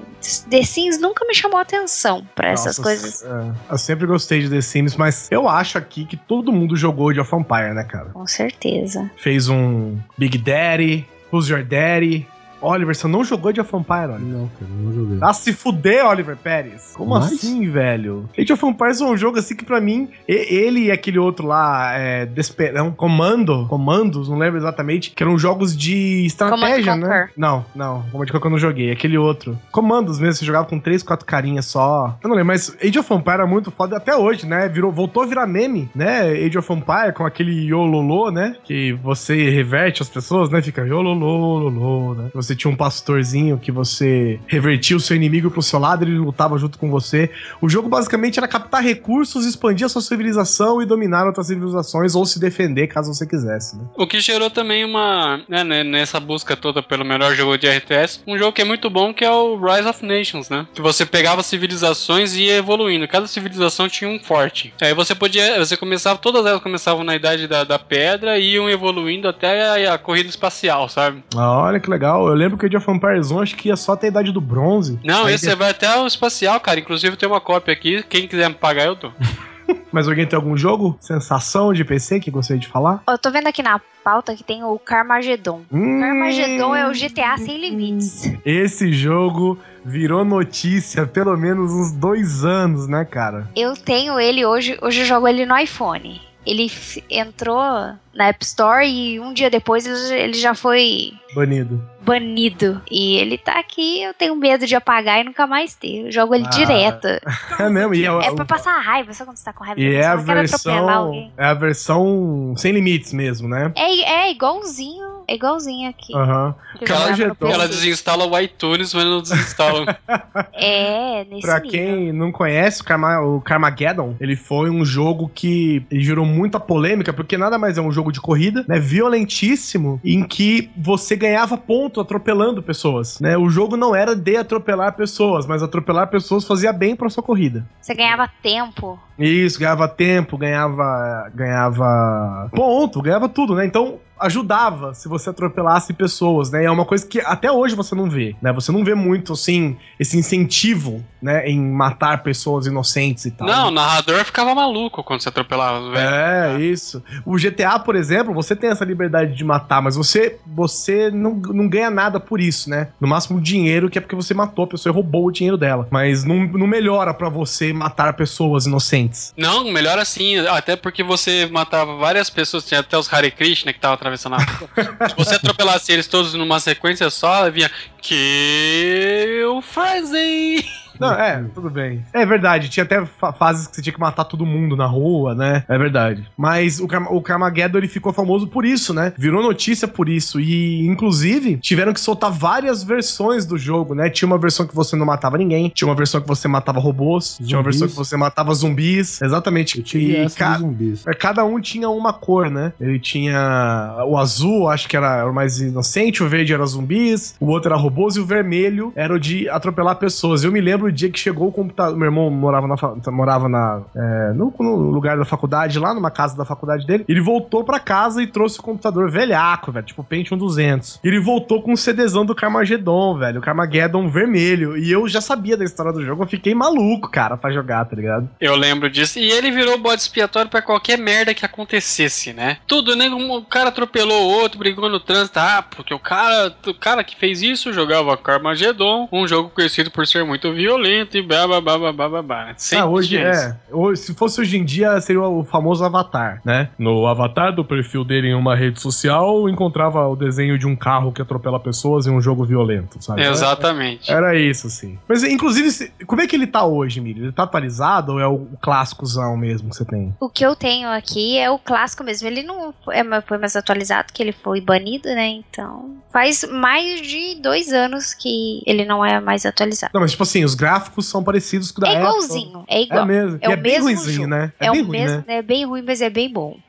The Sims nunca me chamou atenção pra essas coisas. é, eu sempre gostei de The Sims, mas eu acho aqui que todo mundo jogou de of Empire, né, cara? Com certeza. Fez um Big Daddy, Who's Your Daddy, Oliver, você não jogou Age of Empires, Oliver? Não, cara, não joguei. Ah, se fuder, Oliver Pérez. Como Mas? assim, velho? Age of Empires é um jogo assim que pra mim, ele e aquele outro lá, é, Despe- não, Comando, Comandos, não lembro exatamente, que eram jogos de estratégia, Command né? Conquer. Não, não, Command Conquer eu não joguei, aquele outro. Comandos mesmo, você jogava com três, quatro carinhas só. Eu não lembro, mas Age of Empires era muito foda até hoje, né? Virou, voltou a virar meme, né? Age of Empires com aquele Yololô, né? Que você reverte as pessoas, né? Fica Yololô, Lolô, né? Você tinha um pastorzinho que você revertia o seu inimigo pro seu lado, ele lutava junto com você. O jogo basicamente era captar recursos, expandir a sua civilização e dominar outras civilizações ou se defender caso você quisesse, né? O que gerou também uma. Né, né, nessa busca toda pelo melhor jogo de RTS, um jogo que é muito bom que é o Rise of Nations, né? Que você pegava civilizações e ia evoluindo. Cada civilização tinha um forte. Aí você podia. Você começava. Todas elas começavam na idade da, da pedra e iam evoluindo até a, a corrida espacial, sabe? Ah, olha que legal. Eu lembro que o Age of Empires 1 acho que ia só até a idade do bronze. Não, esse vai até o espacial, cara. Inclusive tem uma cópia aqui. Quem quiser me pagar, eu dou. Mas alguém tem algum jogo? Sensação de PC que gostaria de falar? Eu tô vendo aqui na pauta que tem o Carmageddon. Hum, Carmageddon é o GTA sem limites. Esse jogo virou notícia pelo menos uns dois anos, né, cara? Eu tenho ele hoje, hoje eu jogo ele no iPhone. Ele entrou na App Store e um dia depois ele já foi Banido. banido. E ele tá aqui, eu tenho medo de apagar e nunca mais ter. Eu jogo ele Ah, direto. É mesmo, e é, É pra passar raiva, sabe quando você tá com raiva? e é a versão. É a versão sem limites mesmo, né? É, é igualzinho, é igualzinho aqui. Carmageddon. PC. Ela desinstala o iTunes, mas não desinstala. É, nesse Pra nível. quem não conhece, o, Carma, o Carmageddon, ele foi um jogo que ele gerou muita polêmica, porque nada mais é um jogo de corrida, né? Violentíssimo, em que você ganhava ponto atropelando pessoas, né? O jogo não era de atropelar pessoas, mas atropelar pessoas fazia bem pra sua corrida. Você ganhava tempo. Isso, ganhava tempo, ganhava. ganhava ponto, ganhava tudo, né? Então ajudava se você atropelasse pessoas, né? E é uma coisa que até hoje você não vê, né? Você não vê muito, assim, esse incentivo, né? Em matar pessoas inocentes e tal. não, o narrador ficava maluco quando você atropelava os velhos. É, isso. O GTA, por exemplo, você tem essa liberdade de matar, mas você você não, não ganha nada por isso, né? No máximo dinheiro, que é porque você matou a pessoa e roubou o dinheiro dela. Mas não, não melhora pra você matar pessoas inocentes. Não, melhor assim, até porque você matava várias pessoas, tinha até os Hare Krishna que estavam atravessando a rua. Se você atropelasse eles todos numa sequência só, vinha Kill Frenzy! Não, é, tudo bem. É verdade, tinha até fa- fases que você tinha que matar todo mundo na rua, né? É verdade. Mas o, o Carmageddon, ele ficou famoso por isso, né? Virou notícia por isso. E, inclusive, tiveram que soltar várias versões do jogo, né? Tinha uma versão que você não matava ninguém, tinha uma versão que você matava robôs, tinha uma Zumbis. versão que você matava zumbis. Exatamente. Eu tive E ca- zumbis. é, Cada um tinha uma cor, né? Ele tinha o azul, acho que era o mais inocente, o verde era zumbis, o outro era robôs e o vermelho era o de atropelar pessoas. Eu me lembro o dia que chegou o computador. Meu irmão morava na, morava na é, no, no lugar da faculdade, lá numa casa da faculdade dele. Ele voltou pra casa e trouxe o computador velhaco, velho, tipo Pentium 200. Ele voltou com um CDzão do Carmageddon, velho, o Carmageddon vermelho. E eu já sabia da história do jogo, eu fiquei maluco, cara, pra jogar, tá ligado? Eu lembro disso. E ele virou bode expiatório pra qualquer merda que acontecesse, né? Tudo, né? Um cara atropelou o outro, brigou no trânsito. Ah, porque o cara, o cara que fez isso jogava Carmageddon, um jogo conhecido por ser muito violento e blá blá blá blá blá blá. blá. Sempre ah, hoje é. Hoje, se fosse hoje em dia, seria o famoso avatar, né? No avatar do perfil dele em uma rede social, encontrava o desenho de um carro que atropela pessoas em um jogo violento, sabe? Exatamente. Era isso, assim. Mas, inclusive, se- como é que ele tá hoje, Miri? Ele tá atualizado ou é o clássicozão mesmo que você tem? O que eu tenho aqui é o clássico mesmo. Ele não é, foi mais atualizado, que ele foi banido, né? Então. Faz mais de dois anos que ele não é mais atualizado. Não, mas, tipo assim, os gráficos são parecidos com o da É Apple. igualzinho, é igual. É mesmo. É E o é bem mesmo ruimzinho, jogo. né? É, bem o ruim, mesmo, né? é bem ruim, mas é bem bom.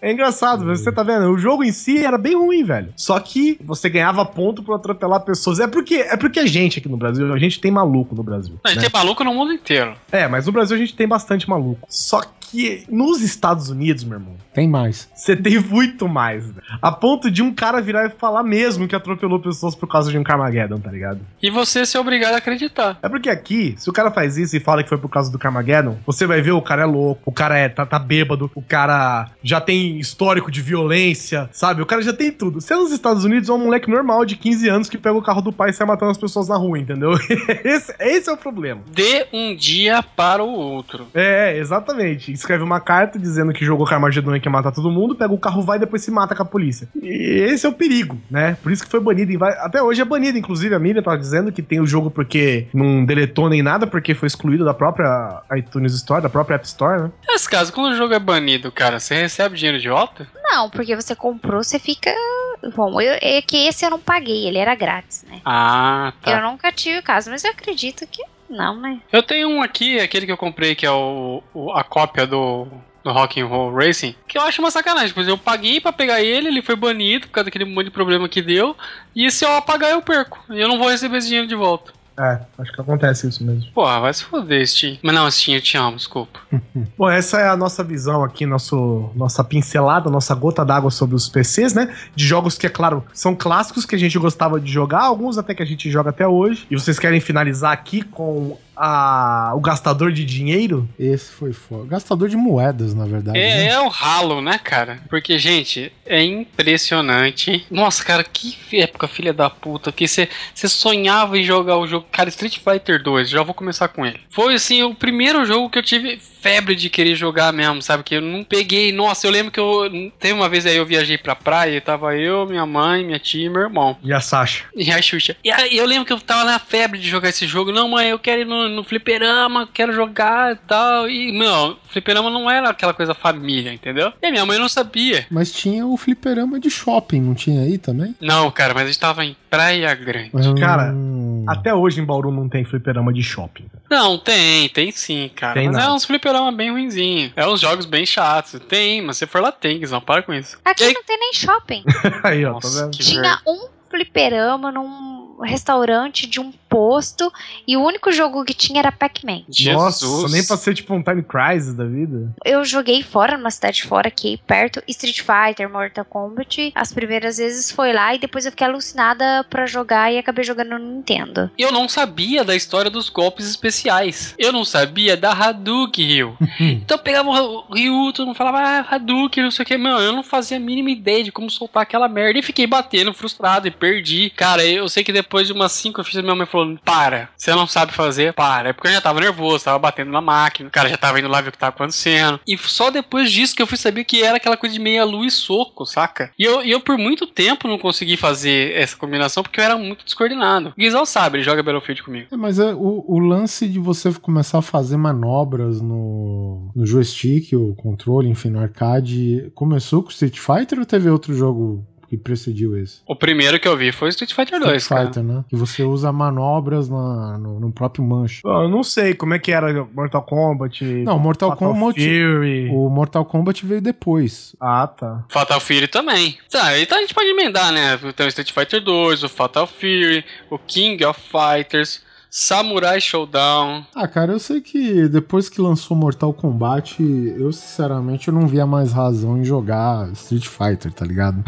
É engraçado, você tá vendo? O jogo em si era bem ruim, velho. Só que você ganhava ponto por atropelar pessoas. É porque, é porque a gente aqui no Brasil, a gente tem maluco no Brasil. A gente né? tem maluco no mundo inteiro. É, mas no Brasil a gente tem bastante maluco. Só que que nos Estados Unidos, meu irmão, Tem mais. você tem muito mais. velho. A ponto de um cara virar e falar mesmo que atropelou pessoas por causa de um Carmageddon, tá ligado? E você ser obrigado a acreditar. É porque aqui, se o cara faz isso e fala que foi por causa do Carmageddon, você vai ver o cara é louco, o cara é, tá, tá bêbado, o cara já tem histórico de violência, sabe? O cara já tem tudo. Se é nos Estados Unidos, é um moleque normal de 15 anos que pega o carro do pai e sai matando as pessoas na rua, entendeu? esse, esse é o problema. De um dia para o outro. É, exatamente. Escreve uma carta dizendo que jogou Carmageddon e quer matar todo mundo, pega o carro, vai e depois se mata com a polícia. E esse é o perigo, né? Por isso que foi banido. Até hoje é banido, inclusive a Miriam tava dizendo que tem o jogo porque não deletou nem nada, porque foi excluído da própria iTunes Store, da própria App Store, né? Nesse caso, quando o jogo é banido, cara, você recebe dinheiro de volta? Não, porque você comprou, você fica. Bom, eu- é que esse eu não paguei, ele era grátis, né? Ah, tá. Eu nunca tive o caso, mas eu acredito que não, né? Eu tenho um aqui, aquele que eu comprei, que é o, o- a cópia do, do Rock'n'Roll Racing, que eu acho uma sacanagem, eu paguei pra pegar ele, ele foi banido por causa daquele monte de problema que deu, e se eu apagar eu perco, e eu não vou receber esse dinheiro de volta. É, acho que acontece isso mesmo. Porra, vai se foder, Steam. Mas não, Steam, eu te amo, desculpa. Bom, essa é a nossa visão aqui, nosso, nossa pincelada, nossa gota d'água sobre os PCs, né? De jogos que, é claro, são clássicos que a gente gostava de jogar, alguns até que a gente joga até hoje. E vocês querem finalizar aqui com a, o gastador de dinheiro? Esse foi foda. Gastador de moedas, na verdade. né? É, é o ralo, né, cara? Porque, gente, é impressionante. Nossa, cara, que época, filha da puta, que você sonhava em jogar o jogo. Cara, Street Fighter 2, já vou começar com ele. Foi, assim, o primeiro jogo que eu tive febre de querer jogar mesmo, sabe? Que eu não peguei. Nossa, eu lembro que eu. Teve uma vez aí eu viajei pra praia e tava eu, minha mãe, minha tia e meu irmão. E a Sasha? E a Xuxa. E aí eu lembro que eu tava na febre de jogar esse jogo. Não, mãe, eu quero ir no, no fliperama, quero jogar e tal. E, não, fliperama não era aquela coisa família, entendeu? E a minha mãe não sabia. Mas tinha o fliperama de shopping, não tinha aí também? Não, cara, mas a gente tava em Praia Grande. Cara, Hum. Até hoje em Bauru não tem fliperama de shopping. Não, tem, tem sim, cara. Tem mas é uns fliperama bem ruinzinho. É uns jogos bem chatos. Tem, mas se for lá tem, não para com isso. Aqui aí- não tem nem shopping. Aí, ó, Nossa, tá vendo? que Tinha um fliperama num restaurante de um posto e o único jogo que tinha era Pac-Man. Nossa, nem pra ser tipo um Time Crisis da vida. Eu joguei fora, numa cidade fora aqui, perto, Street Fighter, Mortal Kombat. As primeiras vezes foi lá e depois eu fiquei alucinada pra jogar e acabei jogando no Nintendo. Eu não sabia da história dos golpes especiais. Eu não sabia da Hadouken, Ryu. então eu pegava o Ryu, todo mundo falava, ah, Hadouken, não sei o que. Mano, eu não fazia a mínima ideia de como soltar aquela merda. E fiquei batendo, frustrado, e perdi. Cara, eu sei que depois de umas cinco fichas, minha mãe para, você não sabe fazer, para. É porque eu já tava nervoso, tava batendo na máquina. O cara já tava indo lá ver o que tava acontecendo. E só depois disso que eu fui saber que era aquela coisa de meia lua e soco, saca? E eu, eu por muito tempo não consegui fazer essa combinação porque eu era muito descoordenado. O Guizal sabe, ele joga Battlefield comigo. É, mas é, o, o lance de você começar a fazer manobras no, no joystick, o controle, enfim, no arcade, começou com Street Fighter ou teve outro jogo que precediu esse? O primeiro que eu vi foi Street Fighter 2, Street cara. Fighter, né? Que você usa manobras na- no, no próprio manche. Pô, Eu não sei como é que era Mortal Kombat. Não, Mortal Fatal Kombat. Fury. O Mortal Kombat veio depois. Ah, tá. Fatal Fury também. Tá, então a gente pode emendar, né? Tem o Street Fighter 2, o Fatal Fury, o King of Fighters, Samurai Showdown. Ah, cara, eu sei que depois que lançou Mortal Kombat, eu sinceramente eu não via mais razão em jogar Street Fighter, tá ligado?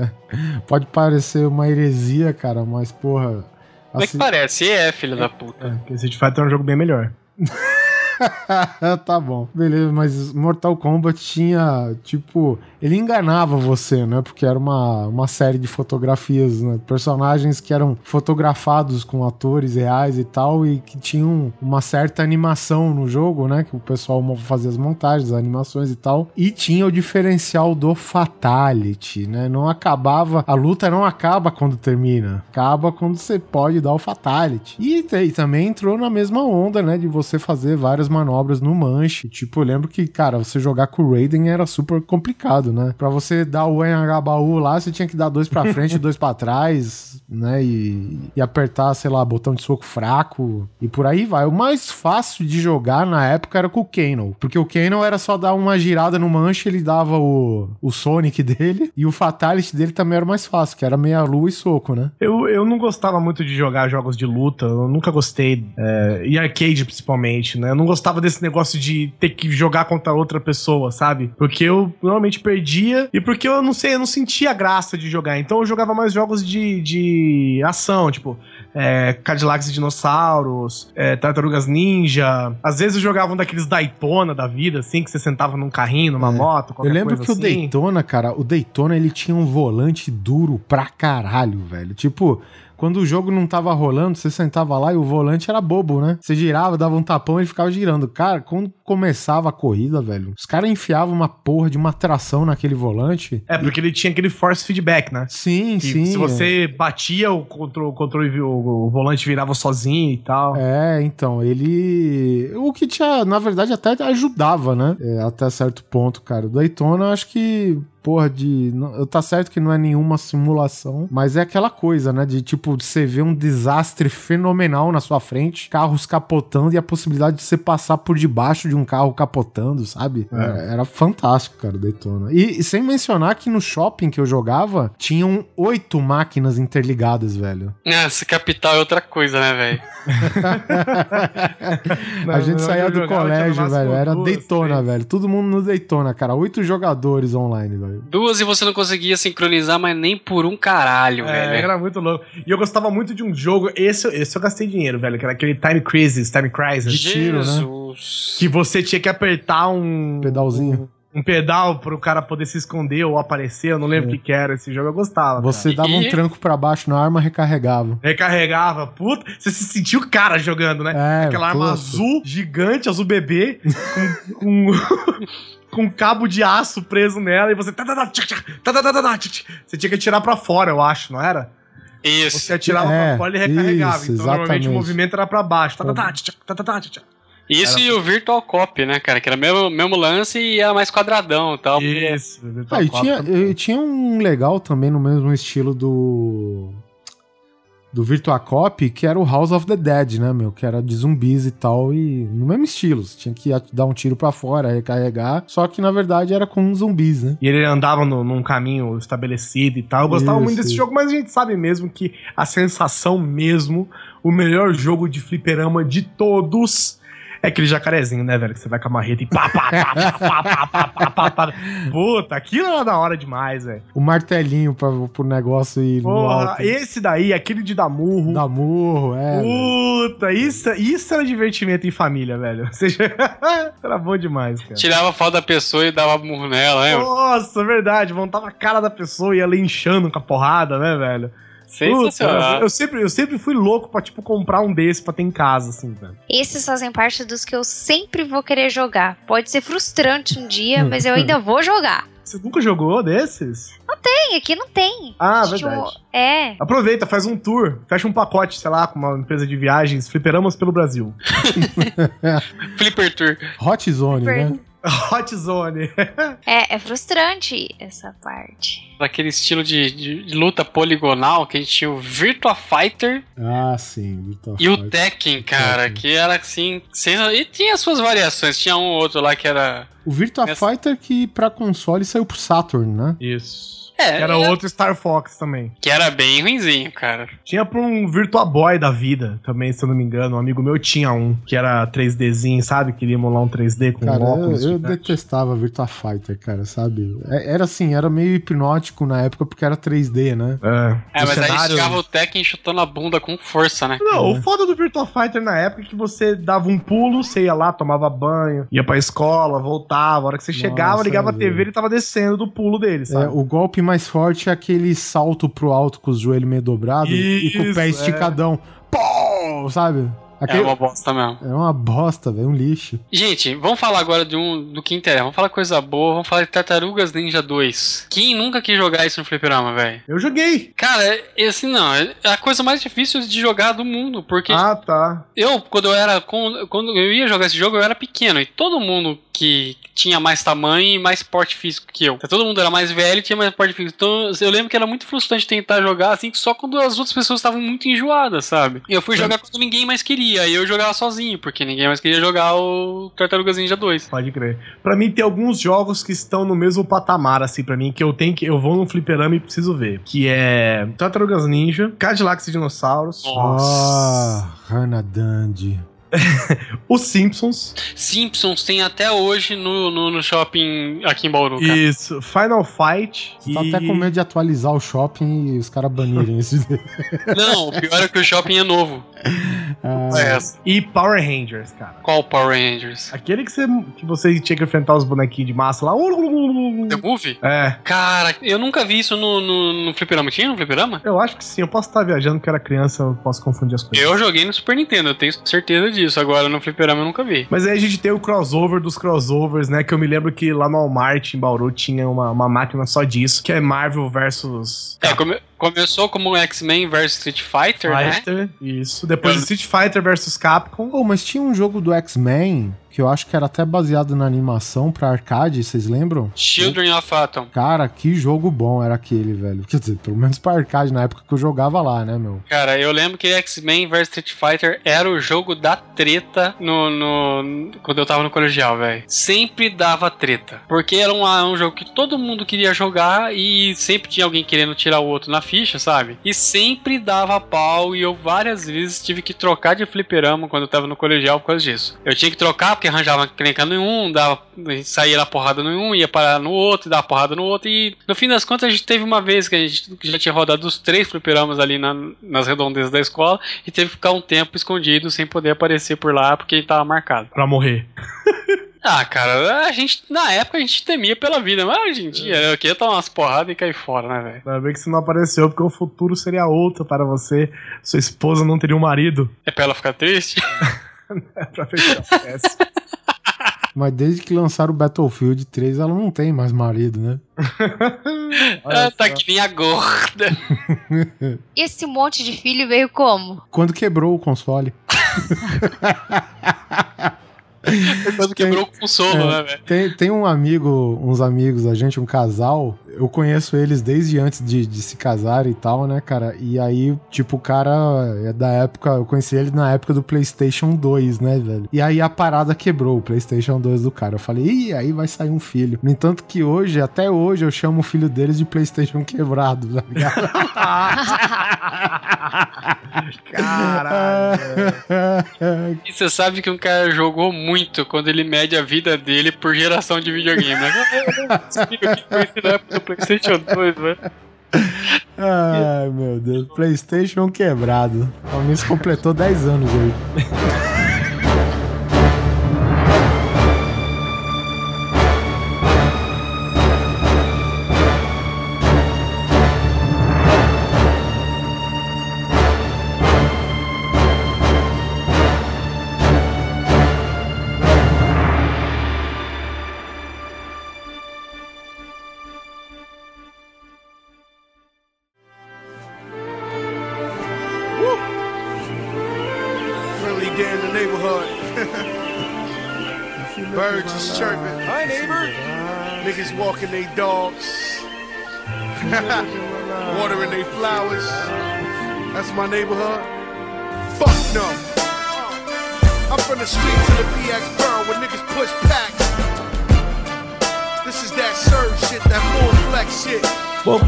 Pode parecer uma heresia, cara, mas porra. Como é que assim- parece? É, filho da puta. É, porque Street Fighter é um jogo bem melhor. tá bom. Beleza, mas Mortal Kombat tinha, tipo, ele enganava você, né? Porque era uma, uma série de fotografias, né? Personagens que eram fotografados com atores reais e tal, e que tinham uma certa animação no jogo, né? Que o pessoal fazia as montagens, as animações e tal. E tinha o diferencial do Fatality, né? Não acabava, a luta não acaba quando termina. Acaba quando você pode dar o Fatality. E, e também entrou na mesma onda, né? De você fazer várias manobras no manche. Tipo, eu lembro que, cara, você jogar com o Raiden era super complicado, né? Pra você dar o Enhagabaú lá, você tinha que dar dois pra frente e dois pra trás, né? E, e apertar, sei lá, botão de soco fraco e por aí vai. O mais fácil de jogar na época era com o Kano, porque o Kano era só dar uma girada no manche, ele dava o, o Sonic dele e o Fatality dele também era mais fácil, que era meia lua e soco, né? Eu, eu não gostava muito de jogar jogos de luta, eu nunca gostei. é, e arcade principalmente, né? Eu não gostava desse negócio de ter que jogar contra outra pessoa, sabe? Porque eu normalmente perdia e porque eu não sei, eu não sentia graça de jogar. Então eu jogava mais jogos de, de ação, tipo. É, Cadillacs e Dinossauros, é, Tartarugas Ninja. Às vezes eu jogava um daqueles Daytona da vida, assim, que você sentava num carrinho, numa moto, Eu lembro que o assim. Daytona, cara, o Daytona ele tinha um volante duro pra caralho, velho. Tipo, quando o jogo não tava rolando, você sentava lá e o volante era bobo, né? Você girava, dava um tapão e ele ficava girando. Cara, quando começava a corrida, velho, os caras enfiavam uma porra de uma tração naquele volante. É, porque ele tinha aquele force feedback, né? Sim, Que sim. se você batia, o controle, o, controle, o, volante virava sozinho e tal. É, então, ele. O que tinha, na verdade, até ajudava, né? É, até certo ponto, cara. O Daytona, acho que. Porra, de. não- Tá certo que não é nenhuma simulação, mas é aquela coisa, né? De tipo, de você ver um desastre fenomenal na sua frente, carros capotando e a possibilidade de você passar por debaixo de um carro capotando, sabe? É. Era, era fantástico, cara, Daytona. E, e sem mencionar que no shopping que eu jogava, tinham oito máquinas interligadas, velho. Nossa, capital é outra coisa, né, velho? a gente não, saía do colégio, velho. Era duas, Daytona, velho. Todo mundo no Daytona, cara. Oito jogadores online, velho. Duas e você não conseguia sincronizar, mas nem por um caralho, É, velho. era muito louco. E eu gostava muito de um jogo, esse, esse eu gastei dinheiro, velho, que era aquele Time Crisis, Time Crisis. De tiro, né? Que você tinha que apertar um. Pedalzinho. Um pedal pro cara poder se esconder ou aparecer, eu não lembro o que, que era esse jogo, eu gostava. Você cara. dava um E- tranco pra baixo na arma, recarregava. Recarregava, puta, você se sentiu o cara jogando, né? É, Aquela arma azul, gigante, azul bebê, com, com, com um cabo de aço preso nela e você. Você tinha que atirar pra fora, eu acho, não era? Isso. Você atirava É, pra fora e recarregava. isso, então normalmente exatamente. o movimento era pra baixo. Isso e o Virtual Cop, né, cara? Que era o mesmo, mesmo lance e era mais quadradão e tal. Isso, Ah, e tinha, e tinha um legal também no mesmo estilo do. Do Virtua Cop, que era o House of the Dead, né, meu? Que era de zumbis e tal, e no mesmo estilo. Você tinha que dar um tiro pra fora, recarregar. Só que na verdade era com zumbis, né? E ele andava no- num caminho estabelecido e tal. Eu gostava Isso, muito desse isso. jogo, mas a gente sabe mesmo que a sensação mesmo, o melhor jogo de fliperama de todos. É aquele jacarezinho, né, velho? Que você vai com a marreta e pá, pá, pá, pá, pá, pá, pá, pá, pá, pá. Puta, aquilo era da hora demais, velho. O martelinho pra, pro negócio ir no Porra, alto. esse daí, aquele de dar murro. Da murro, é. velho. Puta, isso, isso era divertimento em família, velho. Ou seja, era bom demais, cara. Tirava foto da pessoa e dava murro nela, lembra? Nossa, verdade. Montava a cara da pessoa e ia linchando com a porrada, né, velho? Sensacional. Puta, eu, sempre, eu sempre fui louco pra, tipo, comprar um desse pra ter em casa, assim, velho. Esses fazem parte dos que eu sempre vou querer jogar. Pode ser frustrante um dia, mas eu ainda vou jogar. Você nunca jogou desses? Tem, aqui não tem. Ah, Tipo, verdade. É. Aproveita, faz um tour, fecha um pacote, sei lá, com uma empresa de viagens, fliperamas pelo Brasil. Flipper Tour. Hot Zone, né? Hot Zone. É, é frustrante essa parte. Daquele estilo de, de- de luta poligonal que a gente tinha o Virtua Fighter Ah, sim. Virtua e o. Tekken, cara, Tekken. que era assim. E tinha suas variações. Tinha um ou outro lá que era. O Virtua Essa- Fighter que pra console saiu pro Saturn, né? Isso. É, Era é- outro Star Fox também. Que era bem ruinzinho, cara. Tinha pra um Virtua Boy da vida também, se eu não me engano. Um amigo meu tinha um, que era 3Dzinho, sabe? Queria emular um 3D com Cara, eu, óculos. eu gigante. detestava Virtua Fighter, cara, sabe? É- Era assim, era meio hipnótico na época porque era 3D, né? É, O mas aí cenário- chegava o Tekken chutando a bunda com força, né? Não, o foda do Virtua Fighter na época é que você dava um pulo, você ia lá, tomava banho, ia pra escola, voltava. A hora que você chegava, Nossa, ligava a TV, velho. ele tava descendo do pulo dele, É, sabe? o golpe mais forte é aquele salto pro alto com os joelhos meio dobrados e com o pé é. esticadão. Pô, sabe? É Aquele... uma bosta mesmo. É uma bosta, velho, um lixo. Gente, vamos falar agora de um do que interessa. Vamos falar coisa boa, vamos falar de Tartarugas Ninja 2. Quem nunca quis jogar isso no fliperama, velho? Eu joguei. Cara, é- assim, não, é a coisa mais difícil de jogar do mundo, porque Ah, tá. eu, quando eu era, com- quando eu ia jogar esse jogo, eu era pequeno, e todo mundo que tinha mais tamanho e mais porte físico que eu. Todo mundo era mais velho e tinha mais porte físico. Então, eu lembro que era muito frustrante tentar jogar, assim, só quando as outras pessoas estavam muito enjoadas, sabe? E eu fui jogar quando ninguém mais queria, e eu jogava sozinho, porque ninguém mais queria jogar o Tartarugas Ninja 2. Pode crer. Pra mim, tem alguns jogos que estão no mesmo patamar, assim, pra mim, que eu tenho que. Eu vou no fliperama e preciso ver. Que é Tartarugas Ninja, Cadillacs e Dinossauros. Ah, Hana Dandy. Os Simpsons. Simpsons tem até hoje no, no, no shopping aqui em Bauru, cara. Isso. Final Fight. Você tá até com medo de atualizar o shopping e os caras banirem esse. Não, o pior é que o shopping é novo. Ah, É. E Power Rangers, cara. Qual Power Rangers? Aquele que você, que você tinha que enfrentar os bonequinhos de massa lá. The Movie? É. Cara, eu nunca vi isso no, no, no fliperama. Tinha no fliperama? Eu acho que sim. Eu posso estar viajando porque eu era criança, eu posso confundir as coisas. Eu joguei no Super Nintendo, eu tenho certeza disso. Agora no fliperama eu nunca vi. Mas aí a gente tem o crossover dos crossovers, né? Que eu me lembro que lá no Walmart, em Bauru, tinha uma, uma máquina só disso, que é Marvel versus É, come- começou como X-Men vs Street Fighter, né? Fighter. Isso. Depois Street Fighter versus Capcom. Oh, mas tinha um jogo do X-Men que eu acho que era até baseado na animação pra arcade, vocês lembram? Children of Atom. Cara, que jogo bom era aquele, velho. Quer dizer, pelo menos pra arcade na época que eu jogava lá, né, meu? Cara, eu lembro que X-Men vs Street Fighter era o jogo da treta no, no- quando eu tava no colegial, velho. Sempre dava treta. Porque era um, um jogo que todo mundo queria jogar e sempre tinha alguém querendo tirar o outro na ficha, sabe? E sempre dava pau e eu várias vezes tive que trocar de fliperama quando eu tava no colegial por causa disso. Eu tinha que trocar porque arranjava encrenca em um, dava, saía na porrada no um, ia parar no outro, dava porrada no outro e no fim das contas a gente teve uma vez que a gente já tinha rodado os três fliperamas ali na- nas redondezas da escola e teve que ficar um tempo escondido sem poder aparecer por lá porque ele tava marcado. Pra morrer. Ah, cara, a gente, na época a gente temia pela vida, mas hoje em dia eu queria tomar umas porradas e cair fora, né, velho? Ainda bem que você não apareceu, porque o futuro seria outro para você. Sua esposa não teria um marido. É pra ela ficar triste? Pra fechar. Mas desde que lançaram o Battlefield 3, ela não tem mais marido, né? Ah, tá que nem a gorda. E esse monte de filho veio como? Quando quebrou o console. Quando quebrou o consolo, né, velho? Tem, tem um amigo, uns amigos da gente, um casal. Eu conheço eles desde antes de, de se casar e tal, né, cara? E aí, tipo, o cara é da época. Eu conheci ele na época do PlayStation 2, né, velho? E aí a parada quebrou o PlayStation 2 do cara. Eu falei, ih, aí vai sair um filho. No entanto, que hoje, até hoje, eu chamo o filho deles de PlayStation quebrado, tá ligado? Caralho. E você sabe que um cara jogou muito quando ele mede a vida dele por geração de videogame, né? O do PlayStation 2, velho. Ai, meu Deus. PlayStation quebrado. Pelo menos completou 10 anos hoje. Neighborhood.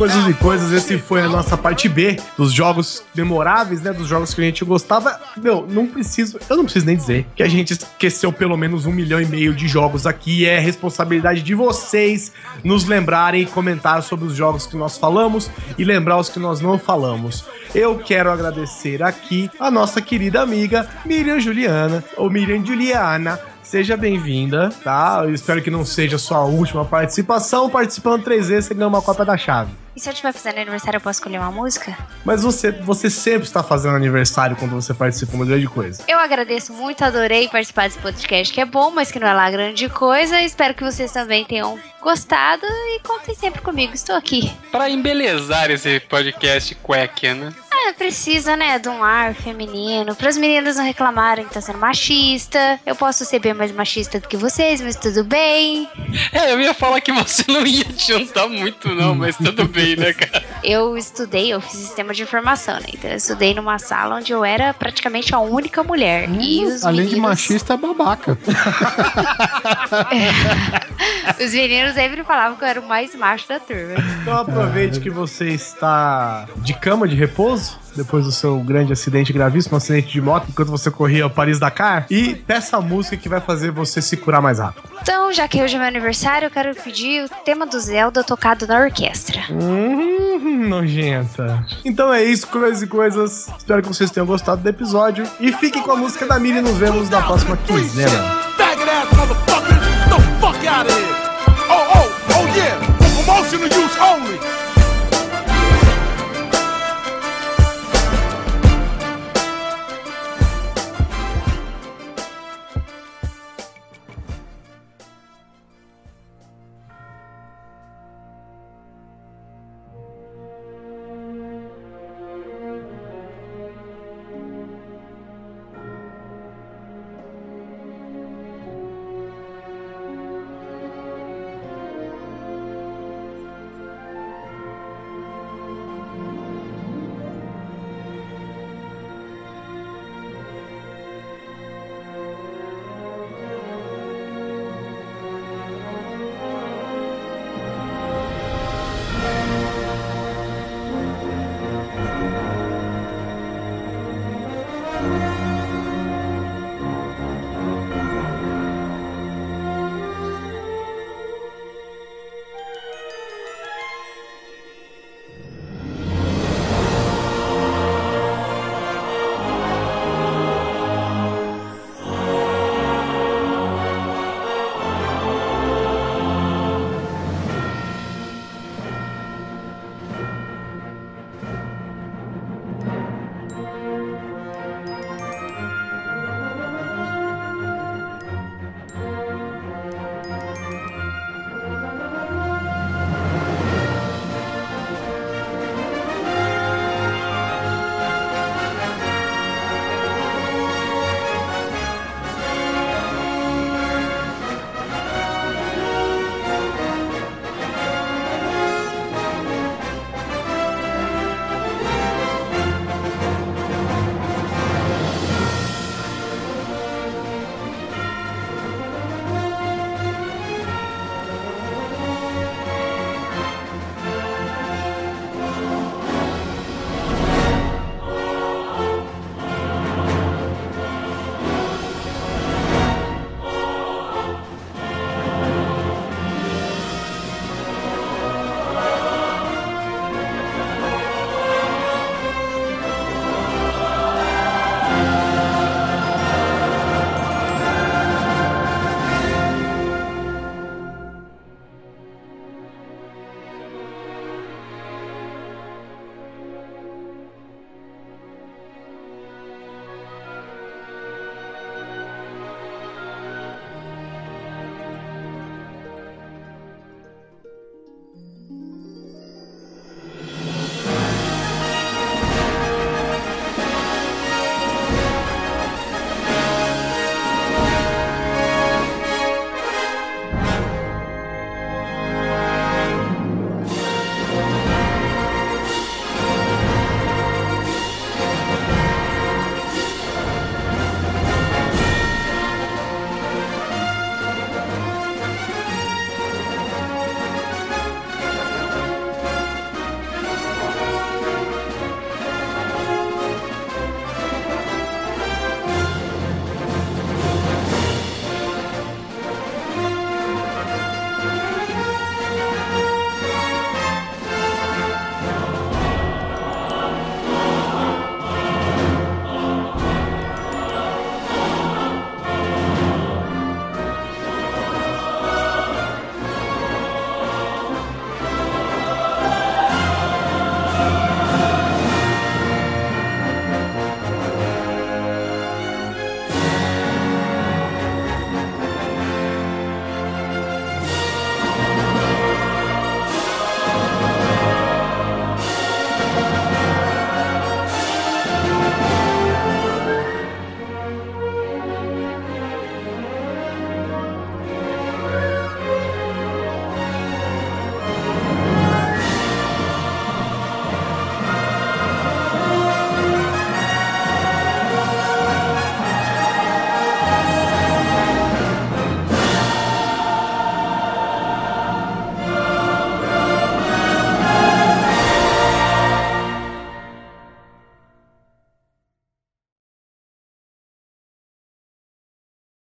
Coisas e coisas, esse foi a nossa parte B dos jogos memoráveis, né? Dos jogos que a gente gostava. Meu, não preciso, eu não preciso nem dizer que a gente esqueceu pelo menos um milhão e meio de jogos aqui. É responsabilidade de vocês nos lembrarem e comentar sobre os jogos que nós falamos e lembrar os que nós não falamos. Eu quero agradecer aqui a nossa querida amiga Miriam Juliana, ou Miriam Juliana. Seja bem-vinda, tá? Eu espero que não seja sua última participação. Participando três vezes, você ganha uma cópia da chave. E se eu estiver fazendo aniversário, eu posso escolher uma música? Mas você, você sempre está fazendo aniversário quando você participa de uma grande coisa. Eu agradeço muito, adorei participar desse podcast que é bom, mas que não é lá grande coisa. Espero que vocês também tenham gostado e contem sempre comigo, estou aqui. Pra embelezar esse podcast quack, né? Ah, precisa, né, de um ar feminino, para as meninas não reclamarem que tá sendo machista. Eu posso ser bem mais machista do que vocês, mas tudo bem. É, eu ia falar que você não ia adiantar muito, não, mas tudo bem, né, cara? Eu estudei, eu fiz sistema de informação, né? Então eu estudei numa sala onde eu era praticamente a única mulher. e os Além de meninos, machista, é babaca. os meninos sempre falavam que eu era o mais macho da turma. Então aproveite que você está de cama de repouso, depois do seu grande acidente gravíssimo, acidente de moto, enquanto você corria o Paris-Dakar, e peça a música que vai fazer você se curar mais rápido. Então, já que hoje é meu aniversário, eu quero pedir o tema do Zelda tocado na orquestra. Hum, nojenta. Então é isso, coisas e coisas. Espero que vocês tenham gostado do episódio. E fiquem com a música da Miri e nos vemos na próxima quinzena. Fuck out of here. Oh, oh, oh yeah, for promotional use only.